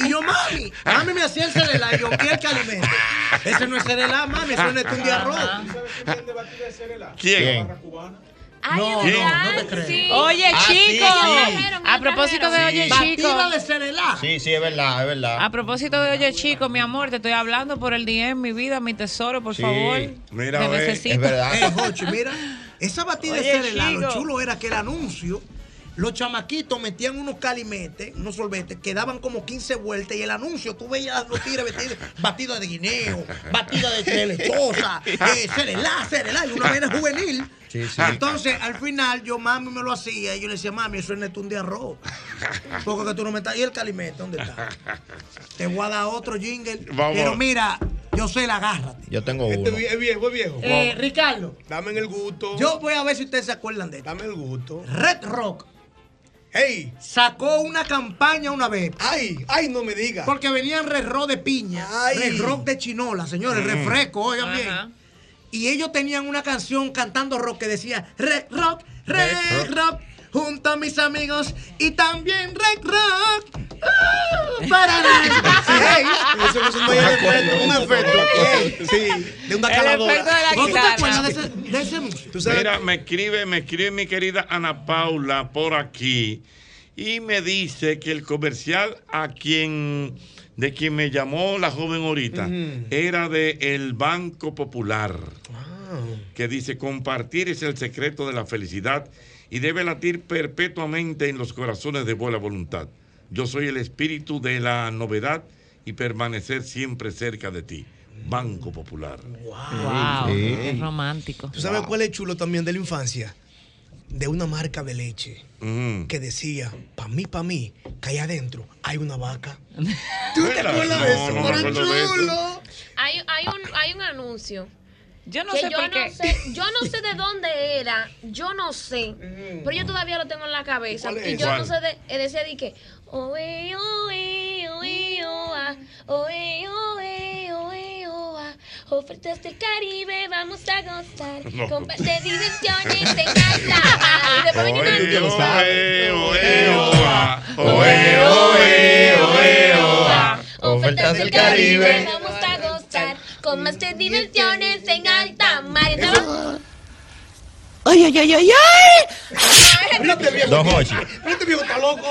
Y yo, mami, mami me hacía el Cerelá y yo, ¿qué es el calimete? Ese no es Cerelá, mami, eso no es un de arroz. ¿Quién? No, ¿Quién? no, no te creo. Oye, Ah, chico. sí. A propósito de Oye, chico. Batida de. Sí, sí, es verdad, es verdad. A propósito de Oye, chico, mi amor, te estoy hablando por el DM, mi vida, mi tesoro, por Sí, favor. mira, Te necesito. es verdad. Eh, Jochi, mira, esa batida de Oye, Cerelá, lo chico. chulo era que el anuncio, los chamaquitos metían unos calimetes, unos sorbetes, que daban como 15 vueltas y el anuncio, tú veías los tigres vestidos, batida de guineo, batida de lechosa, eh, Cerelá, Cerelá, y una vaina juvenil. Sí, sí. Entonces, al final, yo mami me lo hacía y yo le decía, mami, eso es netún de arroz. Porque que tú no me estás. ¿Y el calimete dónde está? Te voy a dar otro jingle. Vamos. Pero mira, yo sé la agárrate. Yo tengo Este uno. es viejo, es viejo. Eh, Ricardo, Dame el gusto. yo voy a ver si ustedes se acuerdan de esto. Dame el gusto. Red Rock ¡Ey! sacó una campaña una vez. ¡Ay! ¡Ay, no me digas! Porque venían Red Rock de piña, Rock de chinola, señores, refresco, oigan Ajá. bien. Y ellos tenían una canción cantando rock que decía Red Rock, Red Rock. Junto a mis amigos y también Red Rock. Ah, para Ey, eso es un mayor efecto, un efecto. Ey, sí, de una El caladora. efecto de la ¿Vos te de ese, de ese Mira, me escribe, me escribe mi querida Ana Paula por aquí y me dice que el comercial a quien de quien me llamó la joven ahorita era de el Banco Popular. Que dice compartir es el secreto de la felicidad y debe latir perpetuamente en los corazones de buena voluntad. Yo soy el espíritu de la novedad y permanecer siempre cerca de ti. Banco Popular. Wow, Sí. es romántico. ¿Tú sabes cuál es chulo también de la infancia? De una marca de leche Mm. que decía, pa' mí, pa' mí, que ahí adentro hay una vaca. [LAUGHS] ¿Tú te acuerdas de eso? No, no me Pero acuerdo de eso. chulo. Hay, hay, un, hay un anuncio. Yo no que sé yo por no qué. sé, yo no sé de dónde era, yo no sé, pero yo todavía lo tengo en la cabeza ¿Cuál es? y yo ¿Cuál? no sé de, decía de que oe oe oe oa, oe oe oe oa, ofertas del Caribe vamos a gozar, [LAUGHS] No. comparte diversiones en alta y después un Oe, oe, oe, oa. Oe, oe, oe, oa. Ofertas del Caribe vamos con más de diversiones en alta mar. ¡Ay, ay, ay, ay, ay! Don Hochi. Este viejo está loco.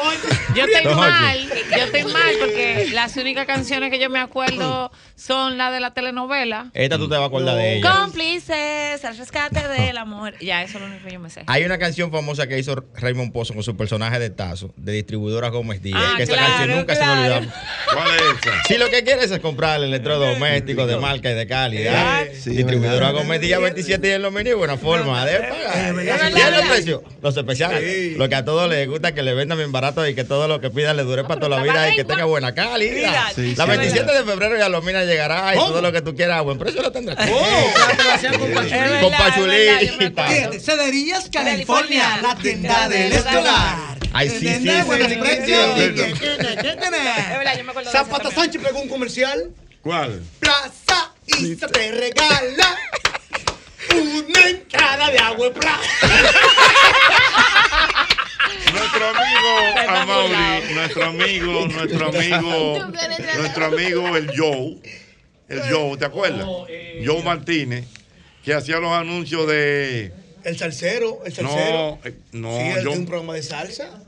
Yo estoy Don mal, yo estoy mal porque las únicas canciones que yo me acuerdo son las de la telenovela. Esta tú te vas a acordar de ella. Cómplices, al rescate del amor. Ya, eso es lo único que yo me sé. Hay una canción famosa que hizo Raymond Pozo con su personaje de Tazo, de distribuidora Gómez Díaz, Ah, que esa claro, canción nunca se me olvidó. ¿Cuál es esa? Si lo que quieres es comprar electrodomésticos de marca y de calidad, Sí, distribuidora. Gómez Díaz 27 y en los menús, buena forma de pagar. ¿Y el precio? Los especiales. Lo que a todos les gusta, que le vendan bien barato y que todo lo que pidan le dure para toda la vida y que tenga buena calidad. Sí, La sí, 27 de febrero ya Lomina llegará y ¿Cómo? todo lo que tú quieras a buen precio lo tendrás. verdad, Con pachulí Cederías California, la tienda del escolar. Ay, sí, sí, buenos precios. sí, ¿Y sí. qué tiene? ¿Qué tiene? Zapata. Sánchez pegó un comercial. ¿Cuál? Plaza y se te regala una entrada de agua. Nuestro amigo Amaury, nuestro amigo, nuestro amigo, nuestro amigo el Joe, el Joe, ¿te acuerdas? Joe Martínez, que hacía los anuncios de. El salsero, el salsero. No, eh, no, sí, tiene un programa de salsa.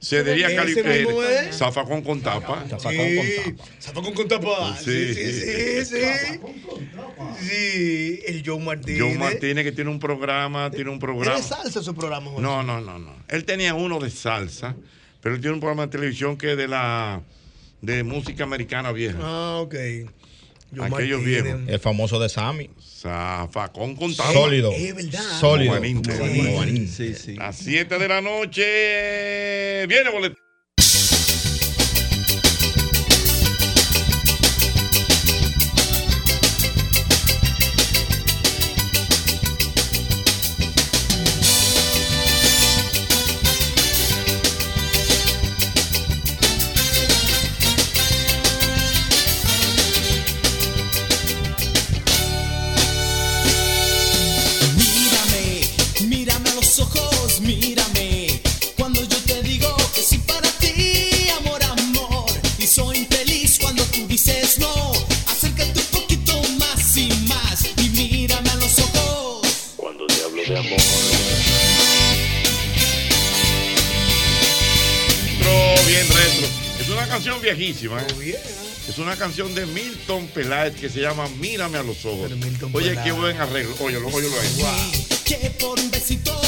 Cedería Ese Cali mismo eh, es. Zafacón con tapa. Sí, Zafacón con tapa. Sí, sí, sí, sí. Sí, el Joe Martínez. Joe Martínez que tiene un programa, tiene un ¿Es programa. de salsa su programa, Jorge? No, no, no, no. Él tenía uno de salsa, pero él tiene un programa de televisión que es de la de música americana vieja. Ah, ok. Aquellos Martínez. viejos. El famoso de Sammy. Zafacón con tapa. Sólido. Es verdad. Sólido. Como Juanito. Como Juanito. Sí, sí. Las 7 de la noche. Viene boletín. Canción viejísima. ¿eh? Es una canción de Milton Peláez que se llama Mírame a los ojos. Oye, qué buen arreglo. Óyelo, óyelo ahí. Que por un besito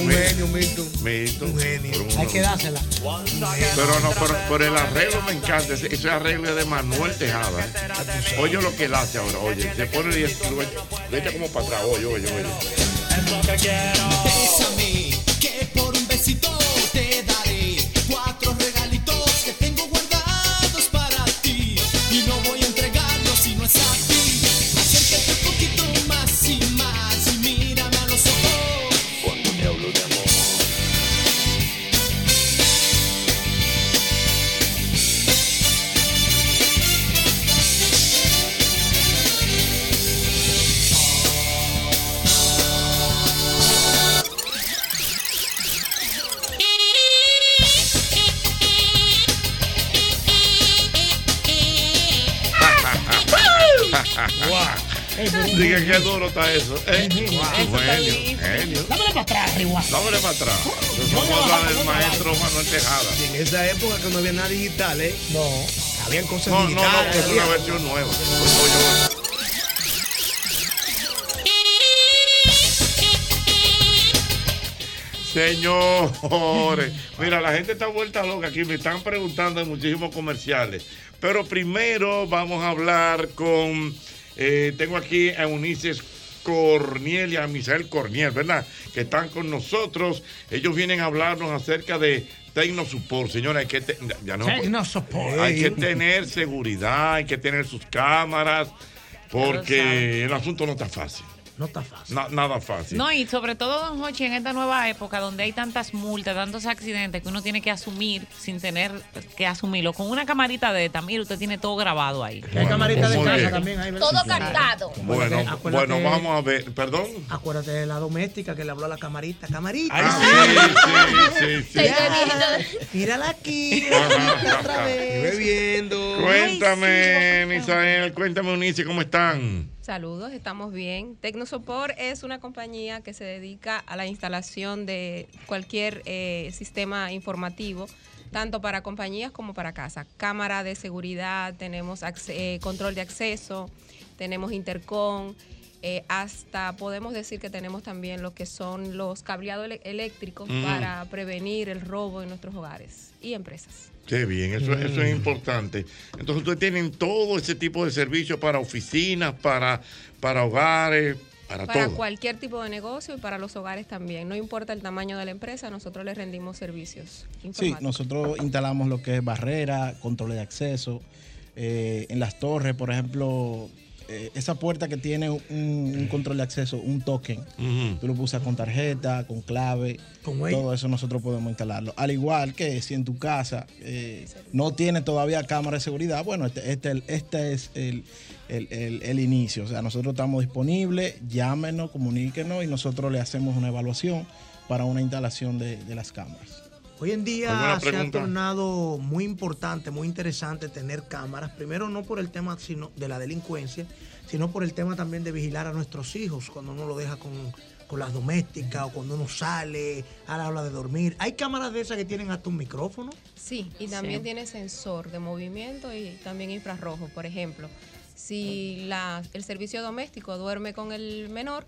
Milton, Un genio, Milton. Milton. Un genio. Hay que dársela. Pero no, pero, pero el arreglo me encanta. Ese, ese arreglo es de Manuel Tejada. ¿eh? Oye lo que él hace ahora. Oye, se pone y echa como para atrás. Oye, oye, oye. Bésame, que por un besito Diga qué duro está eso. ¿eh? Wow. Genio, genio. Dámele para atrás, Riwa. Dámele para atrás. A hablar del maestro Manuel Tejada. Y en esa época que no había nada digital, ¿eh? No. Habían cosas No, no, no, digitales. es una versión nueva. Oye. Señores, mira, la gente está vuelta loca aquí, me están preguntando en muchísimos comerciales. Pero primero vamos a hablar con, eh, tengo aquí a Unices Corniel y a Misael Corniel, ¿verdad? Que están con nosotros. Ellos vienen a hablarnos acerca de Tecnosupport. Señora, hay que, te- ya no, Tecnosupport. hay que tener seguridad, hay que tener sus cámaras, porque el asunto no está fácil. No está fácil. Na- nada fácil. No, y sobre todo, don Hochi, en esta nueva época donde hay tantas multas, tantos accidentes que uno tiene que asumir sin tener que asumirlo. Con una camarita de esta, mira, usted tiene todo grabado ahí. Hay camarita de casa bien. también. Ahí. Todo cantado. Bueno, Acuérdate- bueno, vamos a ver. Perdón. Acuérdate de la doméstica que le habló a la camarita. Camarita. Ah, sí, sí, sí, sí. Ya, Mírala aquí. mírala otra vez. Bebiendo. Cuéntame, Misael, cuéntame, Unice, ¿cómo están? Saludos, estamos bien. Tecnosopor es una compañía que se dedica a la instalación de cualquier eh, sistema informativo, tanto para compañías como para casa. Cámara de seguridad, tenemos eh, control de acceso, tenemos intercom, eh, hasta podemos decir que tenemos también lo que son los cableados eléctricos Mm. para prevenir el robo en nuestros hogares y empresas. Qué bien, eso, eso es importante. Entonces, ustedes tienen todo ese tipo de servicios para oficinas, para, para hogares, Para, para todo. cualquier tipo de negocio y para los hogares también. No importa el tamaño de la empresa, nosotros les rendimos servicios. Sí, nosotros instalamos lo que es barrera, control de acceso. eh, en las torres, por ejemplo, eh, esa puerta que tiene un, un control de acceso, un token, tú lo usas con tarjeta, con clave, todo eso nosotros podemos instalarlo. Al igual que si en tu casa eh, no tiene todavía cámara de seguridad, bueno, este, este, este es el, el- el- el inicio. O sea, nosotros estamos disponibles, llámenos, comuníquenos y nosotros le hacemos una evaluación para una instalación de, de las cámaras. Hoy en día ¿Alguna se ha tornado muy importante, muy interesante tener cámaras. Primero no por el tema sino de la delincuencia, sino por el tema también de vigilar a nuestros hijos cuando uno lo deja con, con las domésticas o cuando uno sale a la hora de dormir. Hay cámaras de esas que tienen hasta un micrófono. Sí, y también Sí. tiene sensor de movimiento y también infrarrojo. Por ejemplo, si la, el servicio doméstico duerme con el menor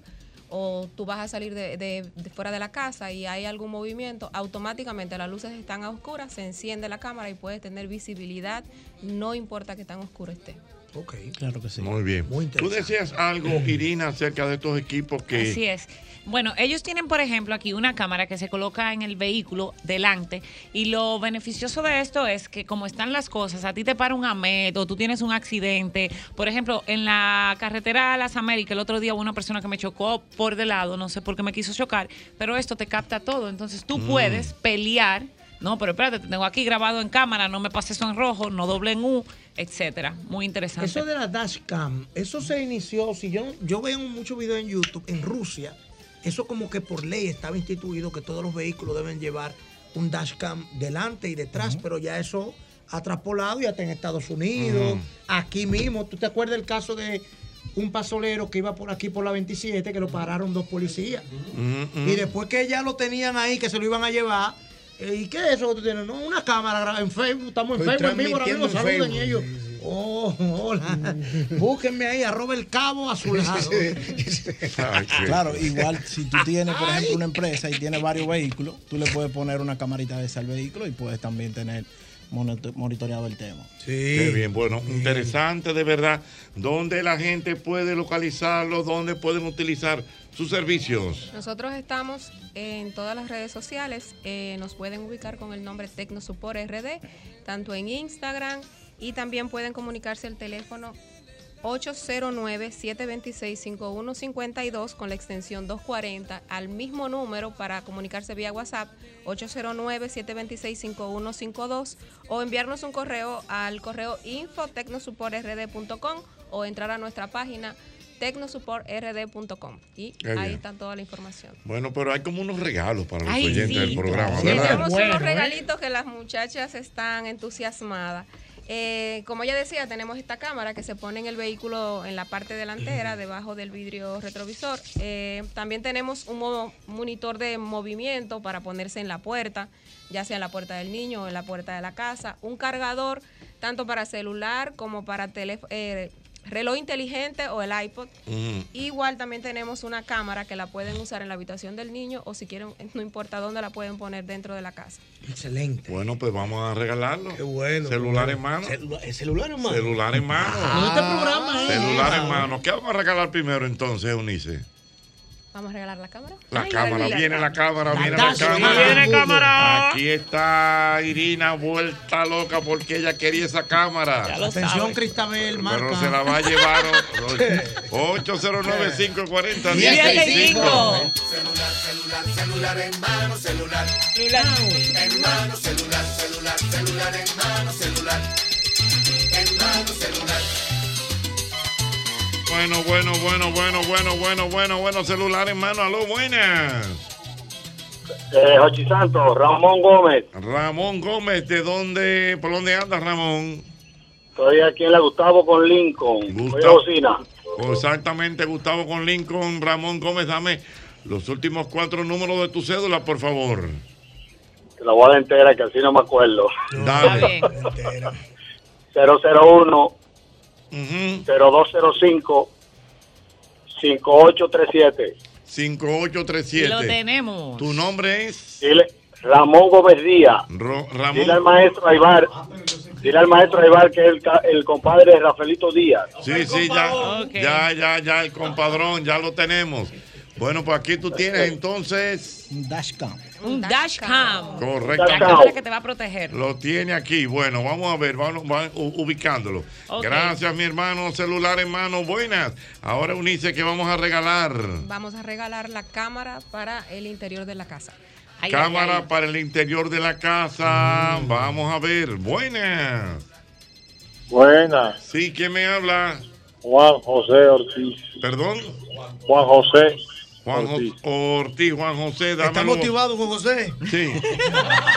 o tú vas a salir de, fuera de la casa y hay algún movimiento, automáticamente las luces están a oscuras, se enciende la cámara y puedes tener visibilidad, no importa que tan oscuro esté. Ok. Claro que sí. Muy bien. Tú decías algo, Irina, acerca de estos equipos que. Así es. Bueno, ellos tienen, por ejemplo, aquí una cámara que se coloca en el vehículo delante y lo beneficioso de esto es que como están las cosas, a ti te para un AMET o tú tienes un accidente. Por ejemplo, en la carretera a las Américas, el otro día hubo una persona que me chocó por de lado, no sé por qué me quiso chocar, pero esto te capta todo. Entonces tú Mm. puedes pelear. No, pero espérate, te tengo aquí grabado en cámara, no me pases eso en rojo, no doble en U, etcétera. Muy interesante. Eso de la dashcam, eso se inició, si yo, yo veo muchos videos en YouTube, en Rusia, eso como que por ley estaba instituido que todos los vehículos deben llevar un dashcam delante y detrás, pero ya eso ha traspolado y hasta en Estados Unidos, aquí mismo. ¿Tú te acuerdas el caso de un pasolero que iba por aquí por la 27 que lo pararon dos policías? Y después que ya lo tenían ahí, que se lo iban a llevar, ¿y qué es eso que tú tienes? No, una cámara en Facebook, estamos en Estoy Facebook en vivo, ahora mismo saluden y ellos. Oh, hola. [LAUGHS] Búsquenme ahí, arroba el cabo a su lado. Claro, igual si tú tienes, por ejemplo, una empresa y tienes varios vehículos, tú le puedes poner una camarita de esa al vehículo y puedes también tener monito- monitoreado el tema. Qué bien, bueno, interesante de verdad. ¿Dónde la gente puede localizarlo? ¿Dónde pueden utilizar sus servicios? Nosotros estamos en todas las redes sociales, eh, nos pueden ubicar con el nombre Tecnosuport RD, tanto en Instagram y también pueden comunicarse al teléfono 809-726-5152 con la extensión 240 al mismo número para comunicarse vía WhatsApp 809-726-5152 o enviarnos un correo al correo info tecnosupportrd.com o entrar a nuestra página tecnosupportrd.com y Qué ahí bien. está toda la información. Bueno, pero hay como unos regalos para los Ay, oyentes sí. del programa, Sí, ¿verdad? Tenemos unos regalitos que las muchachas están entusiasmadas. Eh, como ya decía, tenemos esta cámara que se pone en el vehículo en la parte delantera, debajo del vidrio retrovisor. Eh, también tenemos un mo- monitor de movimiento para ponerse en la puerta, ya sea en la puerta del niño o en la puerta de la casa. Un cargador tanto para celular como para teléfono. Reloj inteligente o el iPod. Igual también tenemos una cámara que la pueden usar en la habitación del niño o si quieren, no importa dónde la pueden poner dentro de la casa. Excelente. Bueno, pues vamos a regalarlo. Qué bueno. Celular en mano. Celu- ¿el celular en mano? Celular en mano. Ah, este programa es- Celular en mano. ¿Qué vamos a regalar primero entonces, Eunice? Vamos a regalar la cámara. La Ay, cámara, viene la cámara, La viene la cámara. viene cámara. Aquí está Irina vuelta loca porque ella quería esa cámara. Atención, Cristabel, marca. Pero se la va a llevar 809-540-1065. [LAUGHS] Celular, celular, celular en mano, celular. En mano, celular, celular, celular en mano, celular. En mano, celular. Bueno, bueno, bueno, bueno, bueno, bueno, bueno, bueno, celular en mano. Aló, buenas. Eh, Jochi Santos, Ramón Gómez. Ramón Gómez, ¿de dónde, por dónde andas, Ramón? Estoy aquí en la Gustavo con Lincoln. Voy a Gustavo. bocina. Exactamente, Gustavo con Lincoln. Ramón Gómez, dame los últimos cuatro números de tu cédula, por favor. Te la voy a dar entera, que así no me acuerdo. Dale. 001 [LAUGHS] 0205 5837. 5837. Lo tenemos. ¿Tu nombre es? Dile, Ramón Gómez Díaz. Ro- Dile Ramón. al maestro Aibar. Dile al maestro Aibar que es el, compadre de Rafaelito Díaz. Sí, sí, ya, ya, ya, ya, el compadrón, ya lo tenemos. Bueno, pues aquí tú tienes entonces. Un dashcam. Un dashcam. Correcto. La cámara que te va a proteger. Lo tiene aquí. Bueno, vamos a ver, vamos, ubicándolo. Gracias, mi hermano. Celular en mano, buenas. Ahora unice que vamos a regalar. Vamos a regalar la cámara para el interior de la casa. Cámara para el interior de la casa. Vamos a ver. Buenas. Buenas. Sí, ¿quién me habla? Juan José Ortiz. ¿Perdón? Juan José. Juan Ortiz. Ortiz, Juan José, ¿Está motivado con José? Sí.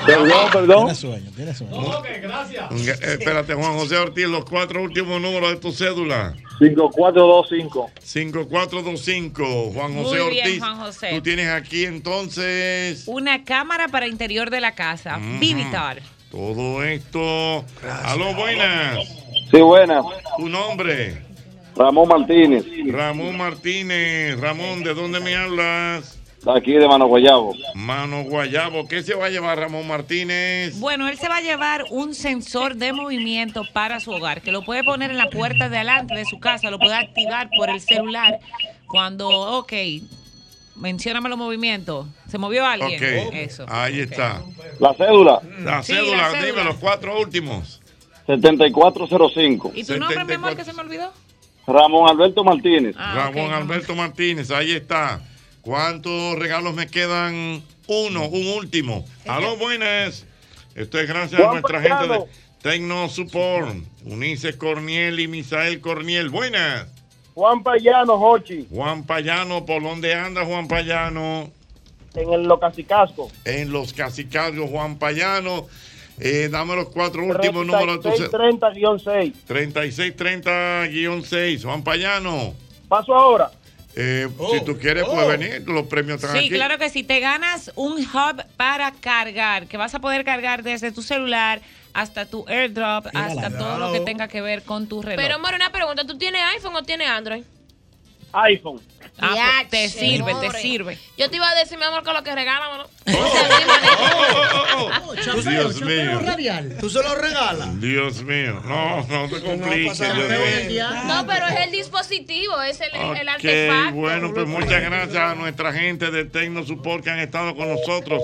Perdón, perdón. Tiene sueño, tiene sueño. gracias. Eh, Espérate, Juan José Ortiz, los cuatro últimos números de tu cédula. 5425. 5425, Juan Muy José bien, Ortiz. Juan José. Tú tienes aquí entonces Una cámara para interior de la casa. Vivitar. todo esto. Aló, buenas. Sí, buenas. Tu nombre. Ramón Martínez. Ramón Martínez. Ramón, ¿de dónde me hablas? Aquí de Mano Guayabo. Mano Guayabo. ¿Qué se va a llevar Ramón Martínez? Bueno, él se va a llevar un sensor de movimiento para su hogar, que lo puede poner en la puerta de adelante de su casa, lo puede activar por el celular. Cuando, ok, mencióname los movimientos. ¿Se movió alguien? Ok, Eso. ahí está. La cédula. La Sí, cédula, la cédula. dime los cuatro últimos. 7405. ¿Y tu nombre, mi amor, que se me olvidó? Ramón Alberto Martínez. Ah, Ramón Alberto Martínez, ahí está. ¿Cuántos regalos me quedan? Uno, un último. Aló, buenas. Esto es gracias a nuestra gente de Tecno Support. Unice Corniel y Misael Corniel. Buenas. Juan Payano, Jochi. Juan Payano, ¿por dónde anda Juan Payano? En el Locasicasco. En los Casicarios, Juan Payano. Eh, dame los cuatro últimos números de tu ce- 3630-6. 3630-6. Juan Payano. Paso ahora. eh, si tú quieres, puedes venir. Los premios están Sí, aquí. claro que sí. Te ganas un hub para cargar, que vas a poder cargar desde tu celular hasta tu airdrop, hasta todo lo que tenga que ver con tu reloj. Pero, amor, una pregunta. ¿Tú tienes iPhone o tienes Android? iPhone. Ah, pues, te sirve, te sirve. Yo te iba a decir, mi amor, que lo que regalan, ¿no? Dios mío. ¿Tú se lo regalas? Dios mío. No, no te compliques. No, pero es el dispositivo, es el, el Ok, artefacto. bueno, pues muchas gracias a nuestra gente de Tecno Support que han estado con nosotros,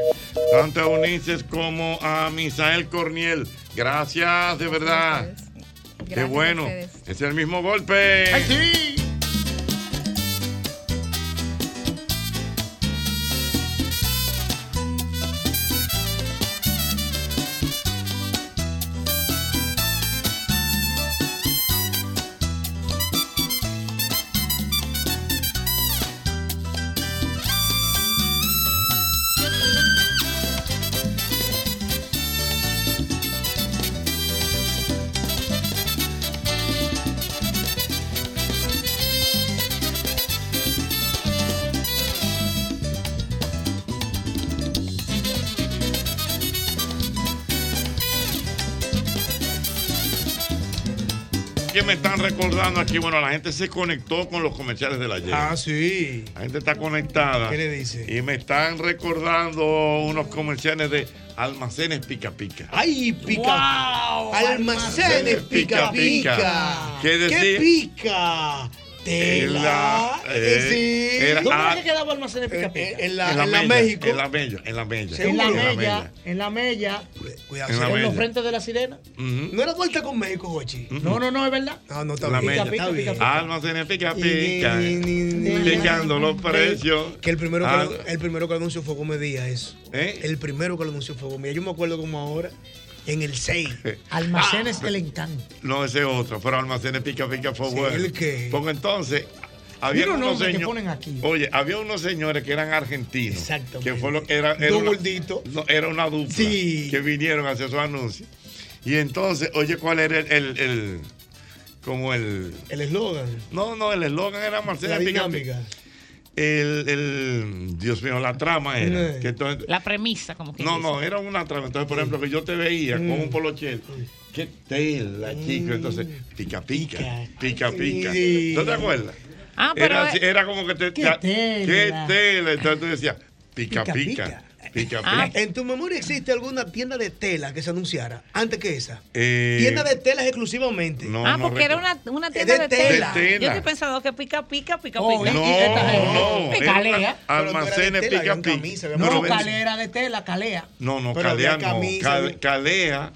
tanto a Unices como a Misael Corniel. Gracias, de verdad. Qué Gracias a bueno. Es el mismo golpe. que me recordando aquí, bueno, la gente se conectó con los comerciales de la ayer. Ah, sí. La gente está conectada. ¿Qué le dice? Y me están recordando unos comerciales de almacenes pica pica. ¡Ay, pica! Almacenes pica pica. ¿Qué decía? pica? Tela. En la- eh, sí. era- ¿Dónde ah, era que quedaba almacenes pica pica? En la, en la, en la Mella, México. En la Mella, en la Mella. En la En la mella, en la mella, Cuidado, En en los frentes de la sirena. Ujú. ¿No era vuelta con México, Jochi? No, no, no, es verdad. No, no está La bien. Pica Y- pica. y- y- Picando los precios. Que el primero que, Ah. lo, el primero que anunció fue Comedia, eso. ¿Eh? El primero que lo anunció fue Comedia. Yo me acuerdo como ahora, en el 6. [LAUGHS] Almacenes Ah. el encanto. No, ese otro, pero almacenes pica pica fue Sí, bueno. ¿el qué? Porque entonces, había Unos unos nombres que señores. ponen aquí. Oye, había unos señores que eran argentinos. Exactamente. Que fue lo que era. era una- gorditos. no, era una dupla. Sí. Que vinieron a hacer sus anuncios. Y entonces, oye, ¿cuál era el. el- el- como el. El eslogan. No, no, el eslogan era Marcela La Pica dinámica. Pica. El, el- Dios mío, la trama era. Eh. que entonces- La premisa, como que no, dice. no, era una trama. Entonces, por ejemplo, que yo te veía con Mm. un polochel. Qué tela, chico. Entonces, pica, pica, pica, pica. Sí. ¿No te acuerdas? Ah, pero Era, es- era como que te. Qué te- tela. Qué tela. Entonces tú decías, pica, Pica, pica. Ah, pica. ¿En tu memoria existe alguna tienda de tela que se anunciara antes que esa? Eh, Tienda de telas exclusivamente. No, ah, no porque era una, una tienda de de, tela. tela. De tela. Yo estoy pensando que pica, pica, pica, Oh, pica. No, no. Calea. Almacenes pica pica. No, calera de tela, calea. No, no, Calea no. Calea.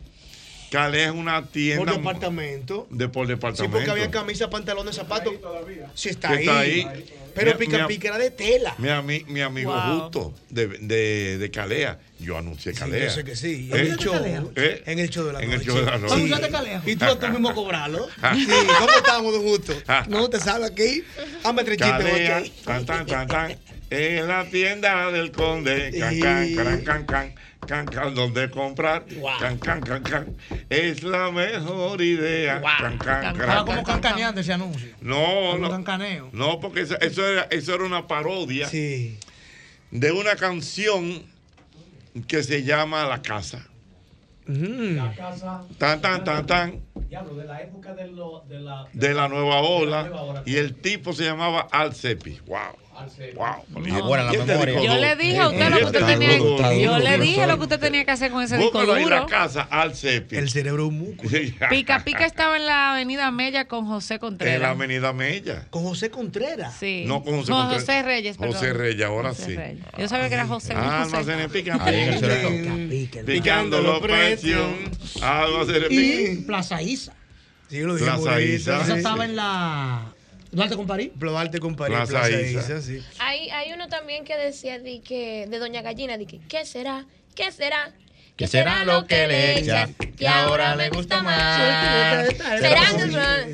Calea es una Por tienda departamento. de por Sí, departamento. porque había camisa, pantalones, zapatos. Sí, está ahí. está ahí. Pero Mi- pica mi- pica era de tela. Mi, ami- mi amigo Wow. Justo de, de, de Calea. Yo anuncié Calea. yo sé que sí. ¿Eh? En el show. ¿Eh? En el show de la En noche. el show de la noche. Sí. ¿Anunciaste Calea? Y tú a tú mismo cobrarlo. [LAUGHS] Sí, ¿cómo estamos de justo? No, te sabes aquí. Hazme tres chistes, Calea, tan, tan, tan, tan, en la tienda del conde, can, can, can, can, can, can, can, donde comprar, can, can, can, can, es la mejor idea. Can, can, can, Estaba como can, can. cancaneando ese anuncio. No, Un no. cancaneo. No, porque eso, eso era, eso era una parodia de una canción que se llama La Casa. La casa. Tan, tan, tan, tan. Diablo, de la época de, lo, de la. de la nueva de la ola nueva ola. y el tipo se llamaba Al Cepi. Wow. Wow. No, buena la ¿Quién te memoria. Yo le dije a usted lo que usted ¿Quién te tenía? Yo le dije lo que usted tenía que hacer con ese disco en la duro. casa Al Cepi. El cerebro un muco. Pica Pica estaba en la avenida Mella con José En la Contreras. avenida Mella. Con José Contreras. Sí. No con José No, Contreras. José Reyes, perdón. José Reyes, ahora José sí. Reyes. Yo sabía que era José. Ah, José. almacenes pica Ahí en el pica. Picando los precios. Almacenes Y pica. Plaza Isa. Sí, yo lo dije Plaza Isa. Esa estaba en la. ¿Duarte con París? Duarte con París, Plaza Plaza, Isa. Isa. sí. Hay, hay uno también que decía de, que, de Doña Gallina, de que, ¿qué será? ¿Qué será? ¿Qué será lo que le echan que ahora le gusta más? ¿Será que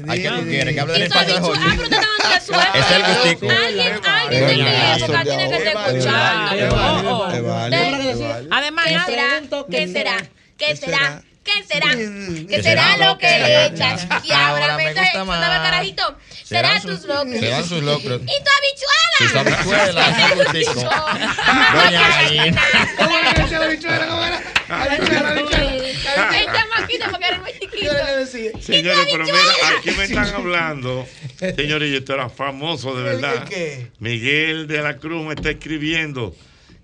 ¿A qué tú quieres? Que hable del paso de dicho, ah, pero te estaban dando suerte. Es el gustico. Alguien, alguien de mi época tiene que estar escuchando. Además, ¿qué será? ¿Qué será? ¿Qué será? ¿Qué será? ¿Qué será lo que le echas? Y [LAUGHS] ahora me estaba carajito. Locros. Serán sus locros. ¿Y tu Sus [LAUGHS] habichuela? habichuelas. Doña Gallina. El chamaquito porque era muy chiquito. Señores, pero mira, aquí me están hablando. Señores, y esto era famoso, de verdad. qué? Miguel de la Cruz me está escribiendo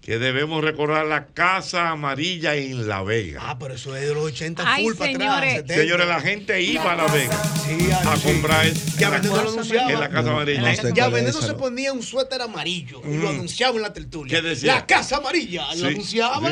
que debemos recordar la Casa Amarilla en La Vega. Ah, pero eso es de los 80 Ay, full para atrás. señores. 70. Señores, la gente iba a La Vega Sí, a sí. comprar Ya en la, anunciaba. en la Casa Amarilla. No sé Ya esa, se ponía un suéter amarillo y lo Mm. anunciaba en la tertulia. ¿Qué decía? La Casa Amarilla. Sí, Lo anunciaba.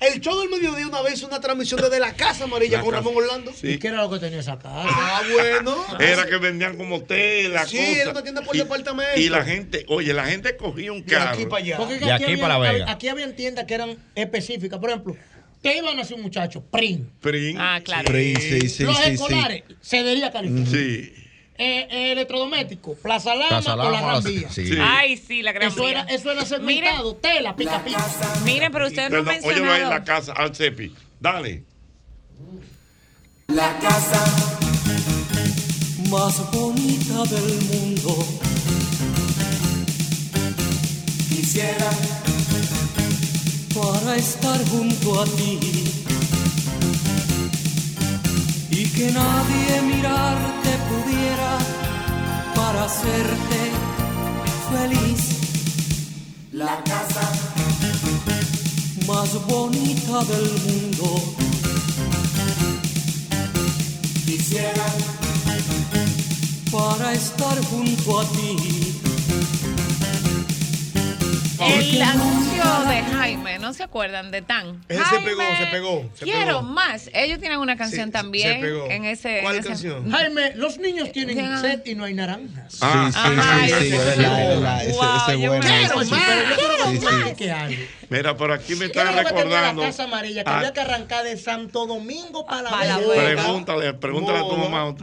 Sí. El show del mediodía una vez una transmisión desde la Casa Amarilla La con Casa- Ramón Orlando. Sí. ¿Y qué era lo que tenía esa casa? Ah, bueno. Era que vendían como tela, Sí, cosas. era una tienda por Y- departamento. Y la gente, oye, la gente cogía un De carro. aquí para allá. Porque De aquí habían- para La Vega. Aquí habían tiendas que eran específicas. Por ejemplo, ¿qué iban a hacer un muchacho? Prim. Prin. Ah, claro. Prince, sí, sí, Los sí, sí. escolares, Cedería California. Sí. Eh, eh, electrodoméstico, Plaza Lama Plaza o la Lama, Gran Vía. sí. Sí. Ay, sí, la gran Eso era, eso era segmentado, tela, pica pica. Miren, pero ustedes no han Perdón, óyelo ahí en la casa, al Cepi. Dale. La casa más bonita del mundo. Quisiera para estar junto a ti que nadie mirarte pudiera para hacerte feliz. La casa más bonita del mundo. Quisiera para estar junto a ti. El de Jaime, ¿no se acuerdan de Tan? Ese se pegó, se pegó, se quiero pegó. más. Ellos tienen una canción Sí, también se pegó. en ese. ¿Cuál en ese- canción? Jaime, los niños tienen Ya. sed y no hay naranjas. Ah, Sí, sí, sí, sí, ese bueno. Quiero más, quiero que. Mira, por aquí me ¿Qué están recordando. la Casa Amarilla? Que Ah, había que arrancar de Santo Domingo para la. Pregúntale, pregúntale a tu No, mamá.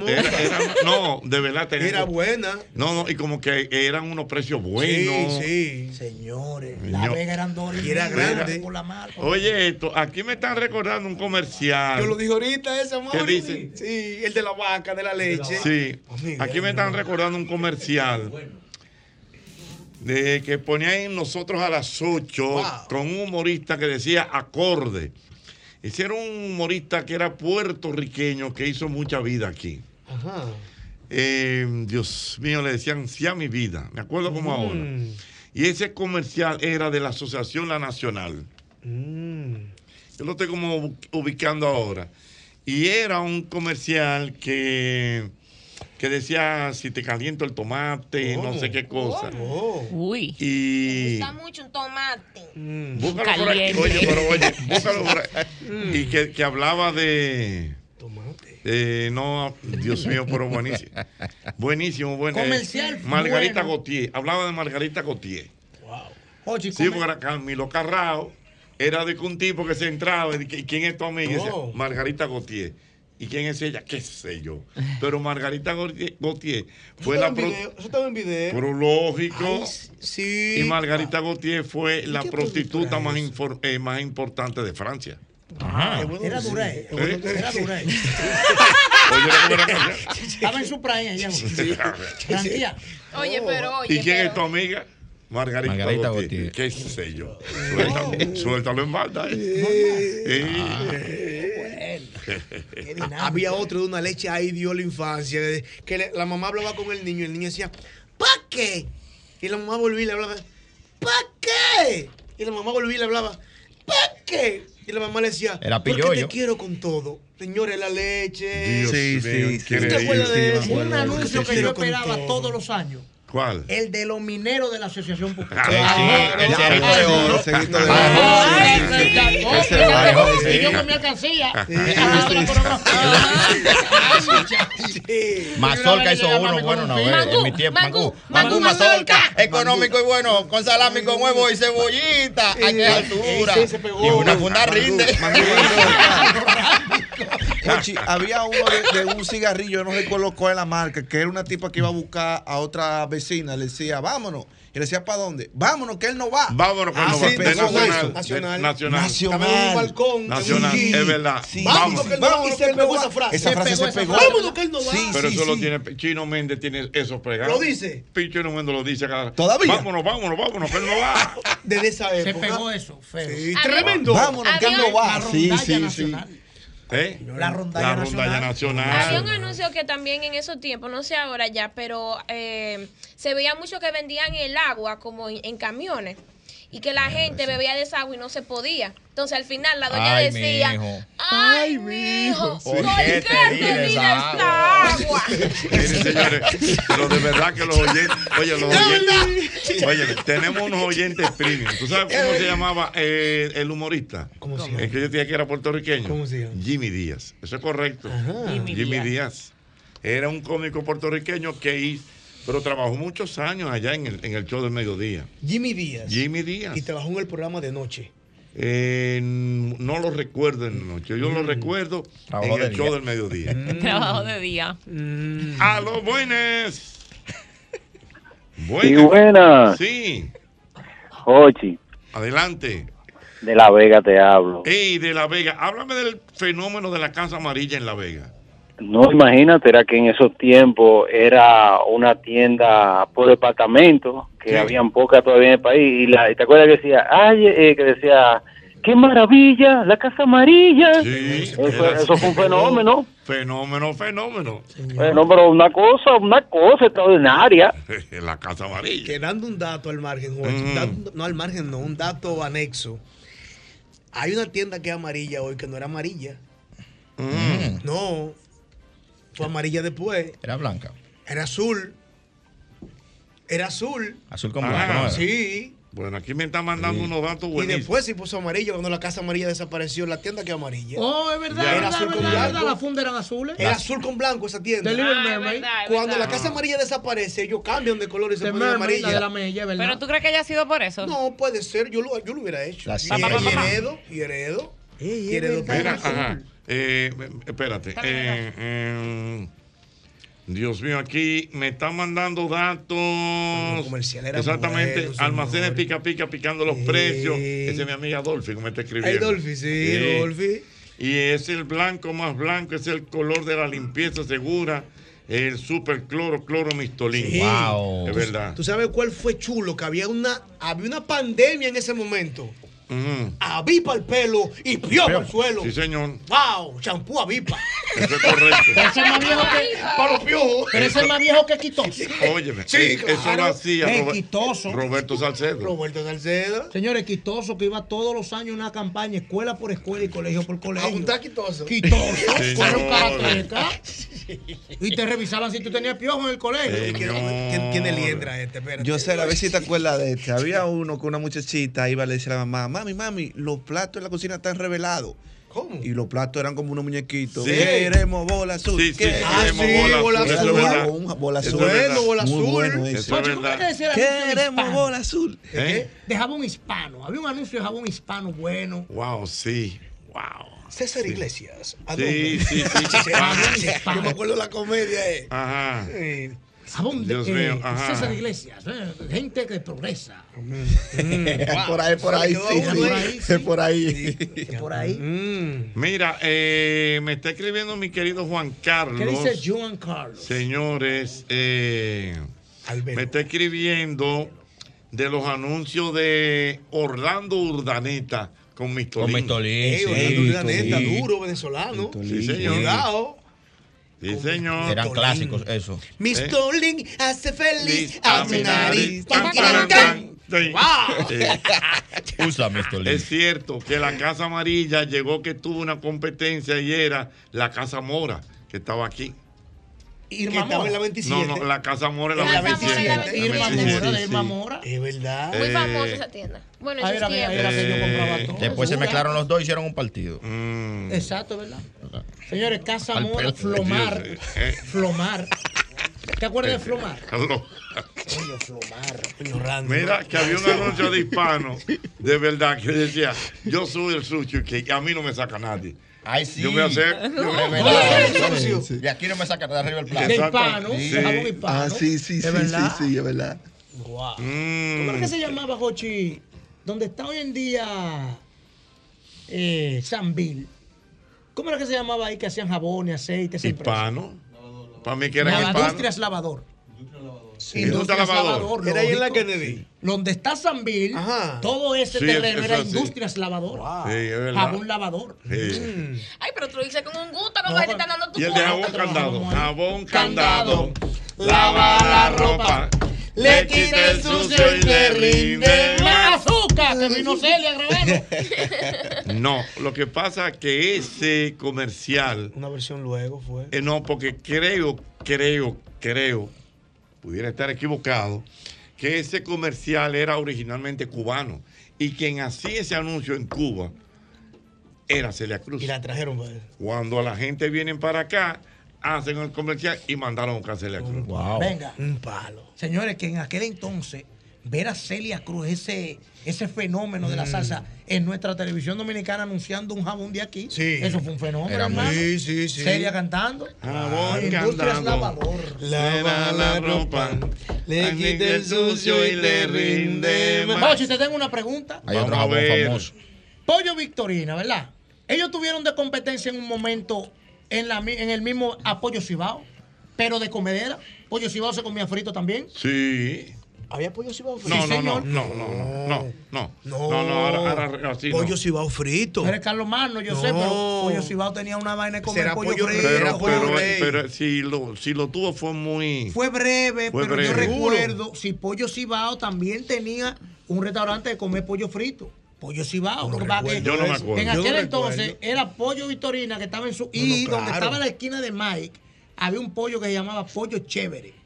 no. De verdad tenía. Era buena. No, no, y como que eran unos precios buenos. Sí, sí. Señores, Señor. la Vega eran Y era grande. por la marca. Oye, esto, aquí me están recordando un comercial. Yo lo dije ahorita, ese amor. ¿Qué dice? Sí, el de la vaca, de la leche. Sí, aquí me están recordando un comercial de que ponían nosotros a las 8 Wow. con un humorista que decía acorde. Ese era un humorista que era puertorriqueño que hizo mucha vida aquí. Ajá. Eh, Dios mío, le decían sí a mi vida, me acuerdo como ahora. Mm. Y ese comercial era de la Asociación La Nacional. Yo lo estoy como ubicando ahora. Y era un comercial que, que decía si te caliento el tomate, no sé qué cosa. Uy. Y Está mucho un tomate. búscalo por aquí. Oye, pero oye, [LAUGHS] búscalo por ahí. Y que, que hablaba de. Eh, no, Dios mío, pero buenísimo. Buenísimo, bueno. eh, Comercial Margarita bueno. Gautier. Hablaba de Margarita Gautier. Oye, Sí, porque era Camilo Carrao. Era de que un tipo que se entraba. Y, que- ¿y quién es tu amiga? Y decía, Oh. Margarita Gautier. ¿Y quién es ella? ¿Qué sé yo? Pero Margarita Gautier fue la. pro- video, Eso estaba en video. Pero lógico. Ay, sí. Y Margarita Gautier fue la prostituta más, infor- eh, más importante de Francia. Era dura, eh. ¿Eh? Era eh. [LAUGHS] ¿cómo era hacía? Estaba en su prime ella. Tranquila. Oye, pero oye. ¿Y quién pero- es tu amiga? Margarita, Margarita. ¿Qué sé yo? Suéltalo, suéltalo en balda. Ah, Había otro de una leche ahí dio la infancia. Que le- la mamá hablaba con el niño y el niño decía, ¿para qué? Y la mamá volvía y le hablaba, ¿para qué? Y la mamá volvía y le hablaba, ¿para qué? Y la mamá le decía, Era porque pilloyo. te quiero con todo. Señores, la leche. Dios Sí, mío, sí, sí. ¿Usted acuerda de eso? Un anuncio que yo esperaba todo. todos los años. ¿Cuál? El de los mineros de la Asociación Popular. Sí, sí, el cerrito de oro. El cerrito de Ah, oro. Y yo con mi alcancía. Ah. Mazorca hizo uno bueno una vez en mi tiempo. Mangú, Mangú Mazorca. Económico y bueno, con salami, con huevo y cebollita. ¿A qué altura? Y una funda rinde. [LAUGHS] Ochi, había uno de, de un cigarrillo, yo no recuerdo cuál es la marca, que era una tipa que iba a buscar a otra vecina, le decía, vámonos. Y le decía, ¿para dónde? Vámonos, que él no va. Vámonos, que él no Así va. De nacional, Nacional. nacional. En un balcón. Nacional, es verdad. Sí. Vamos. Vámonos, que él no va. Y se no pegó esa frase. Esa frase se pegó. Vámonos, que él no va. Sí, Pero sí, eso lo tiene Chino Méndez, tiene eso pegado. ¿Lo dice? Chino Méndez lo dice cada ¿Todavía? Vámonos, vámonos, vámonos, que él no va. [LAUGHS] Desde esa Se época. pegó eso, feo. Sí, tremendo. Vámonos, que él no va. Sí, sí, sí. Nacional. ¿Eh? La rondalla La rondalla nacional. Había un nacional. anuncio que también en esos tiempos, no sé ahora ya, pero eh, se veía mucho que vendían el agua como en, en camiones y que la gente bebía de esa agua y no se podía. Entonces al final la doña Ay, decía, mijo. ay, mi hijo, ¿Por ¿por qué te di esta agua? [LAUGHS] Miren, señores, pero de verdad que los oyentes, oye, los oyentes, oye, tenemos unos oyentes premium. ¿Tú sabes cómo se llamaba eh, el humorista? ¿Cómo se llama? El que yo decía que era puertorriqueño. ¿Cómo se llama? Jimmy Díaz. Eso es correcto. Jimmy Jimmy Díaz. Díaz. Era un cómico puertorriqueño que hizo, pero trabajó muchos años allá en el, en el show del mediodía. Jimmy Díaz. Jimmy Díaz. Y trabajó en el programa de noche. Eh, no lo recuerdo en la noche, yo lo recuerdo Trabajó en el show día. del mediodía. [LAUGHS] Trabajo de día. A los buenos. [LAUGHS] Sí, Buenas. buena. Sí, Jochi, adelante. de La Vega te hablo. Ey, de La Vega, háblame del fenómeno de la Casa Amarilla en La Vega. No, imagínate, era que en esos tiempos era una tienda por departamento, que Sí. habían pocas todavía en el país, y, la, y te acuerdas que decía, ay, eh, que decía, qué maravilla, la Casa Amarilla. Sí, eso, era eso fue un fenómeno. Fenómeno, fenómeno. Bueno, pero una cosa, una cosa extraordinaria. [LAUGHS] la Casa Amarilla. Que dando un dato al margen, Jorge, Mm. dando- no al margen, no, un dato anexo. Hay una tienda que es amarilla hoy que no era amarilla. Mm. No, fue amarilla después. Era blanca. Era azul. Era azul. Azul con Ah, blanco. ¿no era? Sí. Bueno, aquí me están mandando Sí. unos datos Y buenísimos. después se puso amarillo cuando la casa amarilla desapareció. La tienda quedó amarilla. Oh, es verdad, Era verdad, azul con verdad, verdad, blanco. las fundas eran azules. Era azul con blanco esa tienda. Ah, es Cuando verdad. la casa amarilla desaparece, ellos cambian de color y se ponen Mermaid, la de la amarilla. mella, es verdad. Pero tú crees que haya sido por eso. No, puede ser. Yo lo, yo lo hubiera hecho. La Y, y heredo, y heredo. Y heredo Mira, ajá. Eh, espérate. Eh, eh, Dios mío, aquí me están mandando datos. Exactamente. almacenes señor. pica pica picando los Sí. precios. Esa es mi amiga Dolphy que me está escribiendo. Ay, Dolphy, sí, Dolphy. Y es el blanco más blanco, es el color de la limpieza segura. El super cloro, cloro mistolín. Sí. Wow. Es verdad. ¿Tú sabes cuál fue chulo? Que había una, había una pandemia en ese momento. Avipa el pelo y piojo al suelo. Sí, señor. ¡Wow! Champú avipa. Eso es correcto. Pero ese es más viejo que. Para los piojos. Pero ese es más viejo que Quitoso. Óyeme, Sí, es- eso claro. lo hacía Es Robert- quitoso. Roberto Salcedo. Roberto Salcedo. Señores, Quitoso que iba todos los años en una campaña, escuela por escuela y colegio por colegio. Apuntar Quitoso. Quitoso. Señor. Con un karateca. Y te revisaban si tú tenías piojo en el colegio. ¿Quién tiene liendra este? Espérate. Yo sé, a ver si te acuerdas de este. Había uno con una muchachita, iba a le decir a la mamá, mami, mami, los platos en la cocina están revelados. ¿Cómo? Y los platos eran como unos muñequitos. Sí. Queremos bola azul. Sí, sí, ¿Qué? queremos bola bola azul, azul. eso es verdad. Un- bola Eso azul. Bueno, bola Muy azul. bueno ese. Eso ¿cómo que decía Queremos hispano? bola azul. ¿Eh? De jabón hispano. Había un anuncio de jabón hispano bueno. Wow, sí. Wow. César Sí. Iglesias. ¿a Sí, dónde? sí, sí. [LAUGHS] Yo me acuerdo de la comedia. Eh. Ajá. Eh, Jabón de Dios eh, mío, ajá. César Iglesias. eh, gente que progresa. [LAUGHS] Por ahí, por ahí, sí, Por ahí, sí. Por ahí. Por ahí. Mira, eh, me está escribiendo mi querido Juan Carlos. ¿Qué dice Juan Carlos? Señores, eh, me está escribiendo de los anuncios de Orlando Urdaneta con Mistolín. Con Mistolín, Ey, Orlando Urdaneta, duro venezolano. Sí, señor. Cuidado. Sí, señor. Eran clásicos, eso. Miss Tolling hace feliz a mi nariz. [LAUGHS] Usa Mistolín. Es cierto que la Casa Amarilla llegó que tuvo una competencia y era la Casa Mora, que estaba aquí. Irma que estaba en la 27. No, no, la Casa Mora en la la 27. 27. La Irma 27, Mora, de sí, Irma. Mora. Es verdad. Muy Eh, famosa esa tienda. Bueno, sus era era que yo compraba todo. Después se mezclaron los dos y hicieron un partido. Mm. Exacto, ¿verdad? Señores, Casa Mora. Flomar. Eh. Flomar. ¿Te acuerdas de Flomar? Coño, Flomar. Coño, Randy. Mira, que había un anuncio de [LAUGHS] hispano, de verdad, que decía, yo soy el sucio y que a mí no me saca nadie. Ay, sí. Yo voy a hacer... [LAUGHS] Y aquí no me sacan de arriba el plato. De hispano, Sí. jabón hispano. Ah, sí, sí, ¿Es sí, sí, verdad? sí, es verdad. Wow. Mm. ¿Cómo era que se llamaba, Jochi? Donde está hoy en día eh, San Bill. ¿Cómo era que se llamaba ahí que hacían jabón y aceite? Hispano. Para mí que era No, hispano. Industrias Lavador. Industria Lavador. Era ahí en la. Kennedy. Donde está San Bill, todo ese Sí, terreno es- era eso sí. Industrias Lavador. Sí, es verdad. Jabón lavador. Sí. Ay, pero tú lo dices con un gusto, como que te están dando tu Y el de jabón candado. Jabón Candado. Lava la ropa. Le quita el sucio y le rinde ¡La azúcar! Que vino Celia. [LAUGHS] No, lo que pasa es que ese comercial. Una versión luego fue. eh, no, porque creo, creo, creo, pudiera estar equivocado, que ese comercial era originalmente cubano. Y quien hacía ese anuncio en Cuba era Celia Cruz. Y la trajeron. pues. Cuando la gente viene para acá, hacen el comercial y mandaron a buscar a Celia Cruz. Venga. Un palo. Señores, que en aquel entonces ver a Celia Cruz, ese, ese fenómeno de la salsa en nuestra televisión dominicana anunciando un jabón de aquí, Sí. eso fue un fenómeno. Era hermano. Sí, sí, sí. Celia cantando. Jabón Industrias candado. Lavador. Lava la ropa. Le quita el sucio y le rinde más. Jochi, te tengo una pregunta. Hay otro jabón famoso. Pollo Victorina, ¿verdad? Ellos tuvieron de competencia en un momento en, la, en el mismo apoyo Cibao, pero de comedera. Pollo Cibao se comía frito también. Sí. ¿Había pollo cibao frito? No, no, no, señor. no, no, no, no, no, No. no, no, ahora, ahora así no. Pollo cibao frito. Eres Carlos Magno, yo sé, No. pero Pollo Cibao tenía una vaina de comer pollo, pollo frito. Pero, pero, pero si lo, si lo tuvo fue muy. Fue breve, Fue pero yo recuerdo si Pollo Cibao también tenía un restaurante de comer pollo frito. Pollo Cibao. No Yo no me acuerdo. En no aquel recuerdo. entonces era Pollo Victorina que estaba en su. No, y no, donde claro. estaba la esquina de Mike, había un pollo que se llamaba Pollo Chévere.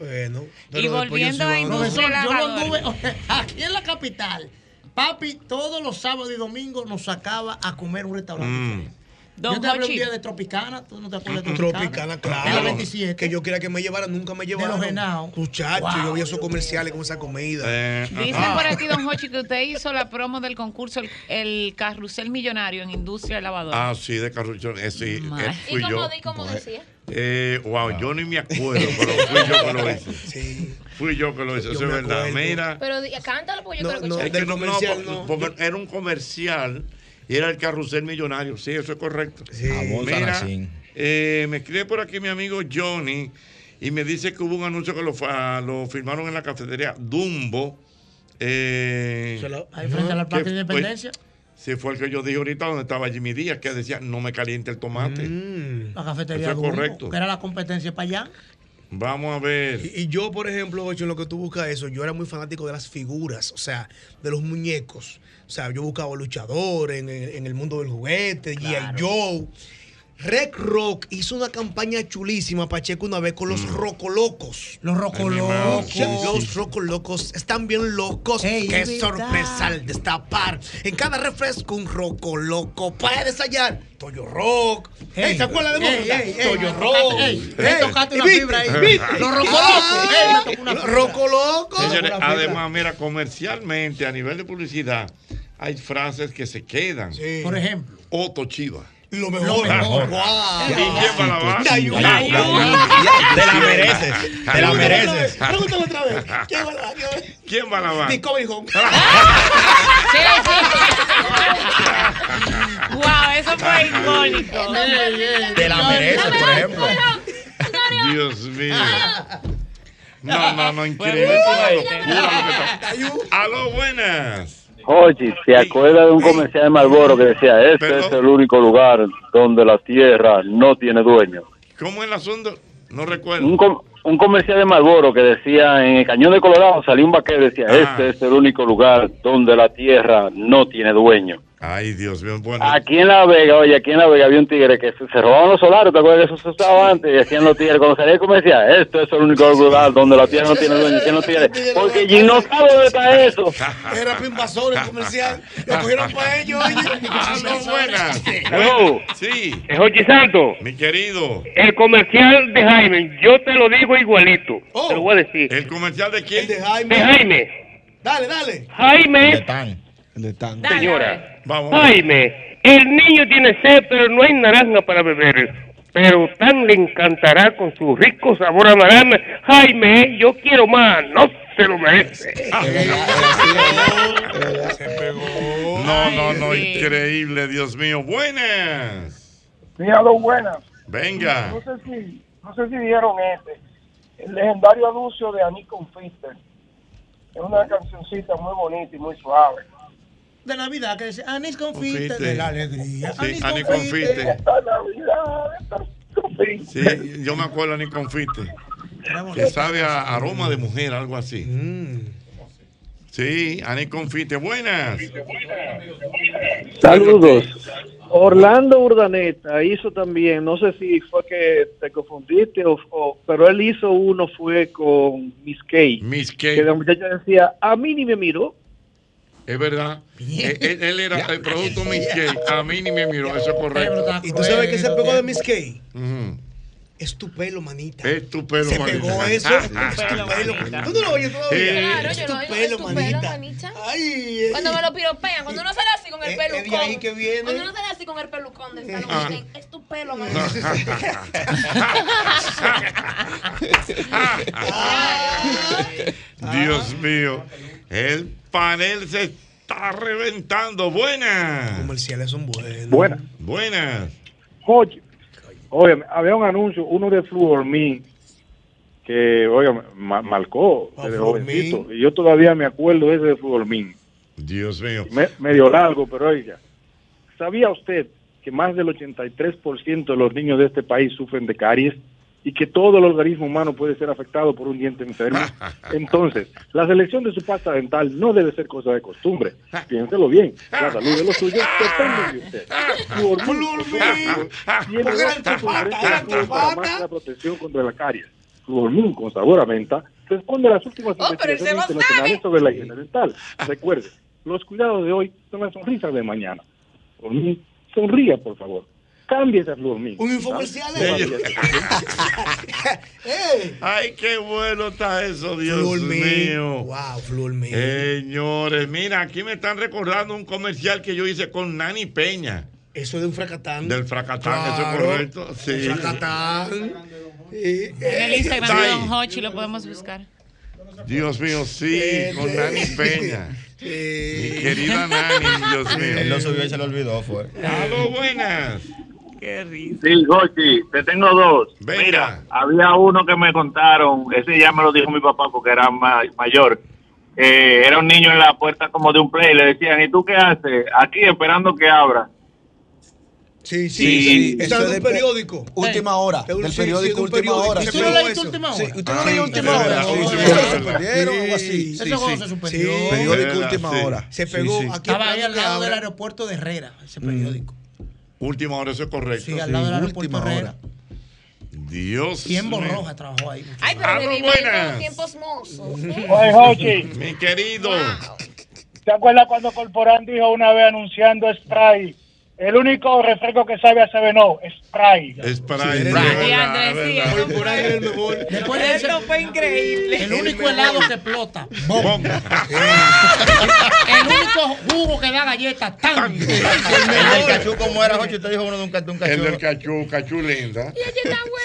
Bueno. Y pero de volviendo a no. industria- yo lo lavador. anduve aquí en la capital. Papi, todos los sábados y domingos nos sacaba a comer un restaurante. Mm. diferente. Don yo te hablé un día de Tropicana, tú no te acuerdas de Tropicana. Tropicana, claro. En la 27. Que yo quería que me llevara, nunca me llevaron. los Henao. Muchacho, Wow, yo vi esos comerciales con esa comida. Eh, Dicen ajá. por aquí, don Hochi, que usted hizo la promo del concurso El, el Carrusel Millonario en Industria de Lavadora. Ah, sí, de Carruchón. Eh, sí, eh, ¿Y cómo, yo. di- cómo decía? Eh, wow, yo ni me acuerdo, pero fui yo que lo hice. [LAUGHS] Sí. Fui yo que lo hice, Yo eso es verdad. acuerdo. Mira, Pero cántalo porque yo No, quiero no, escuchar. es que no, comercial, no, no. porque era un comercial y era el carrusel millonario. Sí, eso es correcto. Jabón Mira, eh, me escribe por aquí mi amigo Johnny y me dice que hubo un anuncio que lo, lo firmaron en la cafetería Dumbo Eh, Ahí frente a la Plaza ¿qué- de Independencia. Sí, fue el que yo dije ahorita donde estaba Jimmy Díaz, que decía, no me caliente el tomate. La cafetería Eso es correcto. que era la competencia para allá. Vamos a ver. Y, y yo, por ejemplo, Ocho, en lo que tú buscas eso, yo era muy fanático de las figuras, o sea, de los muñecos. O sea, yo buscaba luchadores en, el- en el mundo del juguete, G.I. Joe. Rec Rock hizo una campaña chulísima, Pacheco, una vez con los Rocolocos. Los Rocolocos. Sí, Los Rocolocos están bien locos. Qué sorpresa al destapar. En cada refresco un Rocoloco. Puedes hallar Toyo Rock. Ey, ¿Se acuerdan de ey, Toyo Rock. tocaste- me tocaste una fibra ahí. Los Rocolocos. Rocolocos. Señores, además, mira, comercialmente, a nivel de publicidad, hay frases que se quedan. Por ejemplo. Otto Chiva. Lo mejor. ¿Y quién va a lavar? Te la mereces. Te la mereces. Pregúntale otra vez. ¿Quién va a lavar? ¿Quién va a lavar? Discovery Home. Wow, eso fue icónico. Te la mereces, por ejemplo. Dios mío. No, no, no, increíble. Es una locura lo que está- Aló, buenas. Oye, ¿se acuerda de un comercial de Marlboro que decía, este es el único lugar donde la tierra no tiene dueño? ¿Cómo es el asunto? No recuerdo. Un, com- un comercial de Marlboro que decía, en el Cañón de Colorado salió un vaquero y decía, este es el único lugar donde la tierra no tiene dueño. Ay, Dios mío. Bueno, Aquí en La Vega, oye, aquí en La Vega había un tigre que se, se robaban los solares, ¿te acuerdas que eso se usaba antes? Y decían los tigres, cuando salía el comercial, esto es el único lugar donde la tierra no tiene dueño. ¿Quién los tigres? Porque Jim no sabe dónde está eso. [LAUGHS] Era Pimbasor el comercial. Lo cogieron para ellos, oye. [LAUGHS] Aló, buenas. Aló. Sí. Es Jochi Santo. Mi querido. El comercial de Jaime, yo te lo digo igualito. Te lo voy a decir. ¿El comercial de quién? De Jaime. De Jaime. Dale, dale. Jaime. El de Tan. Señora. Vamos. Jaime, el niño tiene sed, pero no hay naranja para beber. Pero tan le encantará con su rico sabor a naranja. Jaime, yo quiero más. No se lo merece. No, no, no, increíble, Dios mío. Buenas. Sí, aló, buenas. Venga. No sé si, no sé si vieron este. El legendario anuncio de Annie Confiter. Es una cancioncita muy bonita y muy suave. De Navidad, que dice, anís confite Confite. de la alegría. Sí, Anís confite. Esta Navidad, esta confite. Sí, yo me acuerdo ni confite. Que sabe a aroma de mujer, algo así. Sí, Ani Confite. Buenas. Saludos. Orlando Urdaneta hizo también, no sé si fue que te confundiste, o, o- pero él hizo uno fue con Miss Kay. Miss Que la muchacha decía, a mí ni me miró. Es verdad. Él, él- él era el producto Miss Kay. A mí ni me miró, eso es correcto. ¿Y tú sabes qué se pegó de Miss Kay? Ujú. Es tu pelo, manita. Es tu pelo, Se manita. pegó eso. Es tu [LAUGHS] pelo. ¿Tú no lo oyes todavía? Claro, Es yo tu lo oigo, pelo, es tu pelo, manita. manita. Ay, eh. Cuando me lo piropean, cuando uno sale así con el Eh, pelucón. de ahí que viene. Cuando uno sale así con el pelucón del salón, Ah. dicen, es tu pelo, manita. [LAUGHS] [LAUGHS] Dios mío. El panel se está reventando. Buenas. Comerciales son buenos. Buenas. Buenas. Oye, oye, había un anuncio, uno de Fluormin, que, oye, ma- marcó Ah, jovencito. Y yo todavía me acuerdo ese de Fluormin. Dios mío. Me- medio largo, pero oiga, ¿sabía usted que más del 83% de los niños de este país sufren de caries y que todo el organismo humano puede ser afectado por un diente enfermo? [LAUGHS] Entonces, la selección de su pasta dental no debe ser cosa de costumbre. Piénselo bien, la salud de los suyos depende de usted. Fluormin, tiene la protección contra la caries. Fluormin con sabor a menta responde a las últimas Oh, investigaciones internacionales sobre la higiene dental. Recuerde, los cuidados de hoy son las sonrisas de mañana. Fluormin, sonría, por favor. Cambie esa Fluormin. Un infomercial. ¿sabes? [LAUGHS] ¡Eh! Ay, qué bueno está eso, Dios mío. Wow, Fluormin. Señores, mira, aquí me están recordando un comercial que yo hice con Nani Peña. Eso de un fracatán. Del fracatán, eso es correcto. Sí. Un fracatán. En el Instagram de Don Hochi lo podemos buscar. Dios mío, sí, con Nani Peña. [LAUGHS] Mi querida Nani, Dios [LAUGHS] mío. Él lo subió y se lo olvidó, fue. Aló, buenas. Qué risa. Sí, Gochi, te tengo dos. Venga. Mira, había uno que me contaron, ese ya me lo dijo mi papá porque era ma- mayor, eh, era un niño en la puerta como de un play, le decían, ¿y tú qué haces? Aquí esperando que abra. Sí, sí, sí. Eso es de un periódico. Última hora. Eh, Del sí, periódico sí, de un Última. Hora. ¿Usted Sí, no leíste eso. Última Sí, Hora? ¿Usted no leyó sí, Última Hora? verdad, No, sí, no, sí, no, sí, lo sí. suspendieron o algo Sí, así. sí, Ese juego sí. se suspendió. Sí, Periódico Última Sí. Hora. Se pegó Sí, sí. aquí Estaba ahí al lado del aeropuerto de Herrera, ese periódico. Última hora, eso es correcto. Sí, al lado del aeropuerto Herrera. Dios. Tiempo mío. Roja trabajó ahí. Ay, pero reviviendo buenas. tiempos mozos. [LAUGHS] Oye, Jochi, Mi querido. ¿te acuerdas cuando Corporán dijo una vez anunciando spray? El único refresco que sabe a no, spray. Es sí, verdad. eso fue- Después de ese- Eso fue increíble. El único helado que explota. ¡Bom! [LAUGHS] El único jugo que da galletas. ¡Tan! El del cachú, ¿cómo era, Jochi? Usted dijo uno de un, cachú. El del cachú, cachú linda.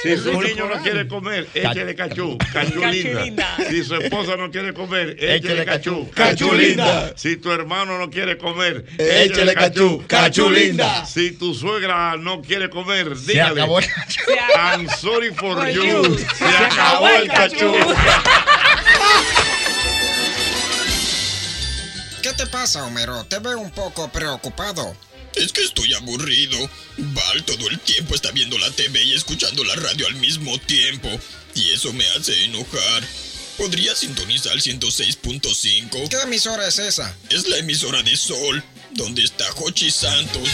Si su niño no quiere comer, échele cachú, cachú linda. Si su esposa no quiere comer, Échele échele cachú, cachú linda. Si tu hermano no quiere comer, Échele cachú, cachú cachú linda. [LAUGHS] Si tu suegra no quiere comer, Se dígale. acabó el I'm sorry for you. Se acabó el cachú. ¿Qué te pasa, Homero? Te veo un poco preocupado. Es que estoy aburrido. Val todo el tiempo está viendo la TV y escuchando la radio al mismo tiempo. Y eso me hace enojar. ¿Podría sintonizar 106.5? ¿Qué emisora es esa? Es la emisora de Sol, donde está Jochi Santos.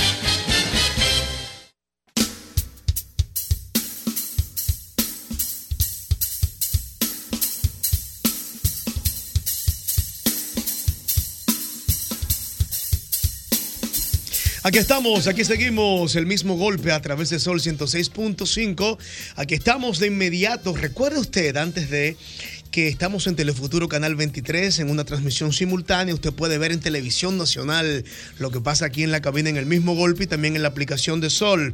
Aquí estamos, aquí seguimos, el mismo golpe a través de Sol 106.5. Aquí estamos de inmediato. Recuerde usted, antes de que estamos en Telefuturo Canal 23 en una transmisión simultánea. Usted puede ver en Televisión Nacional lo que pasa aquí en la cabina en el mismo golpe y también en la aplicación de Sol.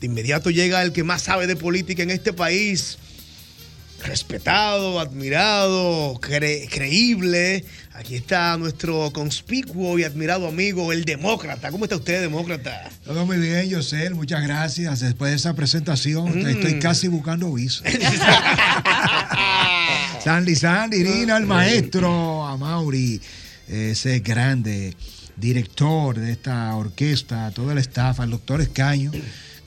De inmediato llega el que más sabe de política en este país. Respetado, admirado, cre- creíble. Aquí está nuestro conspicuo y admirado amigo, el demócrata. ¿Cómo está usted, demócrata? Todo muy bien, José, muchas gracias. Después de esa presentación, Mm. estoy casi buscando visa. [LAUGHS] Sandy Sandy, Irina, el maestro, a Mauri, ese grande director de esta orquesta, todo el staff, al doctor Escaño,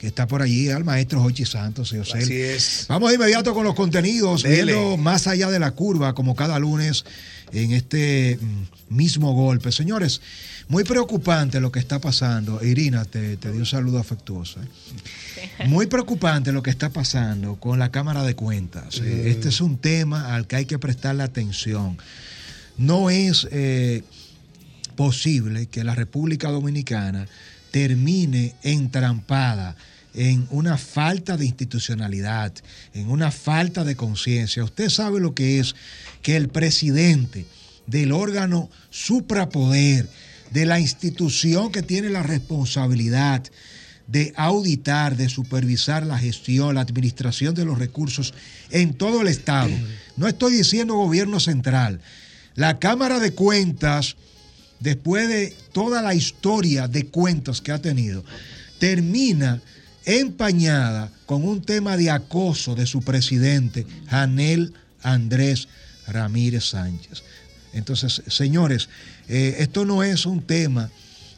que está por allí, al maestro Jochi Santos, José. Así es. Vamos de inmediato con los contenidos, Dele. viendo más allá de la curva, como cada lunes en este mm, mismo golpe. Señores, muy preocupante lo que está pasando. Irina, te, te dio un saludo afectuoso. ¿eh? Muy preocupante lo que está pasando con la Cámara de Cuentas. Eh, Mm. Este es un tema al que hay que prestarle atención. No es eh, posible que la República Dominicana termine entrampada en una falta de institucionalidad, en una falta de conciencia. Usted sabe lo que es que el presidente del órgano suprapoder, de la institución que tiene la responsabilidad de auditar, de supervisar la gestión, la administración de los recursos en todo el Estado. No estoy diciendo gobierno central. La Cámara de Cuentas, después de toda la historia de cuentas que ha tenido, termina empañada con un tema de acoso de su presidente, Janel Andrés Ramírez Sánchez. Entonces, señores, eh, esto no es un tema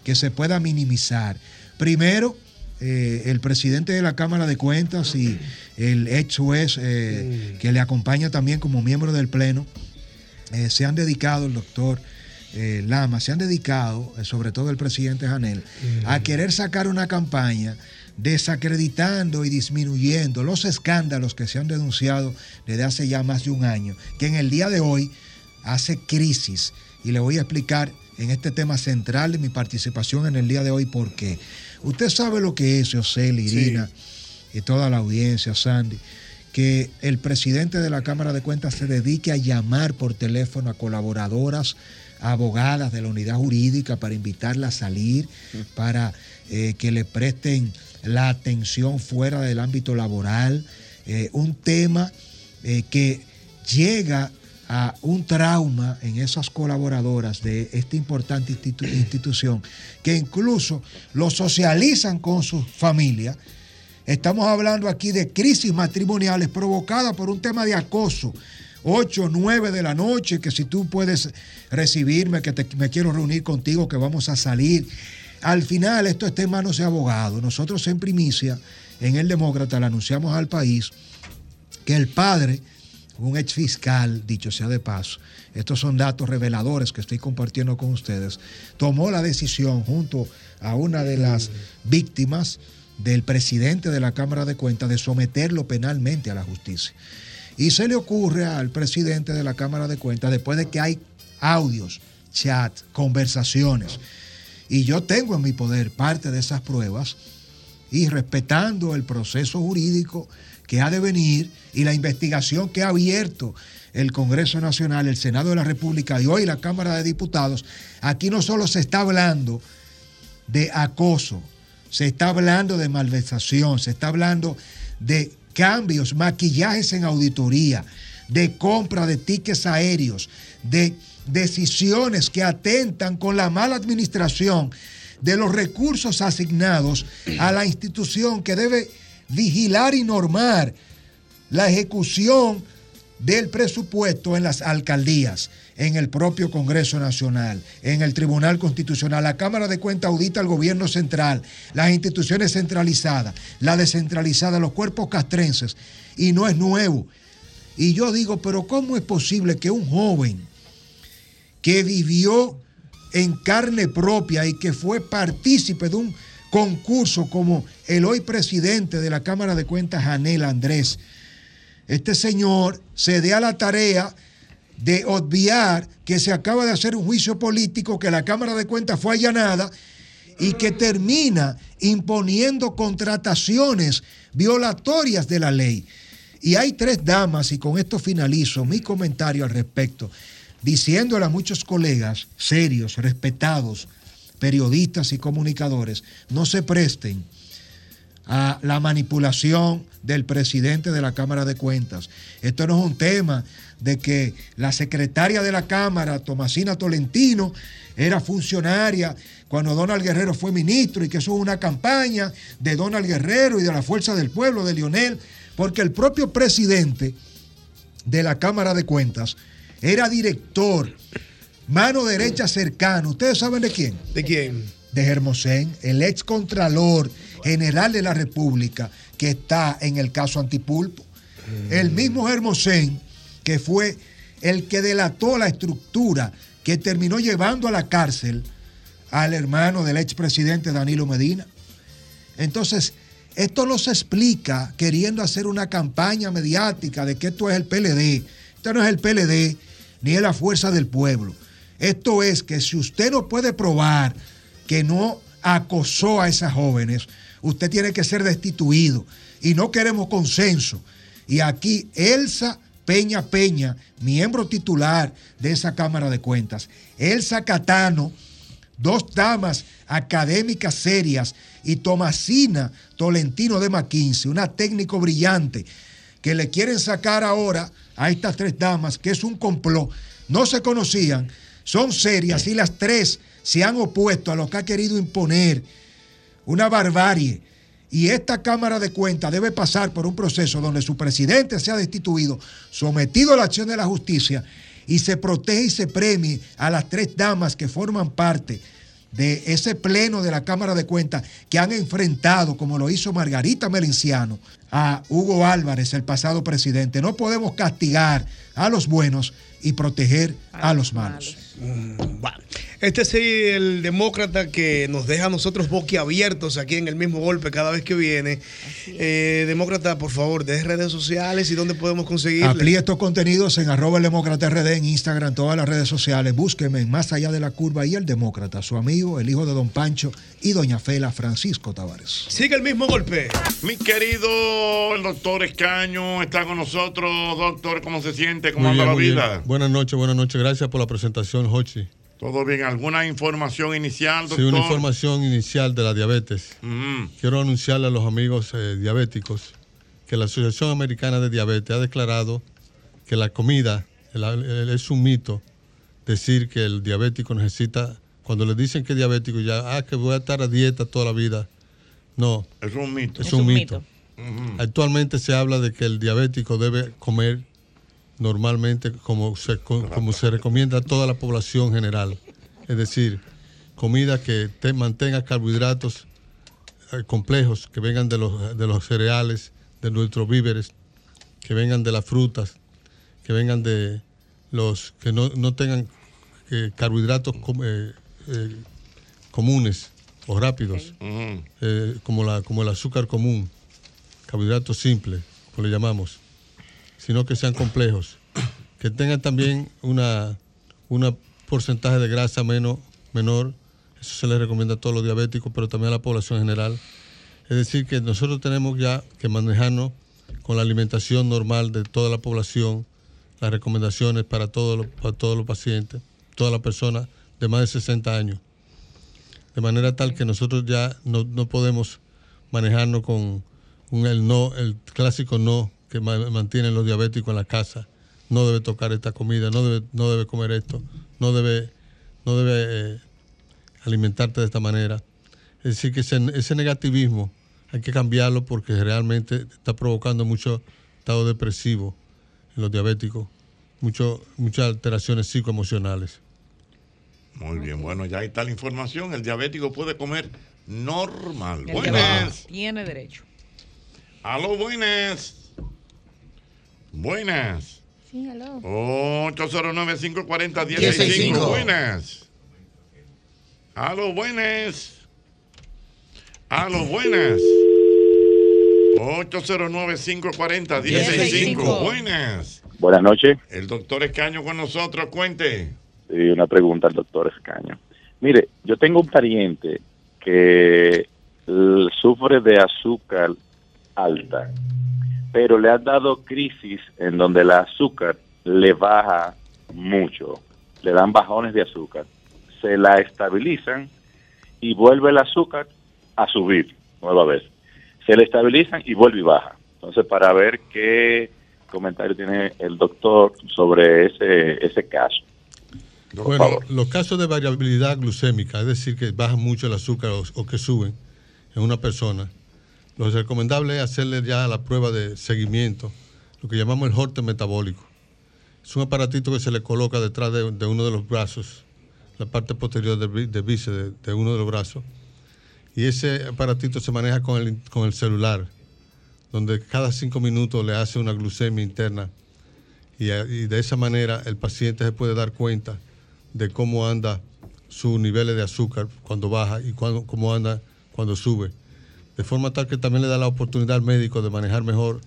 que se pueda minimizar. Primero, eh, el presidente de la Cámara de Cuentas y el ex juez eh, que le acompaña también como miembro del Pleno, eh, se han dedicado, el doctor Lama, se han dedicado, sobre todo el presidente Janel, a querer sacar una campaña desacreditando y disminuyendo los escándalos que se han denunciado desde hace ya más de un año, que en el día de hoy hace crisis. Y le voy a explicar en este tema central de mi participación en el día de hoy por qué. Usted sabe lo que es, José, Irina y toda la audiencia, Sandy, que el presidente de la Cámara de Cuentas se dedique a llamar por teléfono a colaboradoras, a abogadas de la unidad jurídica para invitarla a salir, para eh, que le presten la atención fuera del ámbito laboral, eh, un tema eh, que llega a un trauma en esas colaboradoras de esta importante institu- [CLEARS THROAT] institución, que incluso lo socializan con su familia. Estamos hablando aquí de crisis matrimoniales provocadas por un tema de acoso, 8, 9 de la noche, que si tú puedes recibirme, que te- me quiero reunir contigo, que vamos a salir. Al final esto está en manos de abogados. Nosotros en primicia, en el Demócrata, le anunciamos al país que el padre, un ex fiscal, dicho sea de paso, estos son datos reveladores que estoy compartiendo con ustedes, tomó la decisión junto a una de las víctimas del presidente de la Cámara de Cuentas de someterlo penalmente a la justicia. Y se le ocurre al presidente de la Cámara de Cuentas, después de que hay audios, chat, conversaciones, y yo tengo en mi poder parte de esas pruebas, y respetando el proceso jurídico que ha de venir y la investigación que ha abierto el Congreso Nacional, el Senado de la República y hoy la Cámara de Diputados, aquí no solo se está hablando de acoso, se está hablando de malversación, se está hablando de cambios, maquillajes en auditoría, de compra de tickets aéreos, de decisiones que atentan con la mala administración de los recursos asignados a la institución que debe vigilar y normar la ejecución del presupuesto en las alcaldías, en el propio Congreso Nacional, en el Tribunal Constitucional. La Cámara de Cuentas audita al gobierno central, las instituciones centralizadas, la descentralizada, los cuerpos castrenses, y no es nuevo. Y yo digo, pero ¿cómo es posible que un joven que vivió en carne propia y que fue partícipe de un concurso como el hoy presidente de la Cámara de Cuentas, Anel Andrés, este señor se dé a la tarea de obviar que se acaba de hacer un juicio político, que la Cámara de Cuentas fue allanada y que termina imponiendo contrataciones violatorias de la ley. Y hay tres damas, y con esto finalizo mi comentario al respecto, diciéndole a muchos colegas serios, respetados, periodistas y comunicadores, no se presten a la manipulación del presidente de la Cámara de Cuentas. Esto no es un tema de que la secretaria de la Cámara, Tomasina Tolentino, era funcionaria cuando Donald Guerrero fue ministro y que eso es una campaña de Donald Guerrero y de la Fuerza del Pueblo, de Lionel, porque el propio presidente de la Cámara de Cuentas era director, mano derecha cercano. ¿Ustedes saben de quién? ¿De quién? De Hermosén, el ex contralor general de la República que está en el caso Antipulpo. El mismo Hermosén que fue el que delató la estructura que terminó llevando a la cárcel al hermano del expresidente Danilo Medina. Entonces, esto no se explica queriendo hacer una campaña mediática de que esto es el PLD. No es el PLD ni es la fuerza del pueblo. Esto es que si usted no puede probar que no acosó a esas jóvenes, usted tiene que ser destituido. Y no queremos consenso. Y aquí Elsa Peña Peña, miembro titular de esa Cámara de Cuentas, Elsa Catano, dos damas académicas serias, y Tomasina Tolentino de McKinsey, una técnico brillante, que le quieren sacar ahora a estas tres damas, que es un complot. No se conocían, son serias y las tres se han opuesto a lo que ha querido imponer una barbarie. Y esta Cámara de Cuentas debe pasar por un proceso donde su presidente sea destituido, sometido a la acción de la justicia y se protege y se premie a las tres damas que forman parte de ese pleno de la Cámara de Cuentas que han enfrentado, como lo hizo Margarita Melenciano, a Hugo Álvarez, el pasado presidente. No podemos castigar a los buenos y proteger a los malos. Bueno. Este es el demócrata que nos deja a nosotros boquiabiertos aquí en el mismo golpe cada vez que viene. Eh, demócrata, por favor, de redes sociales y dónde podemos conseguirle. Amplíe estos contenidos en arroba el demócrata RD en Instagram, todas las redes sociales. Búsqueme en Más Allá de la Curva y el demócrata, su amigo, el hijo de Don Pancho y Doña Fela, Francisco Tavares. Sigue el mismo golpe. Mi querido el doctor Escaño está con nosotros. Doctor, ¿cómo se siente? ¿Cómo Muy anda bien, la vida? Buenas noches, buenas noches. Gracias por la presentación, Hochi. ¿Todo bien? ¿Alguna información inicial, Sí, doctor? una información inicial de la diabetes. Mm. Quiero anunciarle a los amigos eh, diabéticos que la Asociación Americana de Diabetes ha declarado que la comida el- el- es un mito decir que el diabético necesita, cuando le dicen que es diabético, ya, ah, que voy a estar a dieta toda la vida. No. Es un mito. Es, un, mito. Actualmente se habla de que el diabético debe comer normalmente como se, co- como se recomienda a toda la población general. Es decir, comida que te mantenga carbohidratos eh, complejos, que vengan de los, de los cereales, de nuestros víveres, que vengan de las frutas, que vengan de los que no, no tengan eh, carbohidratos com- eh, eh, comunes o rápidos, como, la, como el azúcar común, carbohidratos simples, como le llamamos, sino que sean complejos, que tengan también una, una porcentaje de grasa menos, menor, eso se le recomienda a todos los diabéticos, pero también a la población general. Es decir, que nosotros tenemos ya que manejarnos con la alimentación normal de toda la población, las recomendaciones para todos los, para todos pacientes, todas las personas de más de 60 años. De manera tal que nosotros ya no, no podemos manejarnos con un, el no, el clásico no que ma- mantienen los diabéticos en la casa. No debe tocar esta comida, no debe, no debe comer esto, no debe, no debe eh, alimentarte de esta manera. Es decir, que ese, ese negativismo hay que cambiarlo porque realmente está provocando mucho estado depresivo en los diabéticos, mucho, muchas alteraciones psicoemocionales. Muy bien, bueno, ya ahí está la información. El diabético puede comer normal. El Buenas. Tiene derecho. Aló, buenas. Buenas. Sí, aló. 809-540-165. Buenas. Aló, buenas. Aló, buenas. 809-540-165. Buenas. Buenas noches. El doctor Escaño con nosotros, cuente. Sí, una pregunta al doctor Escaño. Mire, yo tengo un pariente que sufre de azúcar alta, pero le han dado crisis en donde el azúcar le baja mucho, le dan bajones de azúcar, se la estabilizan y vuelve el azúcar a subir nueva vez. Se le estabilizan y vuelve y baja. Entonces, para ver qué comentario tiene el doctor sobre ese, ese caso. Bueno, los casos de variabilidad glucémica, es decir, que baja mucho el azúcar o, o que suben en una persona, lo recomendable es hacerle ya la prueba de seguimiento, lo que llamamos el horte metabólico. Es un aparatito que se le coloca detrás de, uno de los brazos, la parte posterior del bí- del bíceps de, uno de los brazos. Y ese aparatito se maneja con el, con el celular, donde cada cinco minutos le hace una glucemia interna y, a- y de esa manera el paciente se puede dar cuenta de cómo anda sus niveles de azúcar cuando baja y cuando, cómo anda cuando sube. De forma tal que también le da la oportunidad al médico de manejar mejor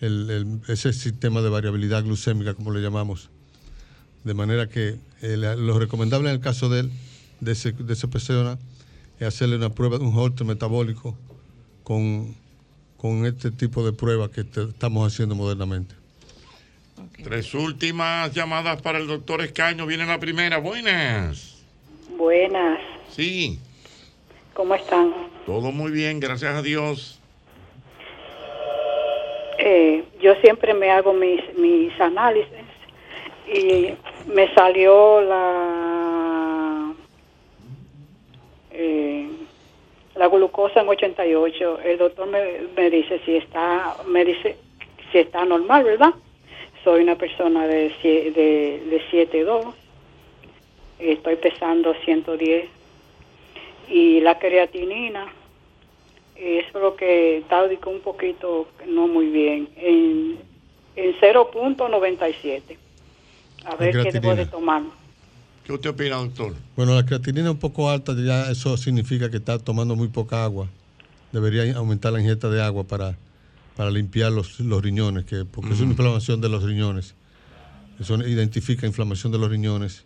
el- el- ese sistema de variabilidad glucémica, como le llamamos. De manera que eh, lo recomendable en el caso de él, de, ese, de esa persona, es hacerle una prueba, un holter metabólico con, con este tipo de pruebas que te- estamos haciendo modernamente. Tres últimas llamadas para el doctor Escaño. Viene la primera. Buenas. Buenas, Sí, ¿cómo están? Todo muy bien, gracias a Dios. Eh, yo siempre me hago mis, mis análisis y me salió la eh, la glucosa en 88. El doctor me, me dice si está me dice si está normal, ¿verdad? Soy una persona de de, de 7'2". Estoy pesando 110 y la creatinina es lo que está un poquito no muy bien en, en 0.97 a ver qué debo de tomar ¿Qué usted opina, doctor? Bueno, la creatinina un poco alta, ya eso significa que está tomando muy poca agua. Debería aumentar la ingesta de agua para, para limpiar los, los riñones, que, porque es una inflamación de los riñones. Eso identifica inflamación de los riñones.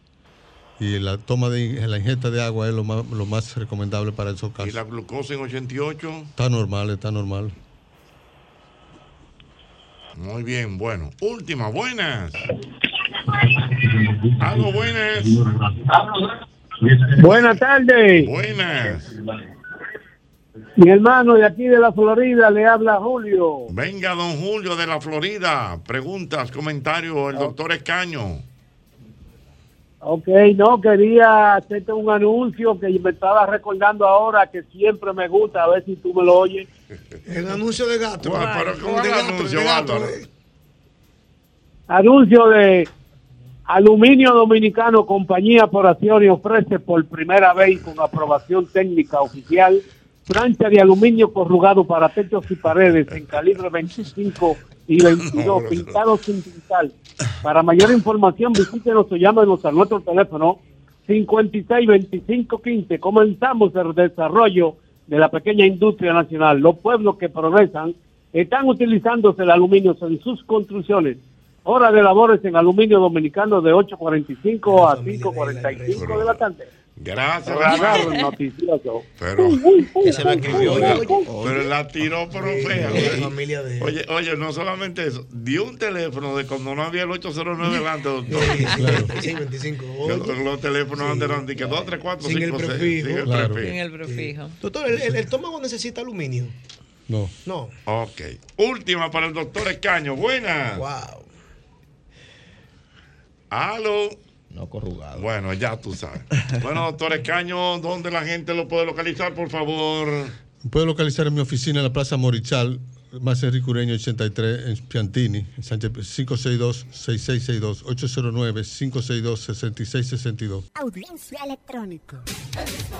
Y la toma de la ingesta de agua es lo más, lo más recomendable para esos ¿Y casos. la glucosa en 88? Está normal, está normal. Muy bien, bueno. Última, buenas. Algo buenas. Buenas tardes. Buenas. Mi hermano de aquí de la Florida le habla Julio. Venga, don Julio de la Florida. Preguntas, comentarios, el doctor Escaño. Ok, no, quería hacerte un anuncio que me estaba recordando ahora que siempre me gusta, a ver si tú me lo oyes. El anuncio de gato. Bueno, pero ¿cómo de gato, anuncio, de gato, eh. Anuncio de Aluminio Dominicano, compañía por acción y ofrece por primera vez con aprobación técnica oficial plancha de aluminio corrugado para techos y paredes en calibre 25 y 22, [LAUGHS] pintados sin pintar. Para mayor información visítenos o llámenos a nuestro teléfono 56 25 15. Comenzamos el desarrollo de la pequeña industria nacional. Los pueblos que progresan están utilizándose el aluminio en sus construcciones. Hora de labores en aluminio dominicano de 8.45 a 5.45 de la tarde. Gracias. Radar noticioso. Pero, se la escribió, Oye, oye. pero la tiró, pero fea. Oye, oye, no solamente eso, dio un teléfono de cuando no había el 809 delante, doctor. Sí, 25. Los, los teléfonos antes eran de que 2, 3, 4, Sin el 5, 6. prefijo. Sin el Claro. prefijo. En el prefijo. Doctor, ¿el, el estómago necesita aluminio? No. No. Ok. Última para el doctor Escaño. Buena. Wow. Aló. No corrugado. Bueno, ya tú sabes. [LAUGHS] Bueno, doctor Escaño, ¿dónde la gente lo puede localizar, por favor? Puede localizar en mi oficina en la Plaza Morichal, más Enrique Ureño 83, en Piantini, en Sánchez, 562-6662, 809-562-6662. Audiencia electrónica. Audiencia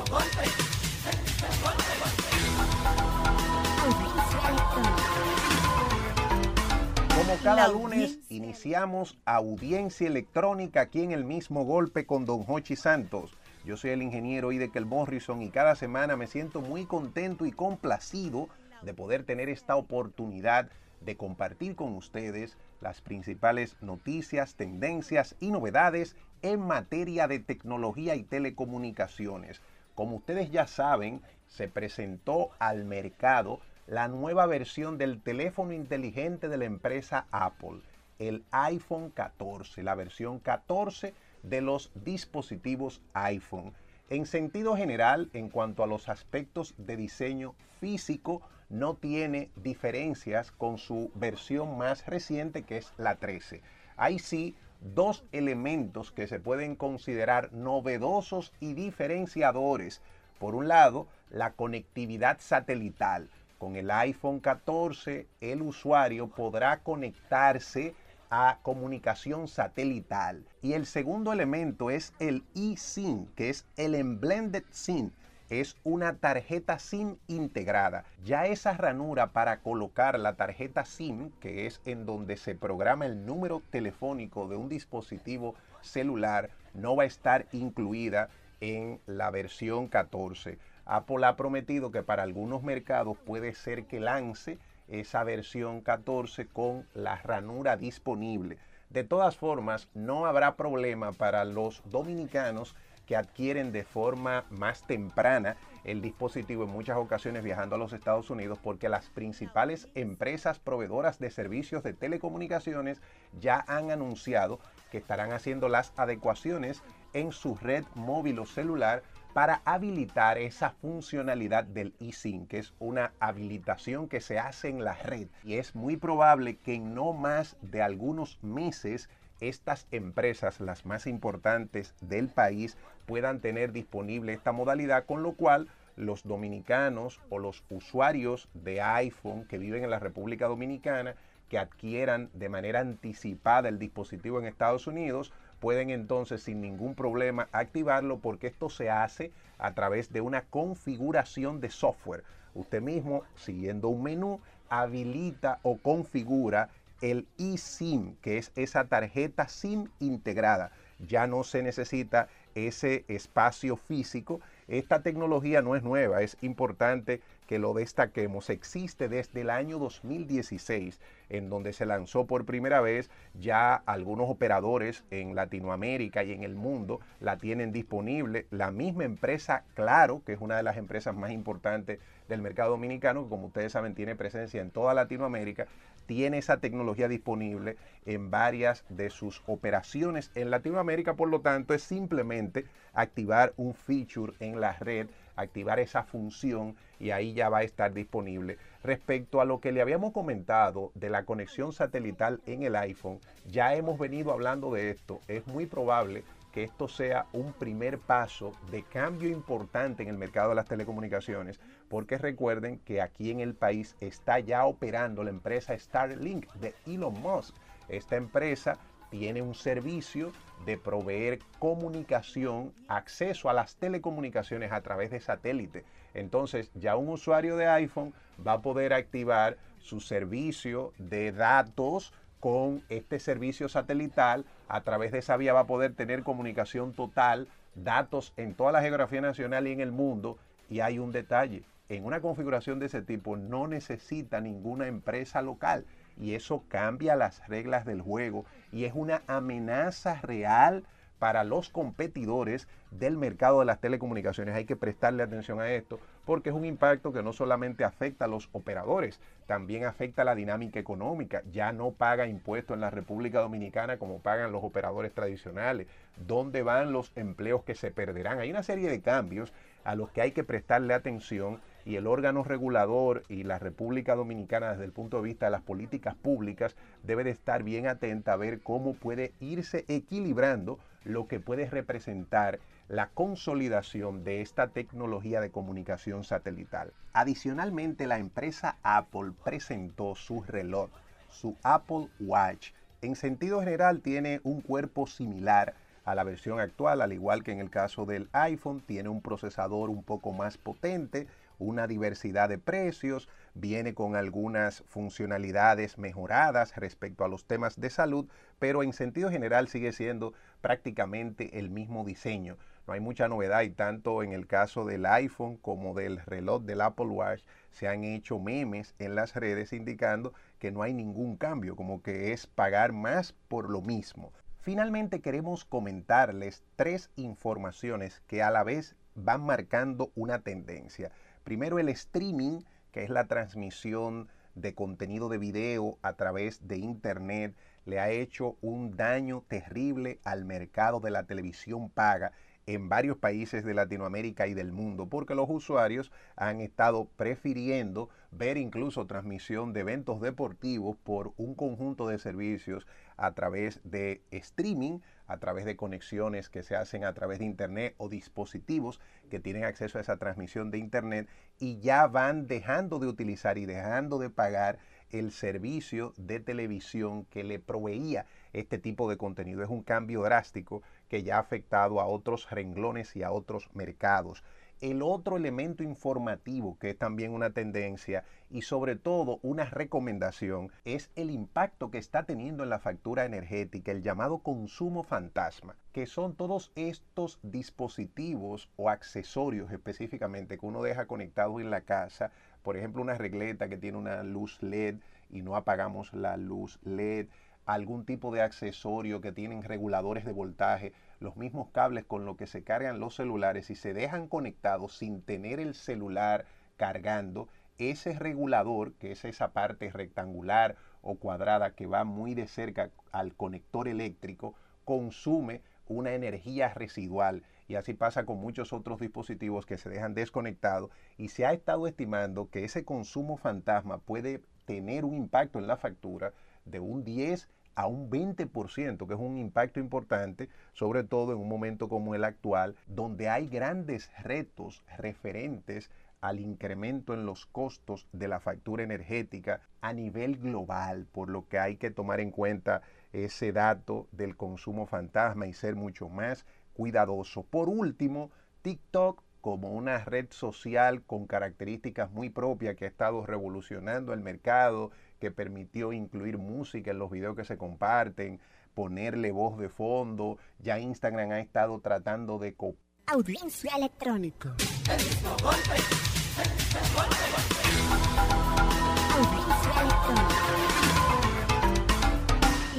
Como cada lunes, iniciamos audiencia electrónica aquí en el mismo golpe con Don Hochi Santos. Yo soy el ingeniero Idekel Morrison y cada semana me siento muy contento y complacido de poder tener esta oportunidad de compartir con ustedes las principales noticias, tendencias y novedades en materia de tecnología y telecomunicaciones. Como ustedes ya saben, se presentó al mercado la nueva versión del teléfono inteligente de la empresa Apple, el iPhone 14, la versión 14 de los dispositivos iPhone. En sentido general, en cuanto a los aspectos de diseño físico, no tiene diferencias con su versión más reciente que es la 13. Hay sí dos elementos que se pueden considerar novedosos y diferenciadores. Por un lado, la conectividad satelital. Con el iPhone 14, el usuario podrá conectarse a comunicación satelital. Y el segundo elemento es el eSIM, que es el Emblended SIM. Es una tarjeta SIM integrada. Ya esa ranura para colocar la tarjeta SIM, que es en donde se programa el número telefónico de un dispositivo celular, no va a estar incluida en la versión 14. Apple ha prometido que para algunos mercados puede ser que lance esa versión 14 con la ranura disponible. De todas formas, no habrá problema para los dominicanos que adquieren de forma más temprana el dispositivo en muchas ocasiones viajando a los Estados Unidos porque las principales empresas proveedoras de servicios de telecomunicaciones ya han anunciado que estarán haciendo las adecuaciones en su red móvil o celular para habilitar esa funcionalidad del eSIM, que es una habilitación que se hace en la red. Y es muy probable que en no más de algunos meses estas empresas, las más importantes del país, puedan tener disponible esta modalidad, con lo cual los dominicanos o los usuarios de iPhone que viven en la República Dominicana, que adquieran de manera anticipada el dispositivo en Estados Unidos, pueden entonces sin ningún problema activarlo porque esto se hace a través de una configuración de software. Usted mismo, siguiendo un menú, habilita o configura el eSIM, que es esa tarjeta SIM integrada. Ya no se necesita ese espacio físico. Esta tecnología no es nueva, es importante que lo destaquemos. Existe desde el año 2016, en donde se lanzó por primera vez. Ya algunos operadores en Latinoamérica y en el mundo la tienen disponible. La misma empresa Claro, que es una de las empresas más importantes del mercado dominicano, que como ustedes saben tiene presencia en toda Latinoamérica, tiene esa tecnología disponible en varias de sus operaciones en Latinoamérica, por lo tanto es simplemente activar un feature en la red, activar esa función y ahí ya va a estar disponible. Respecto a lo que le habíamos comentado de la conexión satelital en el iPhone, ya hemos venido hablando de esto, es muy probable que esto sea un primer paso de cambio importante en el mercado de las telecomunicaciones, porque recuerden que aquí en el país está ya operando la empresa Starlink de Elon Musk. Esta empresa tiene un servicio de proveer comunicación, acceso a las telecomunicaciones a través de satélite. Entonces ya un usuario de iPhone va a poder activar su servicio de datos con este servicio satelital. A través de esa vía va a poder tener comunicación total, datos en toda la geografía nacional y en el mundo. Y hay un detalle, en una configuración de ese tipo no necesita ninguna empresa local y eso cambia las reglas del juego y es una amenaza real para los competidores del mercado de las telecomunicaciones. Hay que prestarle atención a esto porque es un impacto que no solamente afecta a los operadores, también afecta a la dinámica económica. Ya no paga impuestos en la República Dominicana como pagan los operadores tradicionales. ¿Dónde van los empleos que se perderán? Hay una serie de cambios a los que hay que prestarle atención y el órgano regulador y la República Dominicana desde el punto de vista de las políticas públicas debe de estar bien atenta a ver cómo puede irse equilibrando lo que puede representar la consolidación de esta tecnología de comunicación satelital. Adicionalmente, la empresa Apple presentó su reloj, su Apple Watch. En sentido general tiene un cuerpo similar a la versión actual, al igual que en el caso del iPhone, tiene un procesador un poco más potente, una diversidad de precios, viene con algunas funcionalidades mejoradas respecto a los temas de salud, pero en sentido general sigue siendo prácticamente el mismo diseño. No hay mucha novedad y tanto en el caso del iPhone como del reloj del Apple Watch se han hecho memes en las redes indicando que no hay ningún cambio, como que es pagar más por lo mismo. Finalmente queremos comentarles tres informaciones que a la vez van marcando una tendencia. Primero el streaming, que es la transmisión de contenido de video a través de internet, le ha hecho un daño terrible al mercado de la televisión paga en varios países de Latinoamérica y del mundo, porque los usuarios han estado prefiriendo ver incluso transmisión de eventos deportivos por un conjunto de servicios a través de streaming, a través de conexiones que se hacen a través de Internet o dispositivos que tienen acceso a esa transmisión de Internet y ya van dejando de utilizar y dejando de pagar el servicio de televisión que le proveía este tipo de contenido. Es un cambio drástico que ya ha afectado a otros renglones y a otros mercados. El otro elemento informativo que es también una tendencia y sobre todo una recomendación es el impacto que está teniendo en la factura energética, el llamado consumo fantasma, que son todos estos dispositivos o accesorios específicamente que uno deja conectado en la casa, por ejemplo una regleta que tiene una luz LED y no apagamos la luz LED, algún tipo de accesorio que tienen reguladores de voltaje, los mismos cables con los que se cargan los celulares y se dejan conectados sin tener el celular cargando, ese regulador, que es esa parte rectangular o cuadrada que va muy de cerca al conector eléctrico, consume una energía residual. Y así pasa con muchos otros dispositivos que se dejan desconectados. Y se ha estado estimando que ese consumo fantasma puede tener un impacto en la factura de un 10 a un 20%, que es un impacto importante, sobre todo en un momento como el actual, donde hay grandes retos referentes al incremento en los costos de la factura energética a nivel global, por lo que hay que tomar en cuenta ese dato del consumo fantasma y ser mucho más cuidadoso. Por último, TikTok como una red social con características muy propias que ha estado revolucionando el mercado, que permitió incluir música en los videos que se comparten, ponerle voz de fondo. Ya Instagram ha estado tratando de copiar. Audiencia electrónica. Electrónica.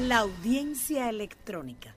La audiencia electrónica.